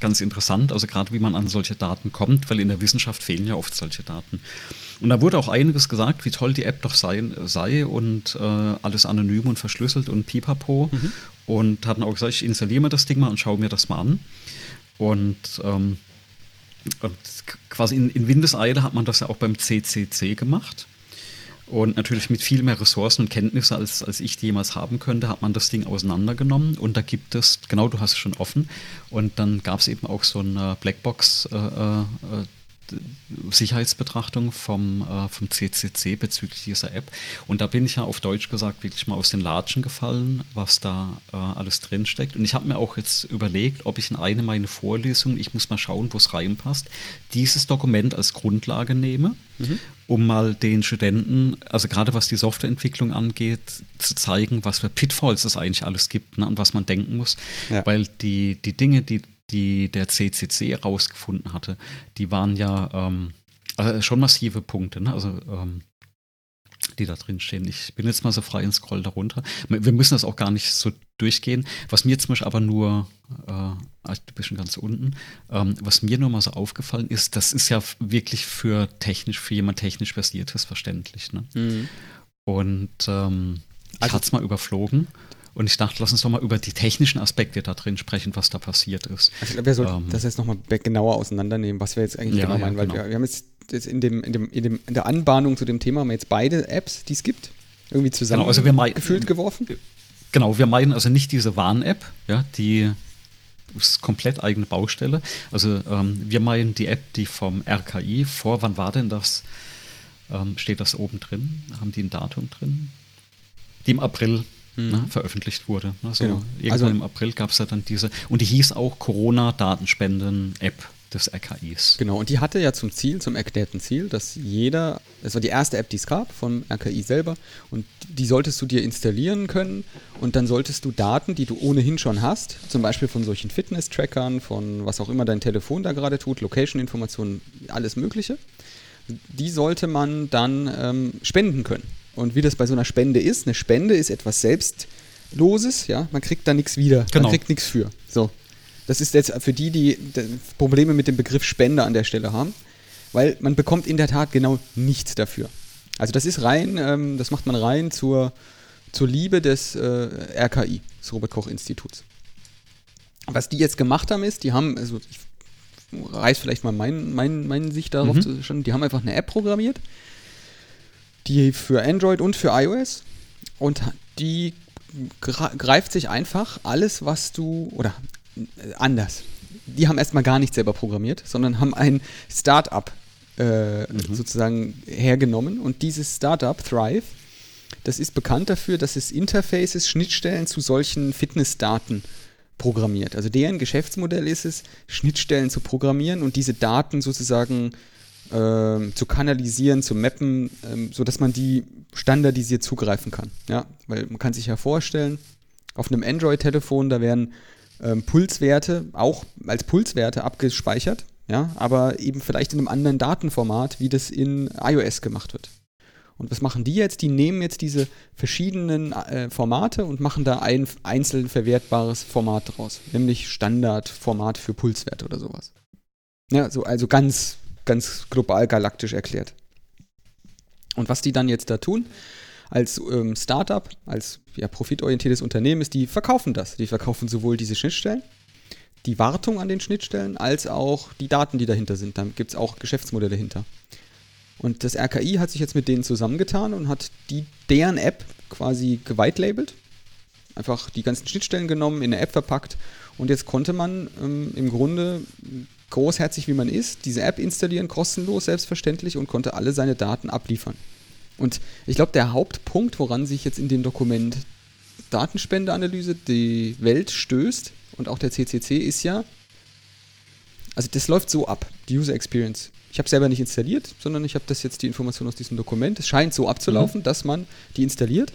Speaker 1: ganz interessant, also gerade wie man an solche Daten kommt, weil in der Wissenschaft fehlen ja oft solche Daten. Und da wurde auch einiges gesagt, wie toll die App doch sei, sei und äh, alles anonym und verschlüsselt und pipapo. Mhm. Und hatten auch gesagt, ich installiere mir das Ding mal und schaue mir das mal an. Und, ähm, und quasi in, in Windeseile hat man das ja auch beim CCC gemacht. Und natürlich mit viel mehr Ressourcen und Kenntnisse, als, als ich die jemals haben könnte, hat man das Ding auseinandergenommen. Und da gibt es, genau, du hast es schon offen. Und dann gab es eben auch so eine Blackbox äh, äh, Sicherheitsbetrachtung vom, äh, vom CCC bezüglich dieser App. Und da bin ich ja auf Deutsch gesagt wirklich mal aus den Latschen gefallen, was da äh, alles drinsteckt. Und ich habe mir auch jetzt überlegt, ob ich in eine meiner Vorlesungen, ich muss mal schauen, wo es reinpasst, dieses Dokument als Grundlage nehme, mhm. Um mal den Studenten, also gerade was die Softwareentwicklung angeht, zu zeigen, was für Pitfalls es eigentlich alles gibt ne, und was man denken muss. Ja. Weil die, die Dinge, die die der CCC herausgefunden hatte, die waren ja ähm, also schon massive Punkte, ne? also ähm, die da drin stehen. Ich bin jetzt mal so frei und scroll darunter. Wir müssen das auch gar nicht so durchgehen. Was mir zum Beispiel aber nur, äh, ah, du bist schon ganz unten, ähm, was mir nur mal so aufgefallen ist, das ist ja wirklich für technisch, für jemand technisch versiertes verständlich. Ne? Mhm. Und ähm, ich also, hatte es mal überflogen. Und ich dachte, lass uns doch mal über die technischen Aspekte da drin sprechen, was da passiert ist.
Speaker 2: Also ich glaube, wir sollten ähm, das jetzt nochmal genauer auseinandernehmen, was wir jetzt eigentlich ja, genau meinen, ja, weil genau. wir, wir, haben jetzt in, dem, in, dem, in, dem, in der Anbahnung zu dem Thema haben wir jetzt beide Apps, die es gibt, irgendwie zusammen genau, also wir gefühlt geworfen.
Speaker 1: Genau, wir meinen also nicht diese Warn-App, ja, die ist komplett eigene Baustelle. Also ähm, wir meinen die App, die vom RKI vor, wann war denn das? Ähm, steht das oben drin? Haben die ein Datum drin? Die im April mhm. ne, veröffentlicht wurde. Ne? So genau. Irgendwann also, im April gab es ja dann diese, und die hieß auch Corona-Datenspenden-App des RKIs.
Speaker 2: Genau, und die hatte ja zum Ziel, zum erklärten Ziel, dass jeder, das war die erste App, die es gab vom RKI selber, und die solltest du dir installieren können und dann solltest du Daten, die du ohnehin schon hast, zum Beispiel von solchen Fitness-Trackern, von was auch immer dein Telefon da gerade tut, Location-Informationen, alles Mögliche, die sollte man dann ähm, spenden können. Und wie das bei so einer Spende ist, eine Spende ist etwas Selbstloses, ja, man kriegt da nichts wieder, genau. man kriegt nichts für. So. Das ist jetzt für die, die Probleme mit dem Begriff Spende an der Stelle haben, weil man bekommt in der Tat genau nichts dafür. Also das ist rein, ähm, das macht man rein zur, zur Liebe des äh, RKI, des Robert-Koch-Instituts. Was die jetzt gemacht haben, ist, die haben, also ich reiß vielleicht mal mein, mein, meine Sicht darauf mhm. schon, die haben einfach eine App programmiert, die für Android und für iOS und die greift sich einfach alles, was du, oder anders. Die haben erstmal gar nicht selber programmiert, sondern haben ein Startup äh, mhm. sozusagen hergenommen und dieses Startup Thrive, das ist bekannt dafür, dass es Interfaces, Schnittstellen zu solchen Fitnessdaten programmiert. Also deren Geschäftsmodell ist es, Schnittstellen zu programmieren und diese Daten sozusagen äh, zu kanalisieren, zu mappen, äh, sodass man die standardisiert zugreifen kann. Ja? Weil man kann sich ja vorstellen, auf einem Android-Telefon, da werden ähm, Pulswerte auch als Pulswerte abgespeichert, ja, aber eben vielleicht in einem anderen Datenformat, wie das in iOS gemacht wird. Und was machen die jetzt? Die nehmen jetzt diese verschiedenen äh, Formate und machen da ein einzeln verwertbares Format draus, nämlich Standardformat für Pulswerte oder sowas. Ja, so, also ganz, ganz global galaktisch erklärt. Und was die dann jetzt da tun, als ähm, Startup, als ja, profitorientiertes Unternehmen, ist, die verkaufen das. Die verkaufen sowohl diese Schnittstellen, die Wartung an den Schnittstellen, als auch die Daten, die dahinter sind. Da gibt es auch Geschäftsmodelle hinter. Und das RKI hat sich jetzt mit denen zusammengetan und hat die, deren App quasi geweitlabelt. Einfach die ganzen Schnittstellen genommen, in eine App verpackt. Und jetzt konnte man ähm, im Grunde großherzig wie man ist, diese App installieren, kostenlos, selbstverständlich, und konnte alle seine Daten abliefern. Und ich glaube, der Hauptpunkt, woran sich jetzt in dem Dokument Datenspendeanalyse die Welt stößt und auch der CCC ist ja, also das läuft so ab, die User Experience. Ich habe selber nicht installiert, sondern ich habe das jetzt die Information aus diesem Dokument. Es scheint so abzulaufen, mhm. dass man die installiert.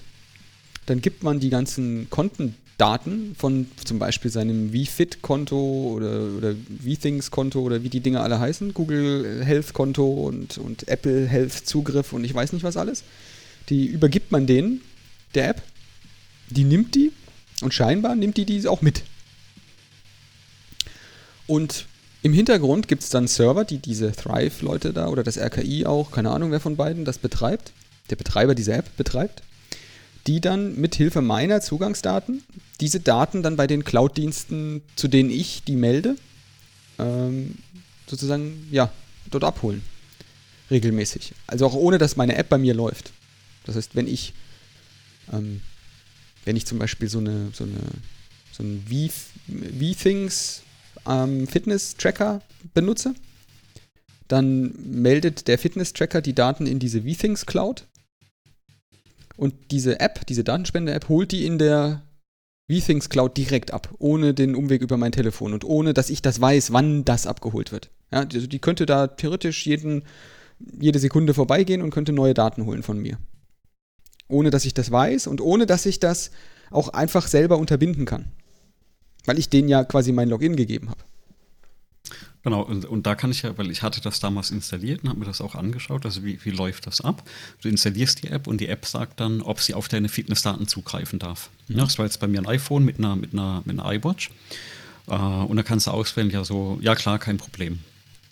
Speaker 2: Dann gibt man die ganzen Kontendaten von zum Beispiel seinem VFit-Konto oder, oder VThings-Konto oder wie die Dinge alle heißen, Google Health-Konto und, und Apple Health-Zugriff und ich weiß nicht was alles. Die übergibt man denen, der App. Die nimmt die und scheinbar nimmt die die auch mit. Und im Hintergrund gibt es dann Server, die diese Thrive-Leute da oder das RKI auch, keine Ahnung wer von beiden, das betreibt, der Betreiber dieser App betreibt, die dann mit Hilfe meiner Zugangsdaten diese Daten dann bei den Cloud-Diensten, zu denen ich die melde, ähm, sozusagen, ja, dort abholen. Regelmäßig. Also auch ohne, dass meine App bei mir läuft. Das heißt, wenn ich, ähm, wenn ich zum Beispiel so eine, so eine, so ein V-Things ähm, Fitness-Tracker benutze, dann meldet der Fitness-Tracker die Daten in diese VThings Cloud. Und diese App, diese Datenspende-App, holt die in der VThings Cloud direkt ab, ohne den Umweg über mein Telefon und ohne, dass ich das weiß, wann das abgeholt wird. Ja, also die könnte da theoretisch jeden, jede Sekunde vorbeigehen und könnte neue Daten holen von mir. Ohne dass ich das weiß und ohne dass ich das auch einfach selber unterbinden kann. Weil ich denen ja quasi mein Login gegeben habe.
Speaker 1: Genau, und, und, da kann ich ja, weil ich hatte das damals installiert und habe mir das auch angeschaut, also wie, wie läuft das ab? Du installierst die App und die App sagt dann, ob sie auf deine Fitnessdaten zugreifen darf. Mhm. Ja, das war jetzt bei mir ein iPhone mit einer, mit einer, mit einer iWatch. Äh, und da kannst du auswählen, ja so, ja klar, kein Problem.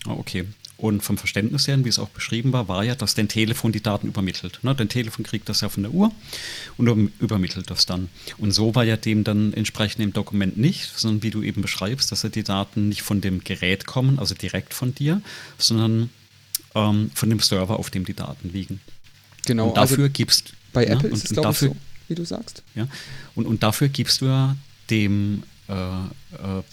Speaker 1: Ah, okay. Und vom Verständnis her, wie es auch beschrieben war, war ja, dass dein Telefon die Daten übermittelt. Ne? Dein Telefon kriegt das ja von der Uhr und übermittelt das dann. Und so war ja dem dann entsprechend im Dokument nicht, sondern wie du eben beschreibst, dass ja die Daten nicht von dem Gerät kommen, also direkt von dir, sondern ähm, von dem Server, auf dem die Daten liegen.
Speaker 2: Genau.
Speaker 1: Und dafür also gibst
Speaker 2: bei ja, Apple ist es glaube ich so, wie du sagst.
Speaker 1: Ja. Und, und dafür gibst du ja dem äh, äh,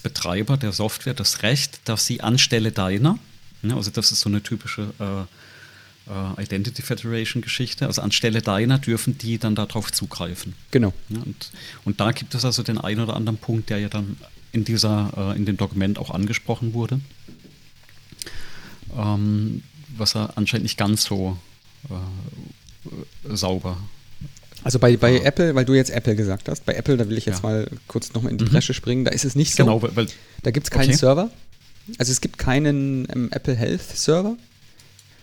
Speaker 1: Betreiber der Software das Recht, dass sie anstelle deiner Ne? Also das ist so eine typische äh, äh, Identity Federation Geschichte. Also anstelle deiner dürfen die dann darauf zugreifen.
Speaker 2: Genau.
Speaker 1: Ja, und, und da gibt es also den einen oder anderen Punkt, der ja dann in dieser, äh, in dem Dokument auch angesprochen wurde. Ähm, was er anscheinend nicht ganz so äh, sauber
Speaker 2: also bei, bei ja. Apple, weil du jetzt Apple gesagt hast, bei Apple, da will ich jetzt ja. mal kurz nochmal in die mhm. Bresche springen, da ist es nicht so.
Speaker 1: Genau, weil,
Speaker 2: da gibt es keinen okay. Server, also es gibt keinen ähm, Apple Health Server,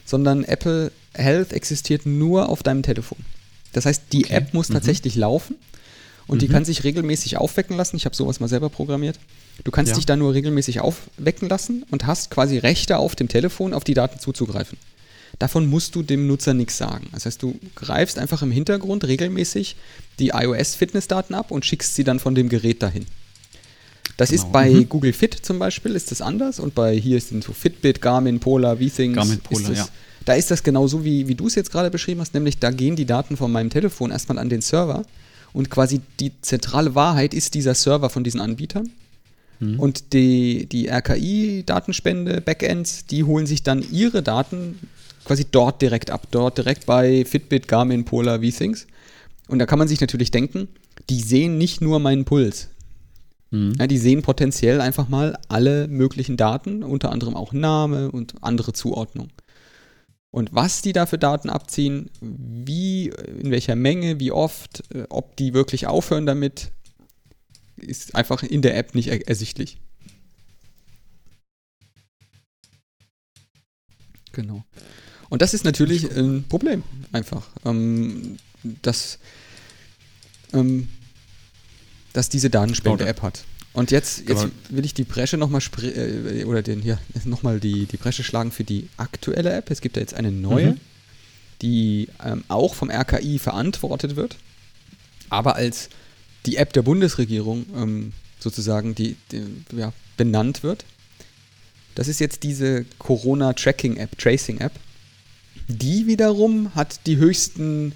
Speaker 2: sondern Apple Health existiert nur auf deinem Telefon. Das heißt, die okay. App muss mhm. tatsächlich laufen und mhm. die kann sich regelmäßig aufwecken lassen. Ich habe sowas mal selber programmiert. Du kannst ja. dich da nur regelmäßig aufwecken lassen und hast quasi Rechte auf dem Telefon, auf die Daten zuzugreifen. Davon musst du dem Nutzer nichts sagen. Das heißt, du greifst einfach im Hintergrund regelmäßig die iOS-Fitnessdaten ab und schickst sie dann von dem Gerät dahin. Das genau. ist bei mhm. Google Fit zum Beispiel, ist das anders und bei hier sind so Fitbit, Garmin, Polar, V-Things,
Speaker 1: Garmin, Polar,
Speaker 2: das,
Speaker 1: ja.
Speaker 2: Da ist das genauso, wie, wie du es jetzt gerade beschrieben hast, nämlich da gehen die Daten von meinem Telefon erstmal an den Server und quasi die zentrale Wahrheit ist dieser Server von diesen Anbietern. Mhm. Und die, die RKI-Datenspende, Backends, die holen sich dann ihre Daten quasi dort direkt ab, dort direkt bei Fitbit, Garmin, Polar, V-Things. Und da kann man sich natürlich denken, die sehen nicht nur meinen Puls. Mhm. Ja, die sehen potenziell einfach mal alle möglichen Daten, unter anderem auch Name und andere Zuordnung. Und was die da für Daten abziehen, wie, in welcher Menge, wie oft, äh, ob die wirklich aufhören damit, ist einfach in der App nicht er ersichtlich. Genau. Und das ist natürlich ein Problem, einfach. Ähm, dass, ähm, dass diese Datenspende-App hat. Und jetzt, jetzt will ich die Bresche nochmal äh, oder den hier nochmal die, die Bresche schlagen für die aktuelle App. Es gibt ja jetzt eine neue, mhm. die ähm, auch vom RKI verantwortet wird, aber als die App der Bundesregierung ähm, sozusagen die, die, ja, benannt wird. Das ist jetzt diese Corona-Tracking-App, Tracing-App. Die wiederum hat die höchsten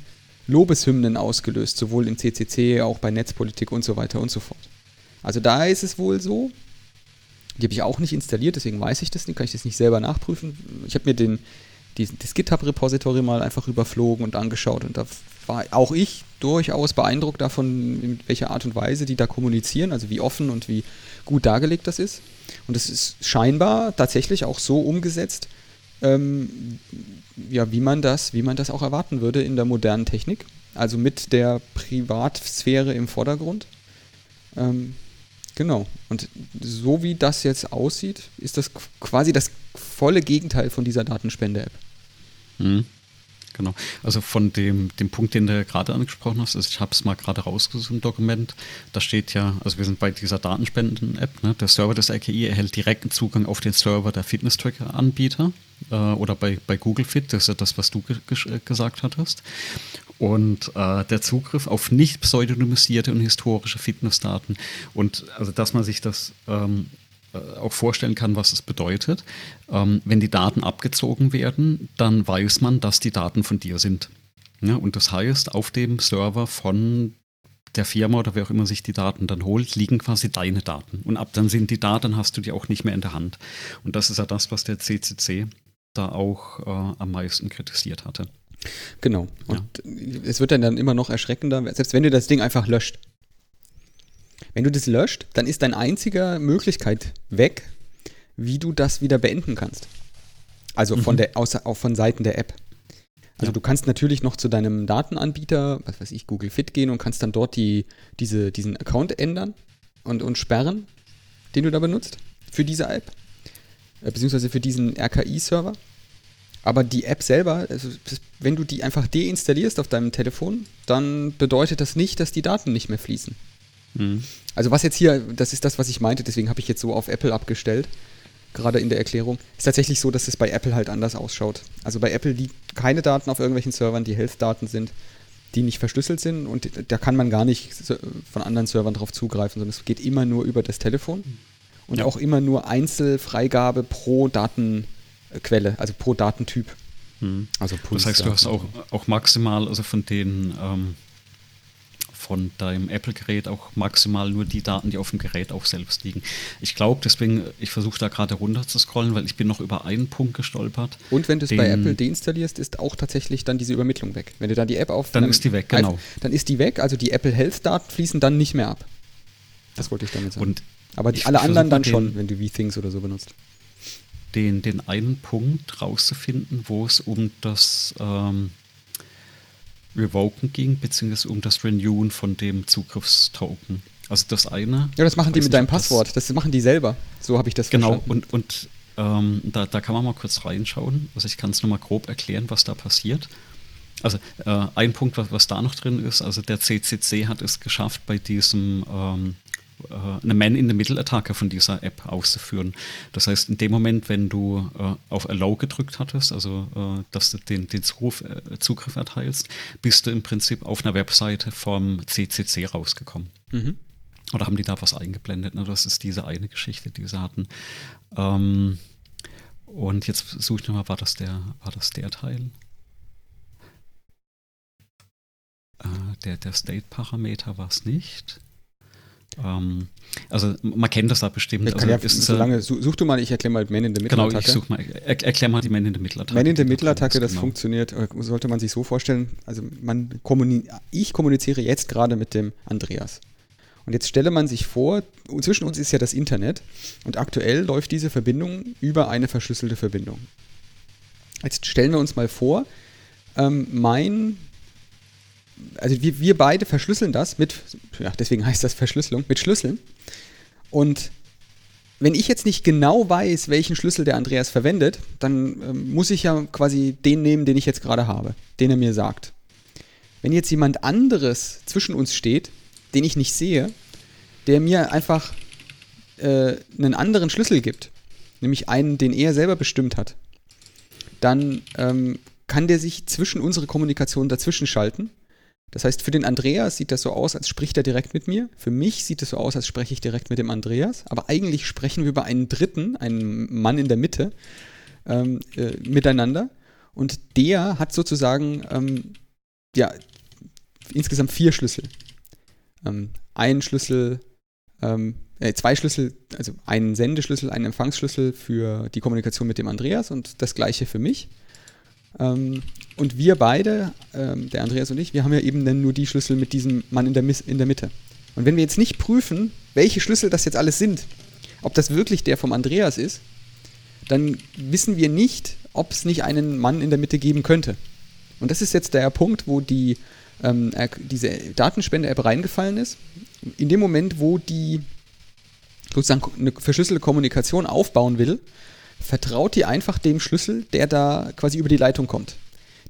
Speaker 2: Lobeshymnen ausgelöst, sowohl im CCC, auch bei Netzpolitik und so weiter und so fort. Also da ist es wohl so. Die habe ich auch nicht installiert, deswegen weiß ich das nicht, kann ich das nicht selber nachprüfen. Ich habe mir den, die, das GitHub-Repository mal einfach überflogen und angeschaut und da war auch ich durchaus beeindruckt davon, in welcher Art und Weise die da kommunizieren, also wie offen und wie gut dargelegt das ist. Und es ist scheinbar tatsächlich auch so umgesetzt, ähm, ja, wie man das, wie man das auch erwarten würde in der modernen Technik. Also mit der Privatsphäre im Vordergrund. Ähm, genau. Und so wie das jetzt aussieht, ist das quasi das volle Gegenteil von dieser Datenspende-App.
Speaker 1: Mhm. Genau. Also von dem, dem Punkt, den du gerade angesprochen hast, also ich habe es mal gerade rausgesucht im Dokument, da steht ja, also wir sind bei dieser Datenspenden-App, ne? der Server des RKI erhält direkten Zugang auf den Server der Fitness-Tracker-Anbieter äh, oder bei, bei Google Fit, das ist ja das, was du ge gesagt hattest. Und äh, der Zugriff auf nicht pseudonymisierte und historische Fitnessdaten. Und also, dass man sich das ähm, äh, auch vorstellen kann, was es bedeutet. Ähm, wenn die Daten abgezogen werden, dann weiß man, dass die Daten von dir sind. Ja, und das heißt, auf dem Server von der Firma oder wer auch immer sich die Daten dann holt, liegen quasi deine Daten. Und ab dann sind die Daten, hast du die auch nicht mehr in der Hand. Und das ist ja das, was der CCC da auch äh, am meisten kritisiert hatte.
Speaker 2: Genau. Und ja. es wird dann, dann immer noch erschreckender, selbst wenn du das Ding einfach löscht. Wenn du das löscht, dann ist deine einzige Möglichkeit weg, wie du das wieder beenden kannst. Also von mhm. der, außer, auch von Seiten der App. Also ja. du kannst natürlich noch zu deinem Datenanbieter, was weiß ich, Google Fit gehen und kannst dann dort die, diese, diesen Account ändern und, und sperren, den du da benutzt für diese App, äh, beziehungsweise für diesen RKI-Server. Aber die App selber, also wenn du die einfach deinstallierst auf deinem Telefon, dann bedeutet das nicht, dass die Daten nicht mehr fließen. Mhm. Also was jetzt hier, das ist das, was ich meinte, deswegen habe ich jetzt so auf Apple abgestellt, gerade in der Erklärung. Ist tatsächlich so, dass es bei Apple halt anders ausschaut. Also bei Apple liegen keine Daten auf irgendwelchen Servern, die Health-Daten sind, die nicht verschlüsselt sind und da kann man gar nicht von anderen Servern drauf zugreifen, sondern es geht immer nur über das Telefon und ja. auch immer nur Einzelfreigabe pro Datenquelle, also pro Datentyp.
Speaker 1: Mhm. Also das heißt, du hast auch, auch maximal, also von den ähm von deinem Apple-Gerät auch maximal nur die Daten, die auf dem Gerät auch selbst liegen. Ich glaube, deswegen, ich versuche da gerade runter zu scrollen, weil ich bin noch über einen Punkt gestolpert.
Speaker 2: Und wenn du es bei Apple deinstallierst, ist auch tatsächlich dann diese Übermittlung weg. Wenn du da die App auf...
Speaker 1: Dann ist die weg, genau.
Speaker 2: Dann ist die weg, also die Apple Health-Daten fließen dann nicht mehr ab. Das wollte ich damit sagen. Und Aber die, alle anderen dann schon, wenn du V-Things oder so benutzt.
Speaker 1: Den, den einen Punkt rauszufinden, wo es um das... Ähm, Revoken ging, beziehungsweise um das Renewen von dem Zugriffstoken. Also das eine.
Speaker 2: Ja, das machen die mit deinem Passwort. Das machen die selber. So habe ich das
Speaker 1: genau, verstanden. Genau, und, und ähm, da, da kann man mal kurz reinschauen. Also ich kann es nochmal grob erklären, was da passiert. Also äh, ein Punkt, was, was da noch drin ist, also der CCC hat es geschafft, bei diesem ähm, äh, eine Man-in-the-Middle-Attacke von dieser App auszuführen. Das heißt, in dem Moment, wenn du äh, auf Allow gedrückt hattest, also äh, dass du den, den Zugriff, äh, Zugriff, erteilst, bist du im Prinzip auf einer Webseite vom CCC rausgekommen. Mhm. Oder haben die da was eingeblendet? Ne? Das ist diese eine Geschichte, die sie hatten. Ähm, Und jetzt suche ich nochmal, war das der, war das der Teil? Äh, der der State-Parameter war es nicht. Ähm, also man kennt das da bestimmt.
Speaker 2: Also,
Speaker 1: ja,
Speaker 2: so lange, such du mal, ich erkläre mal Man in the Middle
Speaker 1: Genau, ich suche mal, er, erklär mal die Man in the Middle
Speaker 2: Attacke. Man in the Middle Attacke, das genau. funktioniert, äh, sollte man sich so vorstellen, also man kommuni ich kommuniziere jetzt gerade mit dem Andreas. Und jetzt stelle man sich vor, zwischen uns ist ja das Internet und aktuell läuft diese Verbindung über eine verschlüsselte Verbindung. Jetzt stellen wir uns mal vor, ähm, mein also wir, wir beide verschlüsseln das mit, ja, deswegen heißt das Verschlüsselung, mit Schlüsseln. Und wenn ich jetzt nicht genau weiß, welchen Schlüssel der Andreas verwendet, dann ähm, muss ich ja quasi den nehmen, den ich jetzt gerade habe, den er mir sagt. Wenn jetzt jemand anderes zwischen uns steht, den ich nicht sehe, der mir einfach äh, einen anderen Schlüssel gibt, nämlich einen, den er selber bestimmt hat, dann ähm, kann der sich zwischen unsere Kommunikation dazwischen schalten das heißt, für den Andreas sieht das so aus, als spricht er direkt mit mir. Für mich sieht es so aus, als spreche ich direkt mit dem Andreas. Aber eigentlich sprechen wir über einen Dritten, einen Mann in der Mitte, ähm, äh, miteinander. Und der hat sozusagen ähm, ja, insgesamt vier Schlüssel. Ähm, ein Schlüssel, ähm, äh, zwei Schlüssel, also einen Sendeschlüssel, einen Empfangsschlüssel für die Kommunikation mit dem Andreas und das gleiche für mich. Ähm, und wir beide, ähm, der Andreas und ich, wir haben ja eben dann nur die Schlüssel mit diesem Mann in der, in der Mitte. Und wenn wir jetzt nicht prüfen, welche Schlüssel das jetzt alles sind, ob das wirklich der vom Andreas ist, dann wissen wir nicht, ob es nicht einen Mann in der Mitte geben könnte. Und das ist jetzt der Punkt, wo die, ähm, diese Datenspende-App reingefallen ist. In dem Moment, wo die sozusagen eine verschlüsselte Kommunikation aufbauen will, vertraut die einfach dem Schlüssel, der da quasi über die Leitung kommt.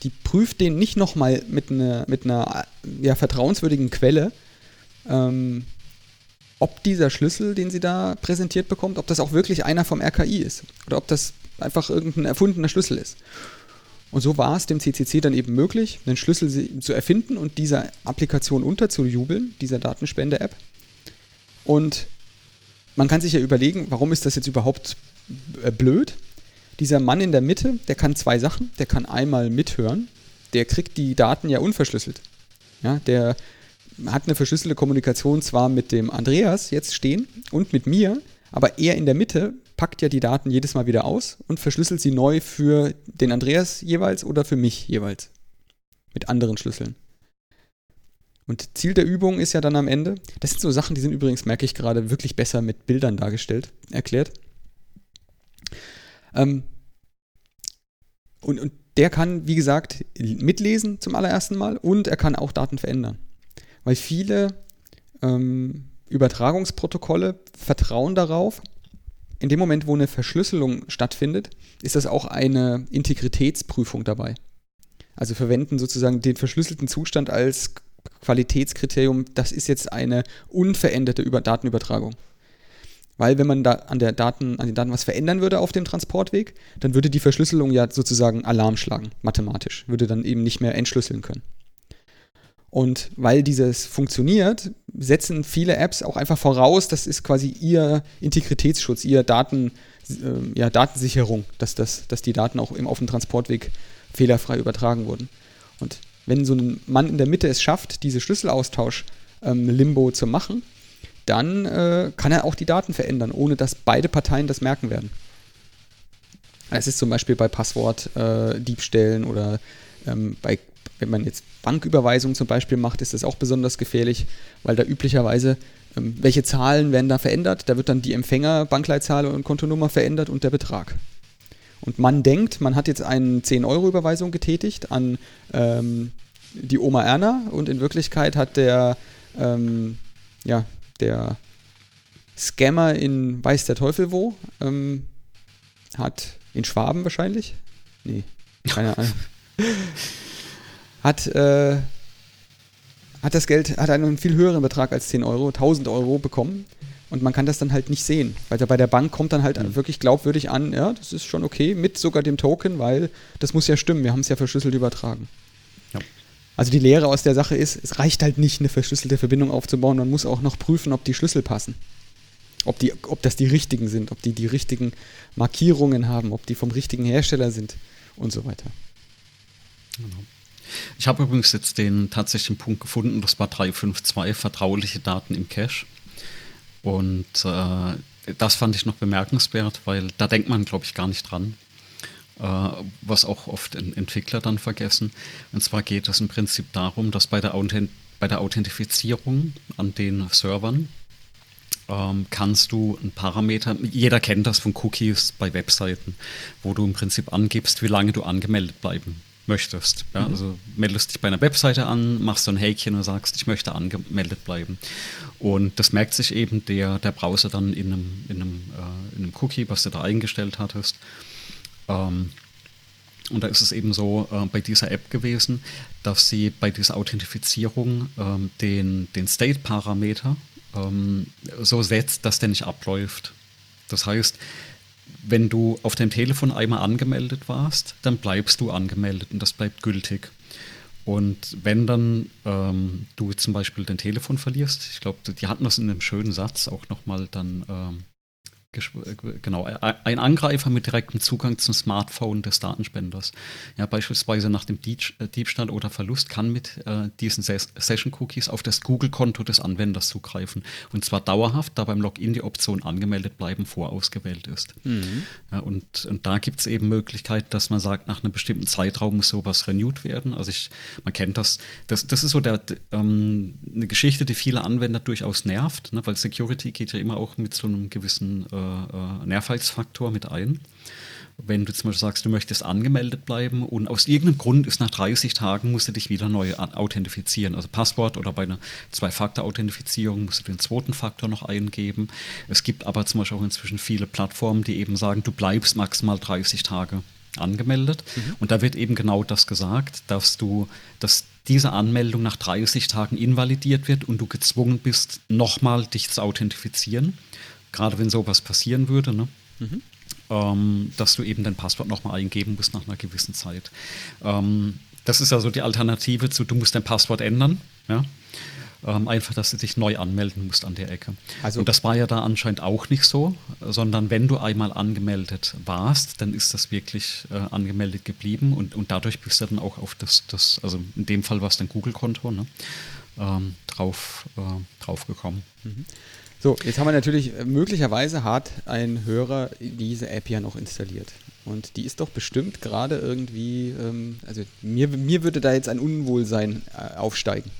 Speaker 2: Die prüft den nicht nochmal mit, ne, mit einer ja, vertrauenswürdigen Quelle, ähm, ob dieser Schlüssel, den sie da präsentiert bekommt, ob das auch wirklich einer vom RKI ist oder ob das einfach irgendein erfundener Schlüssel ist. Und so war es dem CCC dann eben möglich, einen Schlüssel zu erfinden und dieser Applikation unterzujubeln, dieser Datenspende-App. Und man kann sich ja überlegen, warum ist das jetzt überhaupt blöd. Dieser Mann in der Mitte, der kann zwei Sachen. Der kann einmal mithören. Der kriegt die Daten ja unverschlüsselt. Ja, der hat eine verschlüsselte Kommunikation zwar mit dem Andreas jetzt stehen und mit mir, aber er in der Mitte packt ja die Daten jedes Mal wieder aus und verschlüsselt sie neu für den Andreas jeweils oder für mich jeweils. Mit anderen Schlüsseln. Und Ziel der Übung ist ja dann am Ende, das sind so Sachen, die sind übrigens, merke ich gerade, wirklich besser mit Bildern dargestellt, erklärt. Ähm, und, und der kann, wie gesagt, mitlesen zum allerersten Mal und er kann auch Daten verändern. Weil viele ähm, Übertragungsprotokolle vertrauen darauf, in dem Moment, wo eine Verschlüsselung stattfindet, ist das auch eine Integritätsprüfung dabei. Also verwenden sozusagen den verschlüsselten Zustand als Qualitätskriterium, das ist jetzt eine unveränderte Über Datenübertragung. Weil wenn man da an, der Daten, an den Daten was verändern würde auf dem Transportweg, dann würde die Verschlüsselung ja sozusagen Alarm schlagen, mathematisch, würde dann eben nicht mehr entschlüsseln können. Und weil dieses funktioniert, setzen viele Apps auch einfach voraus, das ist quasi ihr Integritätsschutz, ihr Daten, äh, ja, Datensicherung, dass, das, dass die Daten auch eben auf dem Transportweg fehlerfrei übertragen wurden. Und wenn so ein Mann in der Mitte es schafft, diese Schlüsselaustausch-Limbo ähm, zu machen, dann äh, kann er auch die Daten verändern, ohne dass beide Parteien das merken werden. Es ist zum Beispiel bei Passwortdiebstählen äh, oder ähm, bei, wenn man jetzt Banküberweisungen zum Beispiel macht, ist das auch besonders gefährlich, weil da üblicherweise ähm, welche Zahlen werden da verändert? Da wird dann die Empfänger, Bankleitzahl und Kontonummer verändert und der Betrag. Und man denkt, man hat jetzt eine 10-Euro-Überweisung getätigt an ähm, die Oma Erna und in Wirklichkeit hat der, ähm, ja, der Scammer in Weiß der Teufel wo, ähm, hat in Schwaben wahrscheinlich, nee, keine Ahnung, hat, äh, hat das Geld, hat einen viel höheren Betrag als 10 Euro, 1000 Euro bekommen und man kann das dann halt nicht sehen, weil bei der Bank kommt dann halt mhm. wirklich glaubwürdig an, ja, das ist schon okay, mit sogar dem Token, weil das muss ja stimmen, wir haben es ja verschlüsselt übertragen. Also die Lehre aus der Sache ist, es reicht halt nicht, eine verschlüsselte Verbindung aufzubauen, man muss auch noch prüfen, ob die Schlüssel passen. ob, die, ob das die richtigen sind, ob die die richtigen Markierungen haben, ob die vom richtigen Hersteller sind und so weiter.
Speaker 1: Genau. Ich habe übrigens jetzt den tatsächlichen Punkt gefunden, das war 352, vertrauliche Daten im Cache. Und äh, das fand ich noch bemerkenswert, weil da denkt man, glaube ich, gar nicht dran. Äh, was auch oft Entwickler dann vergessen. Und zwar geht es im Prinzip darum, dass bei der, Authent bei der Authentifizierung an den Servern ähm, kannst du ein Parameter, jeder kennt das von Cookies bei Webseiten, wo du im Prinzip angibst, wie lange du angemeldet bleiben möchtest. Ja? Mhm. Also meldest dich bei einer Webseite an, machst so ein Häkchen und sagst, ich möchte angemeldet bleiben. Und das merkt sich eben der, der Browser dann in einem, in, einem, äh, in einem Cookie, was du da eingestellt hattest. Ähm, und da ist es eben so äh, bei dieser App gewesen, dass sie bei dieser Authentifizierung ähm, den, den State-Parameter ähm, so setzt, dass der nicht abläuft. Das heißt, wenn du auf deinem Telefon einmal angemeldet warst, dann bleibst du angemeldet und das bleibt gültig. Und wenn dann ähm, du zum Beispiel dein Telefon verlierst, ich glaube, die hatten das in einem schönen Satz auch nochmal dann ähm, genau, ein Angreifer mit direktem Zugang zum Smartphone des Datenspenders. Ja, beispielsweise nach dem äh, Diebstahl oder Verlust kann mit äh, diesen Session-Cookies auf das Google-Konto des Anwenders zugreifen. Und zwar dauerhaft, da beim Login die Option angemeldet bleiben vorausgewählt ist. Mhm. Ja, und, und da gibt es eben Möglichkeit, dass man sagt, nach einem bestimmten Zeitraum muss sowas renewed werden. Also ich, man kennt das. Das, das ist so der, ähm, eine Geschichte, die viele Anwender durchaus nervt, ne? weil Security geht ja immer auch mit so einem gewissen äh, äh, Nervheitsfaktor mit ein. Wenn du zum Beispiel sagst, du möchtest angemeldet bleiben und aus irgendeinem Grund ist nach 30 Tagen, musst du dich wieder neu authentifizieren. Also Passwort oder bei einer Zwei-Faktor-Authentifizierung musst du den zweiten Faktor noch eingeben. Es gibt aber zum Beispiel auch inzwischen viele Plattformen, die eben sagen, du bleibst maximal 30 Tage angemeldet. Mhm. Und da wird eben genau das gesagt, dass du, dass diese Anmeldung nach 30 Tagen invalidiert wird und du gezwungen bist, nochmal dich zu authentifizieren gerade wenn sowas passieren würde, ne? Mhm. Ähm, dass du eben dein Passwort nochmal eingeben musst nach einer gewissen Zeit. Ähm, das ist also die Alternative zu, du musst dein Passwort ändern. Ja? Ähm, einfach, dass du dich neu anmelden musst an der Ecke. Also und das war ja da anscheinend auch nicht so, sondern wenn du einmal angemeldet warst, dann ist das wirklich äh, angemeldet geblieben und, und dadurch bist du dann auch auf das, das also in dem Fall war es dein Google-Konto, ne? ähm, drauf, äh, drauf gekommen.
Speaker 2: Mhm. So, jetzt haben wir natürlich, äh, möglicherweise hat ein Hörer diese App ja noch installiert. Und die ist doch bestimmt gerade irgendwie, ähm, also mir, mir würde da jetzt ein Unwohlsein äh, aufsteigen.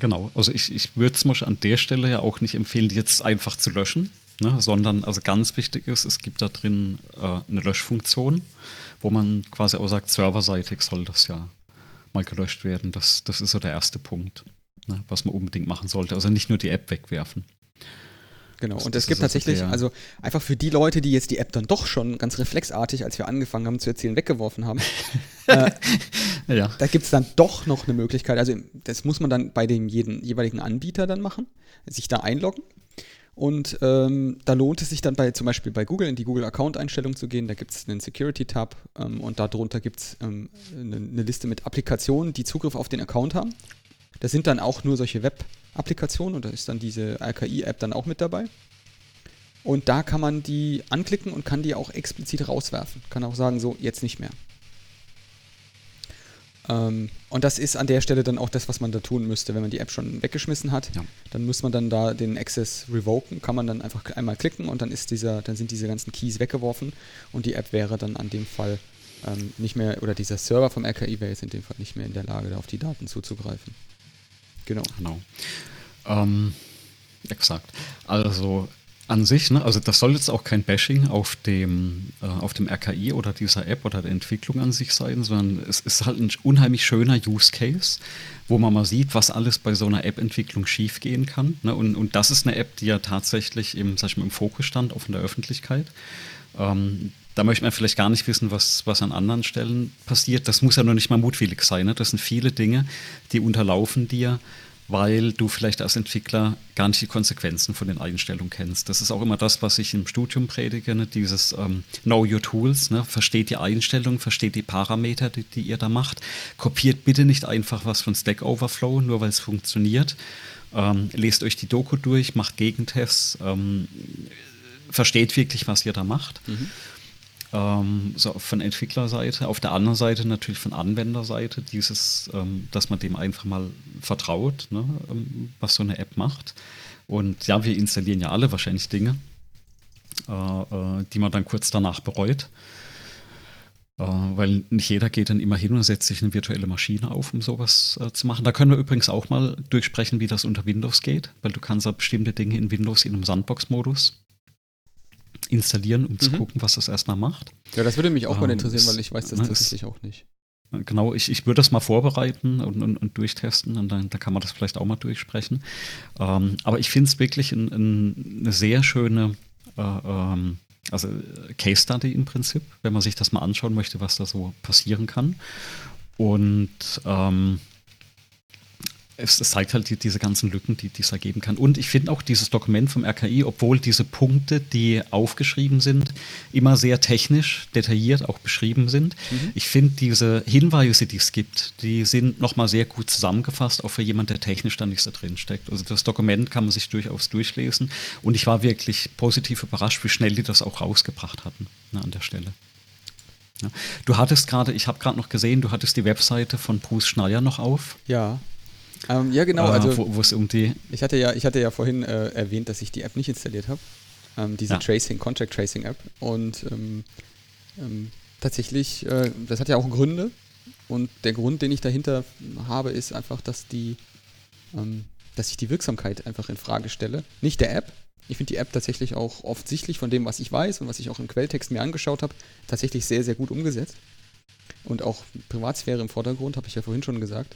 Speaker 1: Genau, also ich, ich würde es an der Stelle ja auch nicht empfehlen, die jetzt einfach zu löschen, ne, sondern also ganz wichtig ist, es gibt da drin äh, eine Löschfunktion, wo man quasi auch sagt, serverseitig soll das ja mal gelöscht werden. Das, das ist so der erste Punkt ne, was man unbedingt machen sollte. Also nicht nur die App wegwerfen.
Speaker 2: Genau, und es gibt tatsächlich, also einfach für die Leute, die jetzt die App dann doch schon ganz reflexartig, als wir angefangen haben zu erzählen, weggeworfen haben, äh, ja. da gibt es dann doch noch eine Möglichkeit. Also das muss man dann bei dem jeden, jeweiligen Anbieter dann machen, sich da einloggen. Und ähm, da lohnt es sich dann bei zum Beispiel bei Google in die Google-Account-Einstellung zu gehen. Da gibt es einen Security-Tab ähm, und darunter gibt es ähm, eine, eine Liste mit Applikationen, die Zugriff auf den Account haben. Das sind dann auch nur solche Web-Applikationen und da ist dann diese RKI-App dann auch mit dabei. Und da kann man die anklicken und kann die auch explizit rauswerfen. Kann auch sagen, so, jetzt nicht mehr. Ähm, und das ist an der Stelle dann auch das, was man da tun müsste, wenn man die App schon weggeschmissen hat. Ja. Dann muss man dann da den Access revoken, kann man dann einfach einmal klicken und dann ist dieser, dann sind diese ganzen Keys weggeworfen und die App wäre dann an dem Fall ähm, nicht mehr, oder dieser Server vom RKI wäre jetzt in dem Fall nicht mehr in der Lage, da auf die Daten zuzugreifen.
Speaker 1: Genau. Genau. Ähm, exakt. Also an sich, ne, also das soll jetzt auch kein Bashing auf dem, äh, auf dem RKI oder dieser App oder der Entwicklung an sich sein, sondern es ist halt ein unheimlich schöner Use Case, wo man mal sieht, was alles bei so einer App-Entwicklung schiefgehen kann. Ne? Und, und das ist eine App, die ja tatsächlich im, sag ich mal, im Fokus stand, auch in der Öffentlichkeit. Ähm, da möchte man vielleicht gar nicht wissen, was, was an anderen Stellen passiert. Das muss ja noch nicht mal mutwillig sein. Ne? Das sind viele Dinge, die unterlaufen dir, weil du vielleicht als Entwickler gar nicht die Konsequenzen von den Einstellungen kennst. Das ist auch immer das, was ich im Studium predige, ne? dieses ähm, Know Your Tools, ne? versteht die Einstellungen, versteht die Parameter, die, die, ihr da macht. Kopiert bitte nicht einfach was von Stack Overflow, nur weil es funktioniert. Ähm, lest euch die Doku durch, macht Gegentests, ähm, versteht wirklich, was ihr da macht. Mhm ähm, so von Entwicklerseite, auf der anderen Seite natürlich von Anwenderseite dieses, ähm, dass man dem einfach mal vertraut, ne, ähm, was so eine App macht. Und ja, wir installieren ja alle wahrscheinlich Dinge, äh, äh, die man dann kurz danach bereut. Äh, weil nicht jeder geht dann immer hin und setzt sich eine virtuelle Maschine auf, um sowas äh, zu machen. Da können wir übrigens auch mal durchsprechen, wie das unter Windows geht, weil du kannst ja bestimmte Dinge in Windows in einem Sandbox-Modus installieren, um mhm. zu gucken, was das erstmal macht.
Speaker 2: Ja, das würde mich auch ähm, mal interessieren, weil ich weiß das tatsächlich auch nicht.
Speaker 1: Genau, ich, ich würde das mal vorbereiten und, und, und durchtesten und dann, dann, kann man das vielleicht auch mal durchsprechen. Ähm, aber ich finde es wirklich ein, ein, eine sehr schöne äh, ähm, also Case Study im Prinzip, wenn man sich das mal anschauen möchte, was da so passieren kann. Und ähm, es, es, zeigt halt die, diese ganzen Lücken, die, es ergeben kann. Und ich finde auch dieses Dokument vom RKI, obwohl diese Punkte, die aufgeschrieben sind, immer sehr technisch, detailliert auch beschrieben sind. Mhm. Ich finde diese Hinweise, die es gibt, die sind nochmal sehr gut zusammengefasst, auch für jemanden, der technisch da nicht so drin steckt. Also das Dokument kann man sich durchaus durchlesen. Und ich war wirklich positiv überrascht, wie schnell die das auch rausgebracht hatten ne, an der Stelle. Ja. Du hattest gerade, ich habe gerade noch gesehen, du hattest die Webseite von Bruce Schneier noch auf.
Speaker 2: Ja. Ähm, ja, genau.
Speaker 1: Ah, also, wo es um die.
Speaker 2: Ich hatte ja, ich hatte ja vorhin äh, erwähnt, dass ich die App nicht installiert habe. Ähm, diese ja. Tracing, Contract Tracing App. Und ähm, ähm, tatsächlich, äh, das hat ja auch Gründe. Und der Grund, den ich dahinter habe, ist einfach, dass die, ähm, dass ich die Wirksamkeit einfach in Frage stelle. Nicht der App. Ich finde die App tatsächlich auch offensichtlich von dem, was ich weiß und was ich auch im Quelltext mir angeschaut habe, tatsächlich sehr, sehr gut umgesetzt. Und auch Privatsphäre im Vordergrund, habe ich ja vorhin schon gesagt.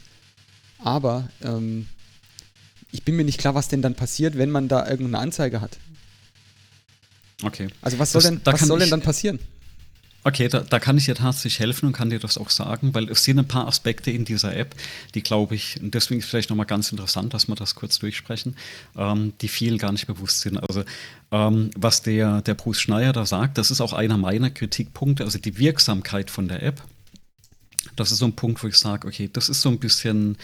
Speaker 2: Aber ähm, ich bin mir nicht klar, was denn dann passiert, wenn man da irgendeine Anzeige hat.
Speaker 1: Okay.
Speaker 2: Also was soll, das, denn, da was soll denn dann passieren?
Speaker 1: Okay, da, da, kann ich dir tatsächlich helfen und kann dir das auch sagen, weil es sind ein paar Aspekte in dieser App, die glaube ich, und deswegen ist es vielleicht nochmal ganz interessant, dass wir das kurz durchsprechen, ähm, die vielen gar nicht bewusst sind. Also ähm, was der, der Bruce Schneier da sagt, das ist auch einer meiner Kritikpunkte, also die Wirksamkeit von der App das ist so ein Punkt, wo ich sage, okay, das ist so ein bisschen,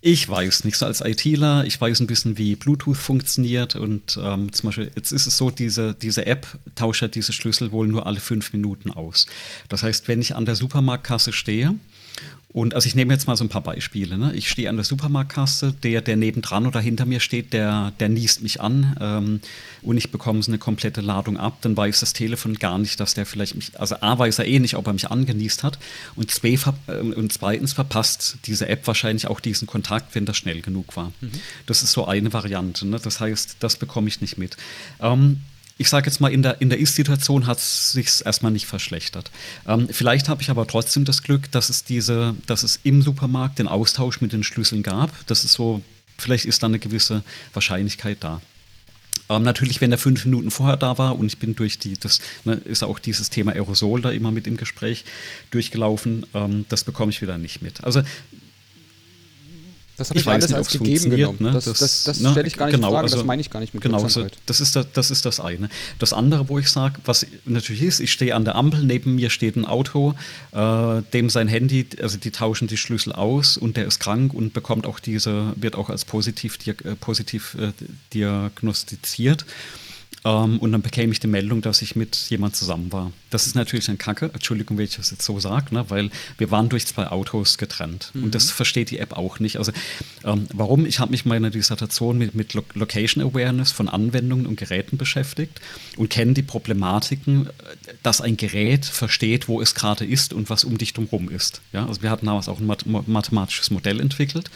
Speaker 1: ich weiß nicht, so als ITler, ich weiß ein bisschen, wie Bluetooth funktioniert und ähm, zum Beispiel, jetzt ist es so, diese, diese App tauscht ja diese Schlüssel wohl nur alle fünf Minuten aus. Das heißt, wenn ich an der Supermarktkasse stehe und also ich nehme jetzt mal so ein paar Beispiele. Ne? Ich stehe an der Supermarktkasse, der, der nebendran oder hinter mir steht, der, der niest mich an ähm, und ich bekomme so eine komplette Ladung ab. Dann weiß das Telefon gar nicht, dass der vielleicht mich, also A weiß er eh nicht, ob er mich angenießt hat und, zwei, äh, und zweitens verpasst diese App wahrscheinlich auch diesen Kontakt, wenn das schnell genug war. Mhm. Das ist so eine Variante. Ne? Das heißt, das bekomme ich nicht mit. Ähm, ich sage jetzt mal, in der, in der Ist-Situation hat es sich erstmal nicht verschlechtert. Ähm, vielleicht habe ich aber trotzdem das Glück, dass es diese, dass es im Supermarkt den Austausch mit den Schlüsseln gab. Das ist so, vielleicht ist da eine gewisse Wahrscheinlichkeit da. Ähm, natürlich, wenn er fünf Minuten vorher da war und ich bin durch die, das ne, ist auch dieses Thema Aerosol da immer mit im Gespräch durchgelaufen, ähm, das bekomme ich wieder nicht mit. Also
Speaker 2: das habe ich, ich alles nicht, als gegeben genommen. Ne? Das, das, das, das ne? stelle ich gar nicht genau, in Frage, also, das meine ich gar nicht mit
Speaker 1: Genau, also das, ist das, das ist das eine. Das andere, wo ich sage, was natürlich ist, ich stehe an der Ampel, neben mir steht ein Auto, äh, dem sein Handy, also die tauschen die Schlüssel aus und der ist krank und bekommt auch diese, wird auch als positiv, äh, positiv äh, diagnostiziert. Ähm, und dann bekäme ich die Meldung, dass ich mit jemand zusammen war. Das ist natürlich ein Kacke, Entschuldigung, wenn ich das jetzt so sage, ne, weil wir waren durch zwei Autos getrennt. Mhm. Und das versteht die App auch nicht. Also ähm, warum? Ich habe mich in meiner Dissertation mit, mit Location Awareness von Anwendungen und Geräten beschäftigt und kenne die Problematiken, dass ein Gerät versteht, wo es gerade ist und was um dich drumherum ist. Ja? Also wir hatten damals auch ein mathematisches Modell entwickelt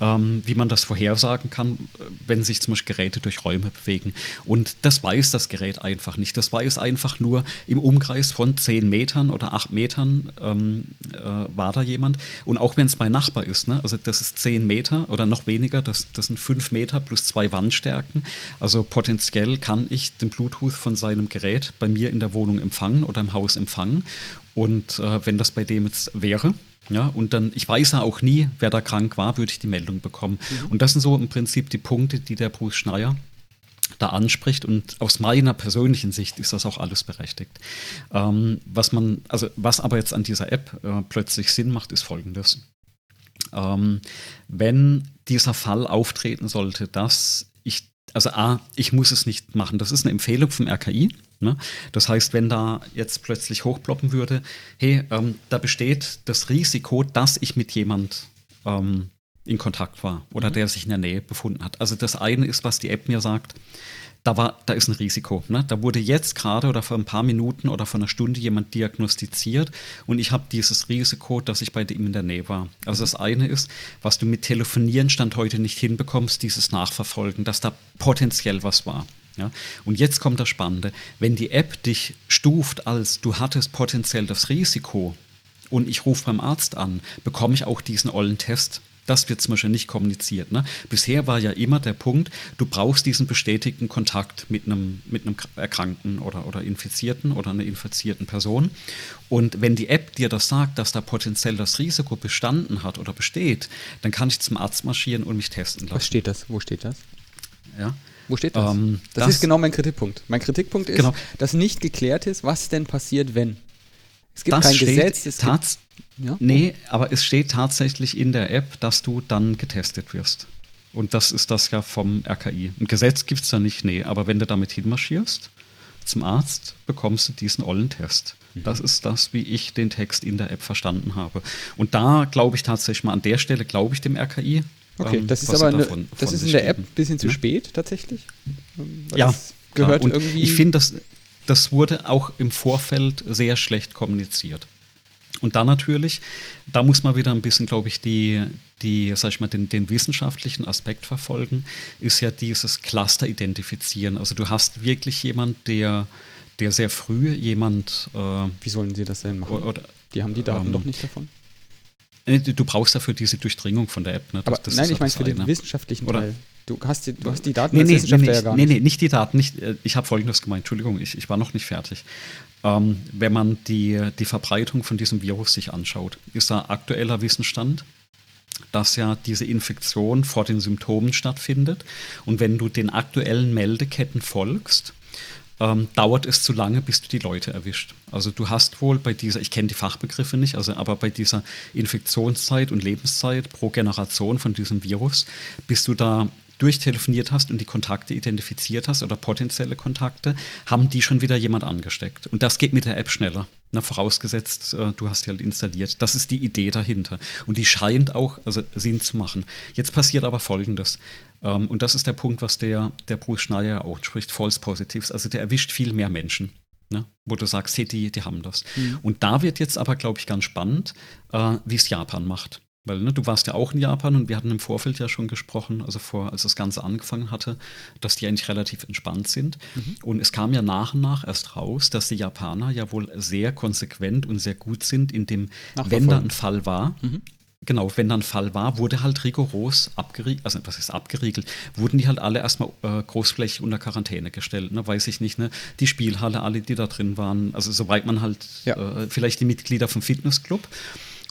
Speaker 1: ähm, wie man das vorhersagen kann, wenn sich zum Beispiel Geräte durch Räume bewegen. Und das weiß das Gerät einfach nicht. Das weiß einfach nur, im Umkreis von 10 Metern oder 8 Metern ähm, äh, war da jemand. Und auch wenn es mein Nachbar ist, ne? also das ist 10 Meter oder noch weniger, das, das sind 5 Meter plus zwei Wandstärken. Also potenziell kann ich den Bluetooth von seinem Gerät bei mir in der Wohnung empfangen oder im Haus empfangen. Und äh, wenn das bei dem jetzt wäre, Ja, und dann, ich weiß ja auch nie, wer da krank war, würde ich die Meldung bekommen. Mhm. Und das sind so im Prinzip die Punkte, die der Bruce Schneier da anspricht und aus meiner persönlichen Sicht ist das auch alles berechtigt. Ähm, was man, also was aber jetzt an dieser App äh, plötzlich Sinn macht, ist folgendes. Ähm, wenn dieser Fall auftreten sollte, dass also A, ich muss es nicht machen, das ist eine Empfehlung vom RKI. Ne? Das heißt, wenn da jetzt plötzlich hochploppen würde, hey, ähm, da besteht das Risiko, dass ich mit jemand ähm, in Kontakt war oder mhm. der sich in der Nähe befunden hat. Also das eine ist, was die App mir sagt, da, war, da ist ein Risiko. Ne? Da wurde jetzt gerade oder vor ein paar Minuten oder vor einer Stunde jemand diagnostiziert und ich habe dieses Risiko, dass ich bei ihm in der Nähe war. Also das eine ist, was du mit Telefonieren Stand heute nicht hinbekommst, dieses Nachverfolgen, dass da potenziell was war. Ja? Und jetzt kommt das Spannende. Wenn die App dich stuft als du hattest potenziell das Risiko und ich rufe beim Arzt an, bekomme ich auch diesen ollen Test das wird zum Beispiel nicht kommuniziert. Ne? Bisher war ja immer der Punkt, du brauchst diesen bestätigten Kontakt mit einem, mit einem Erkrankten oder, oder Infizierten oder einer infizierten Person. Und wenn die App dir das sagt, dass da potenziell das Risiko bestanden hat oder besteht, dann kann ich zum Arzt marschieren und mich testen lassen.
Speaker 2: Was steht das? Wo steht das?
Speaker 1: Ja.
Speaker 2: Wo steht das? Ähm, das, das, ist genau mein Kritikpunkt. Mein Kritikpunkt ist, genau. dass nicht geklärt ist, was denn passiert, wenn.
Speaker 1: Es gibt das kein Gesetz. Es gibt, ja? Nee, aber es steht tatsächlich in der App, dass du dann getestet wirst. Und das ist das ja vom RKI. Ein Gesetz gibt es da nicht, nee. Aber wenn du damit hinmarschierst, zum Arzt, bekommst du diesen ollen Test. Mhm. Das ist das, wie ich den Text in der App verstanden habe. Und da glaube ich tatsächlich mal, an der Stelle glaube ich dem RKI.
Speaker 2: Okay, ähm, das ist aber eine, davon, das ist in der App ein bisschen zu ja? spät tatsächlich.
Speaker 1: Weil ja, gehört ja, irgendwie. Ich finde, das, das wurde auch im Vorfeld sehr schlecht kommuniziert. Und dann natürlich, da muss man wieder ein bisschen, glaube ich, die, die, sag ich mal, den, den wissenschaftlichen Aspekt verfolgen, ist ja dieses Cluster identifizieren. Also du hast wirklich jemand, der, der sehr früh jemand.
Speaker 2: Äh, Wie sollen sie das denn machen? Oder, die haben die Daten ähm, doch nicht davon.
Speaker 1: Du brauchst dafür diese Durchdringung von der App.
Speaker 2: Ne? Das, Aber
Speaker 1: das
Speaker 2: nein, ich meine für den wissenschaftlichen
Speaker 1: Oder?
Speaker 2: Teil. Du hast die, du hast die Daten
Speaker 1: nee, nee, Wissenschaftler nee, ja gar nicht. Nee, nee, nicht die Daten. Nicht, äh, ich habe Folgendes gemeint. Entschuldigung, ich, ich war noch nicht fertig. Ähm, wenn man die, die Verbreitung von diesem Virus sich anschaut, ist da aktueller Wissensstand, dass ja diese Infektion vor den Symptomen stattfindet. Und wenn du den aktuellen Meldeketten folgst, ähm, dauert es zu lange, bis du die Leute erwischt. Also du hast wohl bei dieser, ich kenne die Fachbegriffe nicht, also aber bei dieser Infektionszeit und Lebenszeit pro Generation von diesem Virus, bis du da durchtelefoniert hast und die Kontakte identifiziert hast oder potenzielle Kontakte, haben die schon wieder jemand angesteckt. Und das geht mit der App schneller. Na, vorausgesetzt, äh, du hast die halt installiert. Das ist die Idee dahinter. Und die scheint auch also, Sinn zu machen. Jetzt passiert aber Folgendes. Ähm, und das ist der Punkt, was der, der Bruce Schneier auch spricht, False Positives. Also der erwischt viel mehr Menschen. Ne? wo du sagst, hey, die, die haben das. Mhm. Und da wird jetzt aber, glaube ich, ganz spannend, äh, wie es Japan macht. Weil ne, du warst ja auch in Japan und wir hatten im Vorfeld ja schon gesprochen, also vor, als das Ganze angefangen hatte, dass die eigentlich relativ entspannt sind. Mhm. Und es kam ja nach und nach erst raus, dass die Japaner ja wohl sehr konsequent und sehr gut sind, in dem, wenn da ein Fall war, mhm. Genau, wenn dann ein Fall war, wurde halt rigoros abgeriegelt, also was ist abgeriegelt, wurden die halt alle erstmal äh, großflächig unter Quarantäne gestellt, ne? weiß ich nicht, ne? Die Spielhalle, alle, die da drin waren, also soweit man halt, ja. äh, vielleicht die Mitglieder vom Fitnessclub.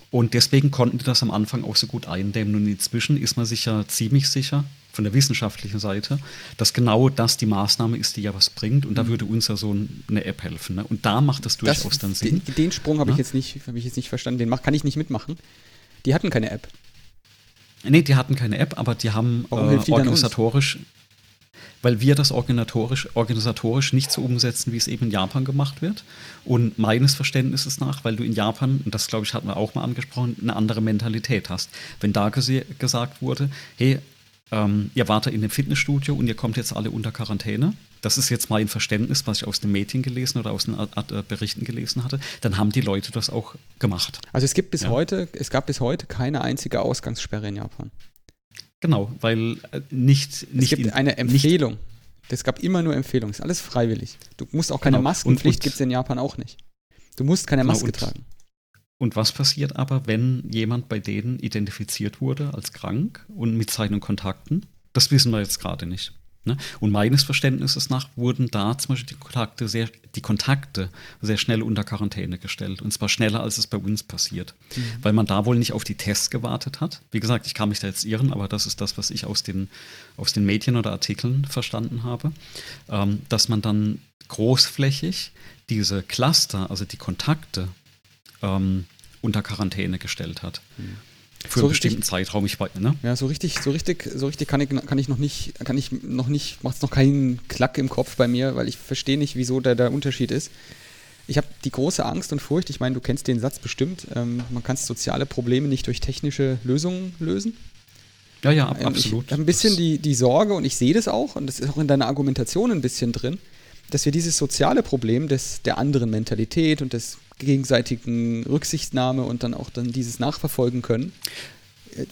Speaker 1: Und deswegen konnten die das am Anfang auch so gut eindämmen. Und inzwischen ist man sich ja ziemlich sicher, von der wissenschaftlichen Seite, dass genau das die Maßnahme ist, die ja was bringt. Und da mhm. würde uns ja so eine App helfen. Ne? Und da macht das durchaus das, dann Sinn.
Speaker 2: Den, den Sprung habe ich, jetzt nicht, hab ich jetzt nicht verstanden. Den mach, kann ich nicht mitmachen. Die hatten keine App.
Speaker 1: Nee, die hatten keine App, aber die haben äh, organisatorisch weil wir das organisatorisch, organisatorisch nicht so umsetzen, wie es eben in Japan gemacht wird. Und meines Verständnisses nach, weil du in Japan, und das glaube ich hatten wir auch mal angesprochen, eine andere Mentalität hast. Wenn da gesagt wurde, hey, ähm, ihr wartet in dem Fitnessstudio und ihr kommt jetzt alle unter Quarantäne. Das ist jetzt mein Verständnis, was ich aus dem Medien gelesen oder aus den äh, Berichten gelesen hatte. Dann haben die Leute das auch gemacht.
Speaker 2: Also es gibt bis ja. heute, es gab bis heute keine einzige Ausgangssperre in Japan.
Speaker 1: Genau, weil äh, nicht, nicht.
Speaker 2: Es gibt eine Empfehlung. Es gab immer nur Empfehlungen. Es ist alles freiwillig. Du musst auch keine genau. Maskenpflicht, gibt es in Japan auch nicht. Du musst keine genau, Maske
Speaker 1: und,
Speaker 2: tragen.
Speaker 1: Und was passiert aber, wenn jemand bei denen identifiziert wurde als krank und mit seinen Kontakten? Das wissen wir jetzt gerade nicht. Ne? Und meines Verständnisses nach wurden da zum Beispiel die Kontakte, sehr, die Kontakte sehr schnell unter Quarantäne gestellt. Und zwar schneller, als es bei uns passiert. Mhm. Weil man da wohl nicht auf die Tests gewartet hat. Wie gesagt, ich kann mich da jetzt irren, aber das ist das, was ich aus den, aus den Medien oder Artikeln verstanden habe. Ähm, dass man dann großflächig diese Cluster, also die Kontakte, ähm, unter Quarantäne gestellt hat. Mhm für so einen bestimmten richtig, Zeitraum. Ich weiß, ne?
Speaker 2: Ja, so richtig, so richtig, so richtig kann ich, kann ich noch nicht, kann ich noch nicht, macht es noch keinen Klack im Kopf bei mir, weil ich verstehe nicht, wieso da der Unterschied ist. Ich habe die große Angst und Furcht, ich meine, du kennst den Satz bestimmt, ähm, man kann soziale Probleme nicht durch technische Lösungen lösen.
Speaker 1: Ja, ja, ab, ähm, absolut.
Speaker 2: Ich habe ein bisschen die, die Sorge und ich sehe das auch und das ist auch in deiner Argumentation ein bisschen drin, dass wir dieses soziale Problem des, der anderen Mentalität und des gegenseitigen Rücksichtnahme und dann auch dann dieses nachverfolgen können.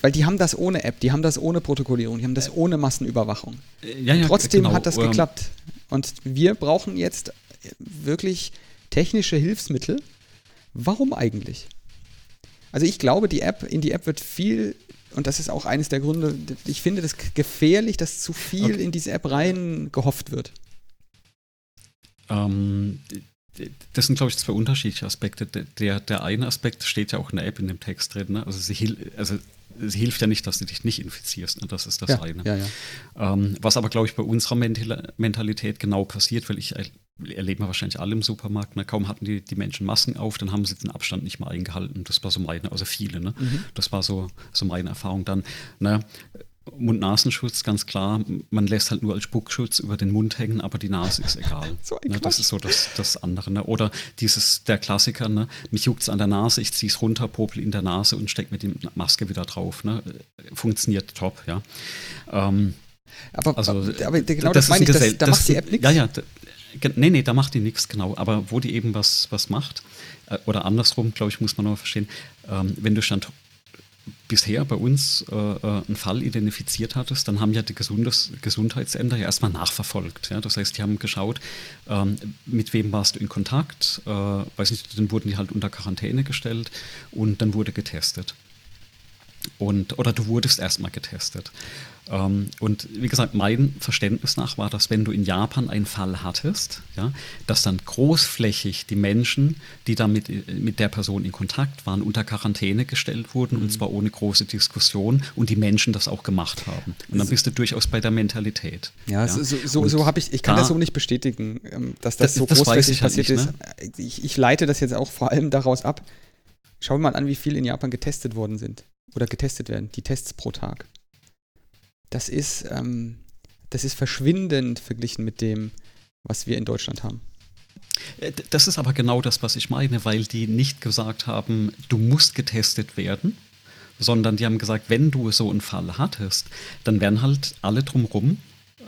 Speaker 2: Weil die haben das ohne App, die haben das ohne Protokollierung, die haben das ohne Massenüberwachung. Ja, ja, trotzdem genau. hat das geklappt. Und wir brauchen jetzt wirklich technische Hilfsmittel. Warum eigentlich? Also ich glaube, die App, in die App wird viel, und das ist auch eines der Gründe, ich finde das gefährlich, dass zu viel okay. in diese App rein gehofft wird.
Speaker 1: Ähm, das sind, glaube ich, zwei unterschiedliche Aspekte. Der, der eine Aspekt steht ja auch in der App in dem Text drin. Ne? Also, sie, also sie hilft ja nicht, dass du dich nicht infizierst. Ne? Das ist das
Speaker 2: ja,
Speaker 1: eine.
Speaker 2: Ja,
Speaker 1: ja. Ähm, was aber, glaube ich, bei unserer Mentalität genau passiert, weil ich erleben wir wahrscheinlich alle im Supermarkt. Ne? Kaum hatten die, die Menschen Masken auf, dann haben sie den Abstand nicht mehr eingehalten. Das war so meine, also viele. Ne? Mhm. Das war so, so meine Erfahrung dann. Ne? Mund-Nasenschutz, ganz klar. Man lässt halt nur als Spuckschutz über den Mund hängen, aber die Nase ist egal. so ne, das ist so das, das andere. Ne? Oder dieses, der Klassiker, ne? mich juckt es an der Nase, ich ziehe es runter, popel in der Nase und stecke mir die Maske wieder drauf. Ne? Funktioniert top, ja. Ähm,
Speaker 2: aber, also, aber genau das, das meine ich, das, da macht die App nichts.
Speaker 1: Ja, ja, nee, nee, da macht die nichts, genau. Aber wo die eben was, was macht, äh, oder andersrum, glaube ich, muss man nur verstehen, ähm, wenn du Stand bisher bei uns äh, äh, einen Fall identifiziert hattest, dann haben ja die Gesundes Gesundheitsämter ja erstmal nachverfolgt. Ja? Das heißt, die haben geschaut, ähm, mit wem warst du in Kontakt, äh, weiß nicht, dann wurden die halt unter Quarantäne gestellt und dann wurde getestet. Und, oder du wurdest erstmal getestet. Ähm, und wie gesagt, mein Verständnis nach war, dass wenn du in Japan einen Fall hattest, ja, dass dann großflächig die Menschen, die da mit, mit der Person in Kontakt waren, unter Quarantäne gestellt wurden mhm. und zwar ohne große Diskussion und die Menschen das auch gemacht haben. Und dann bist du durchaus bei der Mentalität.
Speaker 2: Ja, ja. so, so, so habe ich, ich kann da, das so nicht bestätigen, ähm, dass das, das so großflächig halt passiert nicht, ne? ist. Ich, ich leite das jetzt auch vor allem daraus ab. Schau mal an, wie viel in Japan getestet worden sind oder getestet werden, die Tests pro Tag das ist, ähm, das ist verschwindend verglichen mit dem, was wir in Deutschland haben.
Speaker 1: Äh, das ist aber genau das, was ich meine, weil die nicht gesagt haben, du musst getestet werden, sondern die haben gesagt, wenn du so einen Fall hattest, dann werden halt alle drumherum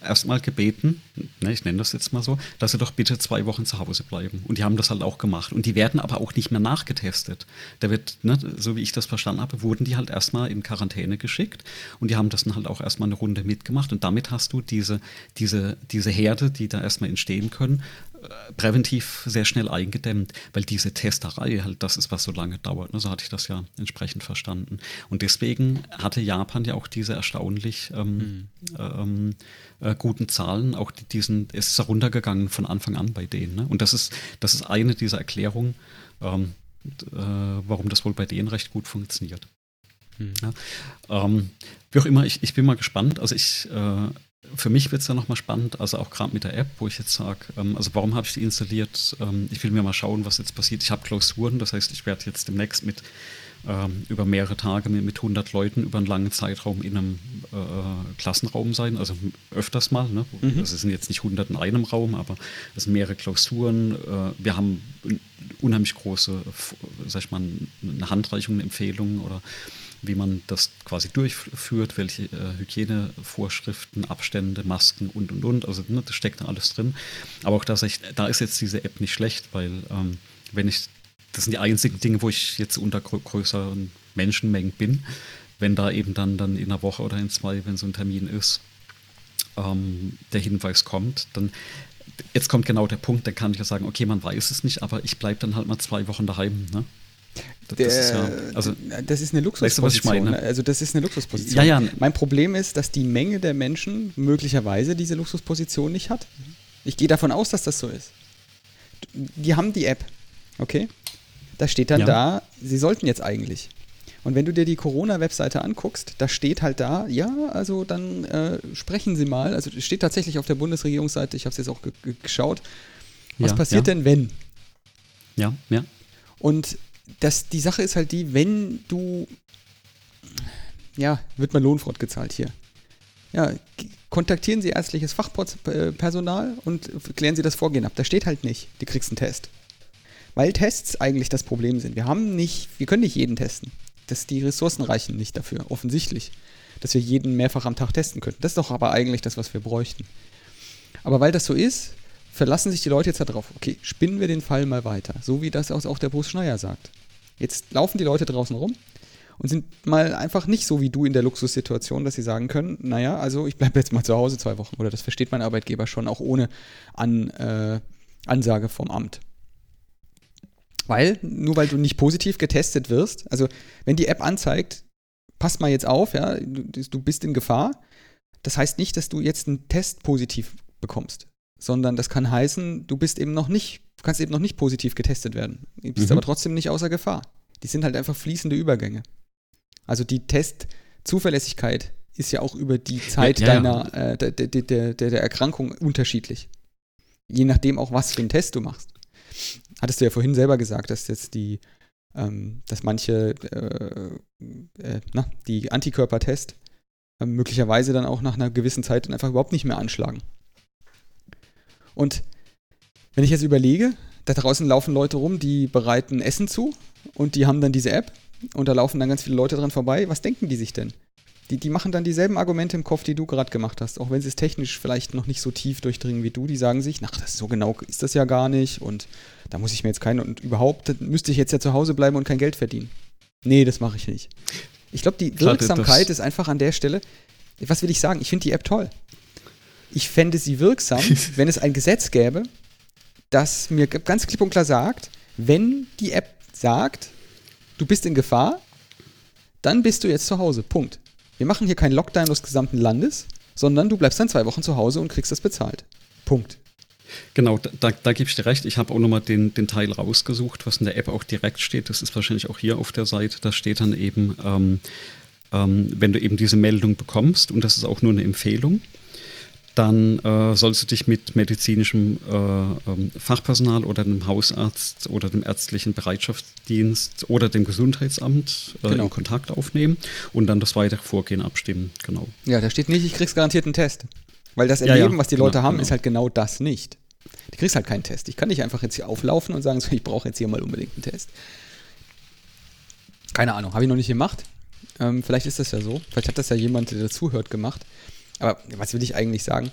Speaker 1: erstmal gebeten, ne, ich nenne das jetzt mal so, dass sie doch bitte zwei Wochen zu Hause bleiben. Und die haben das halt auch gemacht. Und die werden aber auch nicht mehr nachgetestet. Da wird, ne, so wie ich das verstanden habe, wurden die halt erstmal in Quarantäne geschickt und die haben das dann halt auch erstmal eine Runde mitgemacht. Und damit hast du diese, diese, diese Herde, die da erstmal entstehen können, präventiv sehr schnell eingedämmt, weil diese Testerei halt das ist, was so lange dauert. Ne? So hatte ich das ja entsprechend verstanden. Und deswegen hatte Japan ja auch diese erstaunlich ähm, mhm. ähm, äh, guten Zahlen. Auch die, diesen, es ist heruntergegangen von Anfang an bei denen. Ne? Und das ist, das ist eine dieser Erklärungen, ähm, äh, warum das wohl bei denen recht gut funktioniert. Mhm. Ja. Ähm, wie auch immer, ich, ich bin mal gespannt. Also ich äh, für mich wird es ja nochmal spannend, also auch gerade mit der App, wo ich jetzt sage, ähm, also warum habe ich die installiert? Ähm, ich will mir mal schauen, was jetzt passiert. Ich habe Klausuren, das heißt, ich werde jetzt demnächst mit ähm, über mehrere Tage mit, mit 100 Leuten über einen langen Zeitraum in einem äh, Klassenraum sein, also öfters mal. Ne? Mhm. Das sind jetzt nicht 100 in einem Raum, aber es sind mehrere Klausuren. Äh, wir haben unheimlich große, sag ich mal, eine Handreichung, eine Empfehlung oder wie man das quasi durchführt, welche äh, Hygienevorschriften, Abstände, Masken und und und. Also ne, das steckt da alles drin. Aber auch das, da ist jetzt diese App nicht schlecht, weil ähm, wenn ich, das sind die einzigen Dinge, wo ich jetzt unter größeren Menschenmengen bin, wenn da eben dann, dann in einer Woche oder in zwei, wenn so ein Termin ist, ähm, der Hinweis kommt, dann jetzt kommt genau der Punkt, dann kann ich ja sagen, okay, man weiß es nicht, aber ich bleibe dann halt mal zwei Wochen daheim. Ne?
Speaker 2: Das, der, ist, ja, also, das ist eine Luxusposition. Weißt du, also das ist eine Luxusposition. Ja, ja. Mein Problem ist, dass die Menge der Menschen möglicherweise diese Luxusposition nicht hat. Ich gehe davon aus, dass das so ist. Die haben die App, okay? Da steht dann ja. da, sie sollten jetzt eigentlich. Und wenn du dir die Corona-Webseite anguckst, da steht halt da, ja, also dann äh, sprechen Sie mal. Also steht tatsächlich auf der Bundesregierungsseite, ich habe es jetzt auch geschaut. Was ja, passiert denn, wenn?
Speaker 1: Ja, ja.
Speaker 2: Und das, die Sache ist halt die, wenn du, ja, wird mal Lohnfront gezahlt hier. Ja, kontaktieren Sie ärztliches Fachpersonal und klären Sie das Vorgehen ab. Da steht halt nicht, du kriegst einen Test. Weil Tests eigentlich das Problem sind. Wir haben nicht, wir können nicht jeden testen. Das, die Ressourcen reichen nicht dafür, offensichtlich. Dass wir jeden mehrfach am Tag testen könnten. Das ist doch aber eigentlich das, was wir bräuchten. Aber weil das so ist, verlassen sich die Leute jetzt darauf, okay, spinnen wir den Fall mal weiter, so wie das auch der Bruce Schneier sagt. Jetzt laufen die Leute draußen rum und sind mal einfach nicht so wie du in der Luxussituation, dass sie sagen können, naja, also ich bleibe jetzt mal zu Hause zwei Wochen oder das versteht mein Arbeitgeber schon, auch ohne An, äh, Ansage vom Amt. Weil, nur weil du nicht positiv getestet wirst, also wenn die App anzeigt, pass mal jetzt auf, ja, du, du bist in Gefahr, das heißt nicht, dass du jetzt einen Test positiv bekommst sondern das kann heißen, du bist eben noch nicht, kannst eben noch nicht positiv getestet werden. Du bist mhm. aber trotzdem nicht außer Gefahr. Die sind halt einfach fließende Übergänge. Also die Testzuverlässigkeit ist ja auch über die Zeit ja, ja, deiner, Äh, der, der, der, der Erkrankung unterschiedlich. Je nachdem auch, was für einen Test du machst. Hattest du ja vorhin selber gesagt, dass jetzt die, ähm, dass manche, äh, äh, na, die Antikörpertest äh, möglicherweise dann auch nach einer gewissen Zeit dann einfach überhaupt nicht mehr anschlagen. Und wenn ich jetzt überlege, da draußen laufen Leute rum, die bereiten Essen zu und die haben dann diese App und da laufen dann ganz viele Leute dran vorbei. Was denken die sich denn? Die, die machen dann dieselben Argumente im Kopf, die du gerade gemacht hast, auch wenn sie es technisch vielleicht noch nicht so tief durchdringen wie du. Die sagen sich, ach, das so genau ist das ja gar nicht und da muss ich mir jetzt keinen und überhaupt müsste ich jetzt ja zu Hause bleiben und kein Geld verdienen. Nee, das mache ich nicht. Ich glaube, die Wirksamkeit ist einfach an der Stelle, was will ich sagen? Ich finde die App toll ich fände sie wirksam, wenn es ein Gesetz gäbe, das mir ganz klipp und klar sagt, wenn die App sagt, du bist in Gefahr, dann bist du jetzt zu Hause. Punkt. Wir machen hier keinen Lockdown des gesamten Landes, sondern du bleibst dann zwei Wochen zu Hause und kriegst das bezahlt. Punkt.
Speaker 1: Genau, da, da gebe ich dir recht. Ich habe auch nochmal den, den Teil rausgesucht, was in der App auch direkt steht. Das ist wahrscheinlich auch hier auf der Seite. Da steht dann eben, ähm, ähm, wenn du eben diese Meldung bekommst, und das ist auch nur eine Empfehlung, dann äh, sollst du dich mit medizinischem äh, ähm, Fachpersonal oder dem Hausarzt oder dem ärztlichen Bereitschaftsdienst oder dem Gesundheitsamt äh, genau. in Kontakt aufnehmen und dann das weitere Vorgehen abstimmen. Genau.
Speaker 2: Ja, da steht nicht, ich krieg's garantiert einen Test. Weil das Erleben, ja, ja, was die genau, Leute haben, genau. ist halt genau das nicht. Du kriegst halt keinen Test. Ich kann nicht einfach jetzt hier auflaufen und sagen, so, ich brauche jetzt hier mal unbedingt einen Test. Keine Ahnung, habe ich noch nicht gemacht. Ähm, vielleicht ist das ja so. Vielleicht hat das ja jemand, der dazuhört, gemacht. Aber was will ich eigentlich sagen?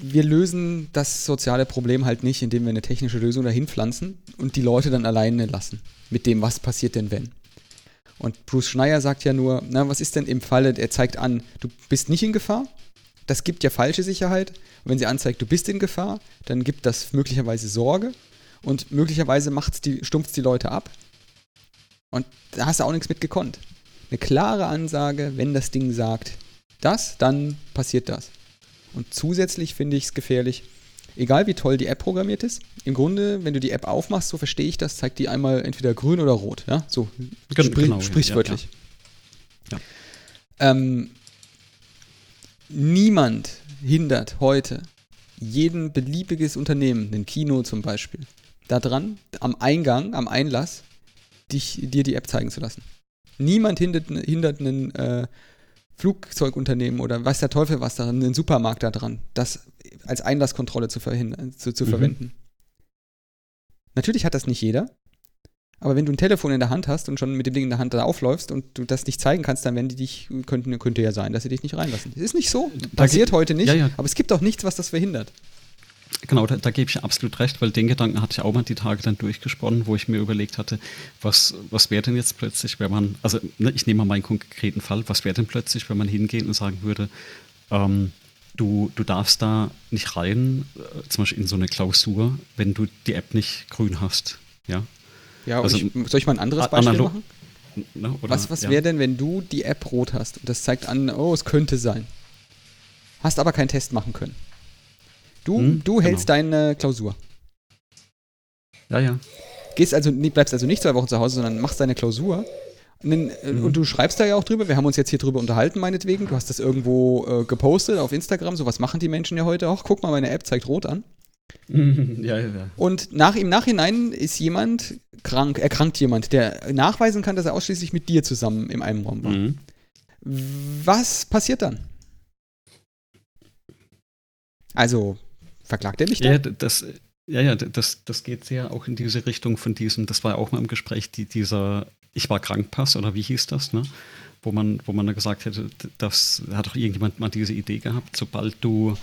Speaker 2: Wir lösen das soziale Problem halt nicht, indem wir eine technische Lösung dahin pflanzen und die Leute dann alleine lassen. Mit dem, was passiert denn, wenn? Und Bruce Schneier sagt ja nur, na, was ist denn im Falle, er zeigt an, du bist nicht in Gefahr. Das gibt ja falsche Sicherheit. Und wenn sie anzeigt, du bist in Gefahr, dann gibt das möglicherweise Sorge und möglicherweise macht's die, stumpft die Leute ab. Und da hast du auch nichts mit gekonnt. Eine klare Ansage, wenn das Ding sagt, das, dann passiert das. Und zusätzlich finde ich es gefährlich, egal wie toll die App programmiert ist, im Grunde, wenn du die App aufmachst, so verstehe ich das, zeigt die einmal entweder grün oder rot. Ja? So
Speaker 1: Gen sprich, genau,
Speaker 2: sprichwörtlich. Ja, ja. Ähm, niemand hindert heute jeden beliebiges Unternehmen, ein Kino zum Beispiel, daran, am Eingang, am Einlass, dich, dir die App zeigen zu lassen. Niemand hindert, hindert einen äh, Flugzeugunternehmen oder weiß der Teufel was daran, einen Supermarkt da dran, das als Einlasskontrolle zu, zu, zu mhm. verwenden. Natürlich hat das nicht jeder, aber wenn du ein Telefon in der Hand hast und schon mit dem Ding in der Hand da aufläufst und du das nicht zeigen kannst, dann werden die dich, könnten, könnte ja sein, dass sie dich nicht reinlassen. Das ist nicht so, passiert heute nicht, ja, ja. aber es gibt auch nichts, was das verhindert.
Speaker 1: Genau, da, da, gebe ich absolut recht, weil den Gedanken hatte ich auch mal die Tage dann durchgesponnen, wo ich mir überlegt hatte, was, was wäre denn jetzt plötzlich, wenn man, also ne, ich nehme mal meinen konkreten Fall, was wäre denn plötzlich, wenn man hingehen und sagen würde, ähm, du, du darfst da nicht rein, äh, zum Beispiel in so eine Klausur, wenn du die App nicht grün hast, ja?
Speaker 2: Ja, also, ich, soll ich mal ein anderes Beispiel machen? Ne, oder, was was ja. wäre denn, wenn du die App rot hast und das zeigt an, oh, es könnte sein. Hast aber keinen Test machen können. Du, hm, du hältst genau. deine Klausur.
Speaker 1: Ja, ja.
Speaker 2: Gehst also, bleibst also nicht zwei Wochen zu Hause, sondern machst deine Klausur. Und, dann, äh, mhm. und, du schreibst da ja auch drüber. Wir haben uns jetzt hier drüber unterhalten, meinetwegen. Du hast das irgendwo äh, gepostet auf Instagram. So was machen die Menschen ja heute auch. Guck mal, meine App zeigt rot an. Ja, ja, ja. Und nach, im Nachhinein ist jemand krank, erkrankt jemand, der nachweisen kann, dass er ausschließlich mit dir zusammen im einem Raum war. Mhm. Was passiert dann? Also, verklagt er mich
Speaker 1: dann? Ja, das, ja, ja, das, das geht sehr auch in diese Richtung von diesem, das war ja auch mal im Gespräch, die, dieser Ich war Krankpass oder wie hieß das, ne? Wo man, wo man da gesagt hätte, das hat doch irgendjemand mal diese Idee gehabt, sobald du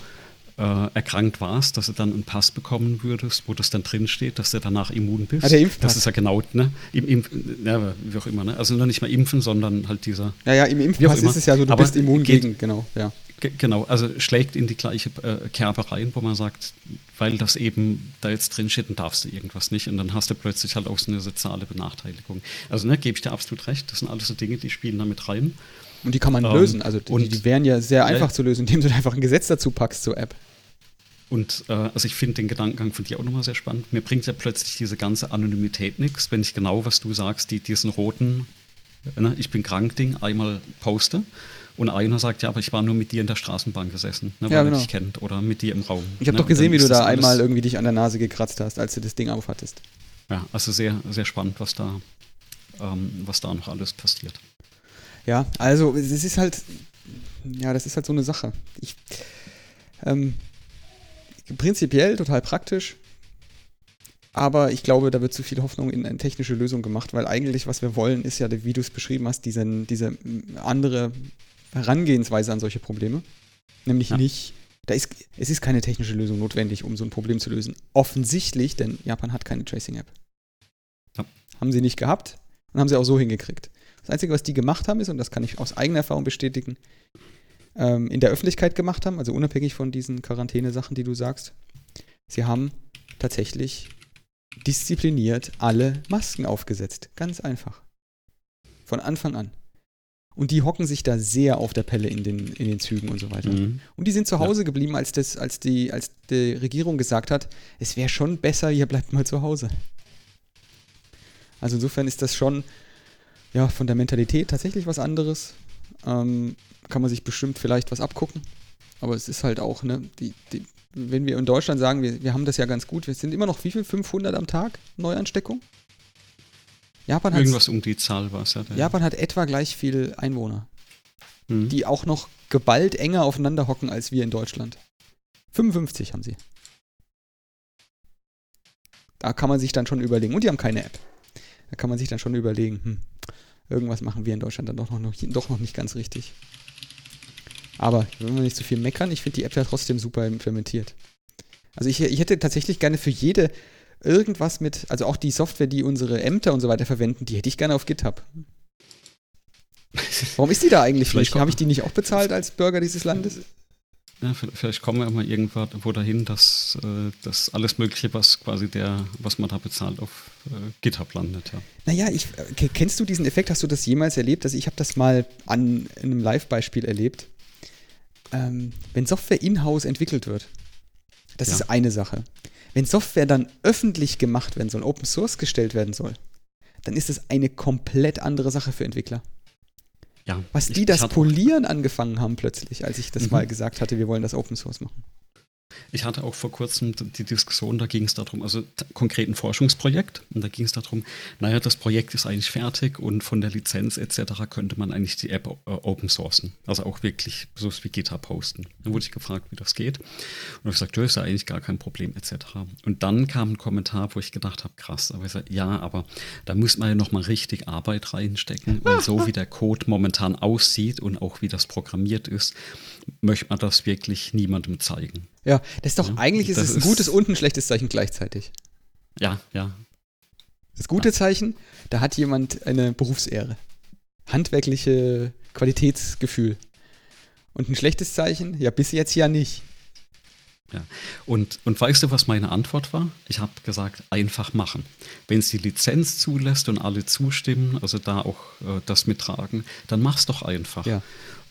Speaker 1: äh, erkrankt warst, dass du dann einen Pass bekommen würdest, wo das dann drin steht, dass du danach immun bist. Ah, der Impfpass. Das ist ja genau, ne? Im, Impf, ja, wie auch immer, ne? Also nicht mal impfen, sondern halt dieser.
Speaker 2: Ja, ja, im Impfpass ist es ja so, du Aber bist immun geht, gegen, genau, ja.
Speaker 1: Genau, also schlägt in die gleiche äh, Kerbe rein, wo man sagt, weil das eben da jetzt drin steht, dann darfst du irgendwas nicht und dann hast du plötzlich halt auch so eine soziale Benachteiligung. Also ne, gebe ich dir absolut recht, das sind alles so Dinge, die spielen da mit rein.
Speaker 2: Und die kann man ähm, lösen, also die, und, die wären ja sehr einfach ja, zu lösen, indem du einfach ein Gesetz dazu packst zur App.
Speaker 1: Und äh, also ich finde den Gedankengang von dir auch nochmal sehr spannend. Mir bringt ja plötzlich diese ganze Anonymität nichts, wenn ich genau, was du sagst, die, diesen roten, ne, ich bin krank Ding einmal poste. Und einer sagt, ja, aber ich war nur mit dir in der Straßenbahn gesessen, ne, weil ja, genau. er dich kennt oder mit dir im Raum.
Speaker 2: Ich habe
Speaker 1: ne?
Speaker 2: doch gesehen, wie du da einmal irgendwie dich an der Nase gekratzt hast, als du das Ding aufhattest.
Speaker 1: Ja, also sehr, sehr spannend, was da, ähm, was da noch alles passiert.
Speaker 2: Ja, also es ist halt, ja, das ist halt so eine Sache. Ich, ähm, prinzipiell total praktisch, aber ich glaube, da wird zu viel Hoffnung in eine technische Lösung gemacht, weil eigentlich, was wir wollen, ist ja, wie du es beschrieben hast, diese, diese andere Herangehensweise an solche Probleme. Nämlich ja. nicht, da ist, es ist keine technische Lösung notwendig, um so ein Problem zu lösen. Offensichtlich, denn Japan hat keine Tracing-App. Ja. Haben sie nicht gehabt und haben sie auch so hingekriegt. Das Einzige, was die gemacht haben, ist, und das kann ich aus eigener Erfahrung bestätigen, ähm, in der Öffentlichkeit gemacht haben, also unabhängig von diesen Quarantäne-Sachen, die du sagst. Sie haben tatsächlich diszipliniert alle Masken aufgesetzt. Ganz einfach. Von Anfang an. Und die hocken sich da sehr auf der Pelle in den, in den Zügen und so weiter. Mhm. Und die sind zu Hause ja. geblieben, als, das, als, die, als die Regierung gesagt hat, es wäre schon besser, ihr bleibt mal zu Hause. Also insofern ist das schon ja, von der Mentalität tatsächlich was anderes. Ähm, kann man sich bestimmt vielleicht was abgucken. Aber es ist halt auch, ne, die, die, wenn wir in Deutschland sagen, wir, wir haben das ja ganz gut, wir sind immer noch wie viel? 500 am Tag Neuansteckung?
Speaker 1: Japan hat Irgendwas um die Zahl war es ja.
Speaker 2: Japan hat etwa gleich viel Einwohner, mhm. die auch noch geballt enger aufeinander hocken als wir in Deutschland. 55 haben sie. Da kann man sich dann schon überlegen. Und die haben keine App. Da kann man sich dann schon überlegen, hm, irgendwas machen wir in Deutschland dann doch noch, doch noch nicht ganz richtig. Aber wenn wir nicht zu so viel meckern, ich finde die App ja trotzdem super implementiert. Also ich, ich hätte tatsächlich gerne für jede irgendwas mit, also auch die Software, die unsere Ämter und so weiter verwenden, die hätte ich gerne auf GitHub. Warum ist die da eigentlich nicht? Habe ich die nicht auch bezahlt als Bürger dieses Landes?
Speaker 1: Ja, vielleicht kommen wir mal irgendwo dahin, dass äh, das alles Mögliche, was quasi der, was man da bezahlt, auf äh, GitHub landet. Ja.
Speaker 2: Naja, ich, äh, kennst du diesen Effekt? Hast du das jemals erlebt? Also ich habe das mal an einem Live-Beispiel erlebt ähm, wenn Software in-house entwickelt wird, das ja. ist eine Sache. Wenn Software dann öffentlich gemacht werden soll, Open Source gestellt werden soll, dann ist es eine komplett andere Sache für Entwickler. Ja, Was die ich, das Polieren angefangen haben plötzlich, als ich das mhm. mal gesagt hatte, wir wollen das Open Source machen.
Speaker 1: Ich hatte auch vor kurzem die Diskussion, da ging es darum, also konkret ein Forschungsprojekt, und da ging es darum, naja, das Projekt ist eigentlich fertig und von der Lizenz etc. könnte man eigentlich die App äh, open sourcen, also auch wirklich so wie GitHub posten. Dann wurde ich gefragt, wie das geht. Und ich gesagt, das ist ja eigentlich gar kein Problem etc. Und dann kam ein Kommentar, wo ich gedacht habe, krass, aber ich sage, ja, aber da muss man ja nochmal richtig Arbeit reinstecken, weil so wie der Code momentan aussieht und auch wie das programmiert ist, möchte man das wirklich niemandem zeigen.
Speaker 2: Ja, das ist doch, ja, eigentlich ist es ein gutes und ein schlechtes Zeichen gleichzeitig.
Speaker 1: Ja, ja.
Speaker 2: Das gute Zeichen, da hat jemand eine Berufsehre. Handwerkliche Qualitätsgefühl. Und ein schlechtes Zeichen, ja, bis jetzt ja nicht.
Speaker 1: Ja. Und, und weißt du, was meine Antwort war? Ich habe gesagt, einfach machen. Wenn es die Lizenz zulässt und alle zustimmen, also da auch äh, das mittragen, dann mach's doch einfach.
Speaker 2: Ja.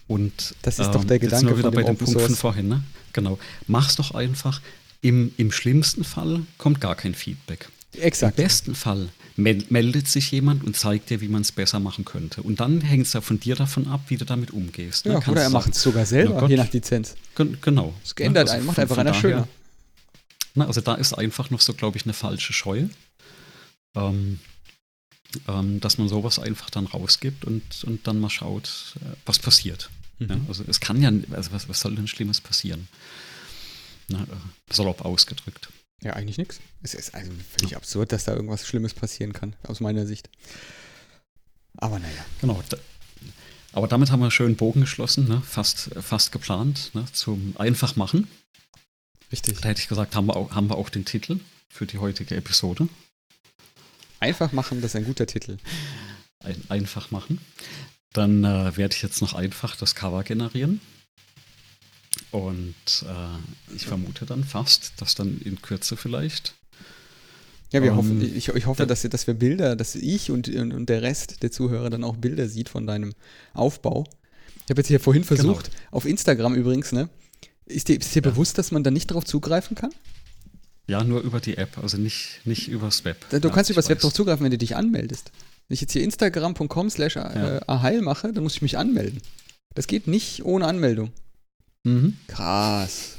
Speaker 1: Und
Speaker 2: das ist ähm, doch der Gedanke
Speaker 1: jetzt wieder von bei dem Punkt von vorhin. Ne? Genau. Mach's doch einfach. Im, Im schlimmsten Fall kommt gar kein Feedback.
Speaker 2: Exakt.
Speaker 1: Im besten Fall meldet sich jemand und zeigt dir, wie man es besser machen könnte. Und dann hängt es ja von dir davon ab, wie du damit umgehst.
Speaker 2: Ne? Ja, oder er macht es sogar selber, Gott, je nach Lizenz.
Speaker 1: Genau.
Speaker 2: Es geändert also einen, macht einfach einer schöner.
Speaker 1: Na, also da ist einfach noch so, glaube ich, eine falsche Scheu. Ähm, ähm, dass man sowas einfach dann rausgibt und, und dann mal schaut, äh, was passiert. Mhm. Ja, also es kann ja, also was, was soll denn Schlimmes passieren? Na, äh, salopp ausgedrückt.
Speaker 2: Ja, eigentlich nichts. Es ist also völlig ja. absurd, dass da irgendwas Schlimmes passieren kann, aus meiner Sicht. Aber naja.
Speaker 1: Genau. Da, aber damit haben wir schön Bogen geschlossen, ne? fast, fast geplant, ne? zum Einfachmachen.
Speaker 2: Richtig.
Speaker 1: Da hätte ich gesagt, haben wir, auch, haben wir auch den Titel für die heutige Episode.
Speaker 2: Einfach machen, das ist ein guter Titel.
Speaker 1: Ein, einfach machen. Dann äh, werde ich jetzt noch einfach das Cover generieren. Und äh, ich vermute dann fast, dass dann in Kürze vielleicht.
Speaker 2: Ja, wir ähm, hoffen, ich, ich hoffe, dass, dass wir Bilder, dass ich und, und der Rest der Zuhörer dann auch Bilder sieht von deinem Aufbau. Ich habe jetzt hier vorhin genau. versucht, genau. auf Instagram übrigens, ne? Ist dir, ist dir ja. bewusst, dass man da nicht darauf zugreifen kann?
Speaker 1: Ja, nur über die App, also nicht, nicht übers Web.
Speaker 2: Du ja, kannst übers Web darauf zugreifen, wenn du dich anmeldest. Wenn ich jetzt hier instagram.com slash äh, aheil mache, dann muss ich mich anmelden. Das geht nicht ohne Anmeldung.
Speaker 1: Mhm.
Speaker 2: Krass.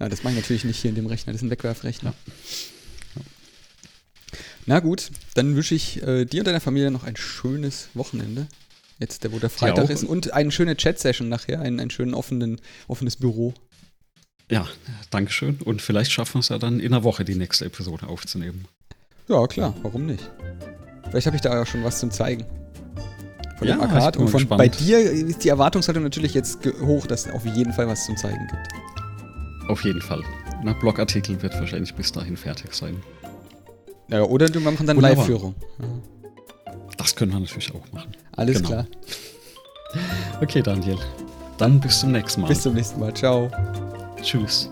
Speaker 2: Ja, das mache ich natürlich nicht hier in dem Rechner, das ist ein Wegwerfrechner. Na gut, dann wünsche ich äh, dir und deiner Familie noch ein schönes Wochenende. Jetzt, wo der Freitag ja, ist. Und eine schöne Chat-Session nachher, ein, ein schönes offenen, offenes Büro.
Speaker 1: Ja, danke schön. Und vielleicht schaffen wir es ja dann in einer Woche, die nächste Episode aufzunehmen.
Speaker 2: Ja, klar, warum nicht? Vielleicht habe ich da ja schon was zum Zeigen von ja, dem Arcade. Und von, bei dir ist die Erwartungshaltung natürlich jetzt hoch, dass es auf jeden Fall was zum Zeigen gibt.
Speaker 1: Auf jeden Fall. Na, Blogartikel wird wahrscheinlich bis dahin fertig sein.
Speaker 2: Ja, oder wir machen dann Live-Führung. Ja.
Speaker 1: Das können wir natürlich auch machen.
Speaker 2: Alles genau. klar.
Speaker 1: Okay, Daniel. Dann bis zum nächsten Mal.
Speaker 2: Bis zum nächsten Mal. Ciao.
Speaker 1: Tschüss.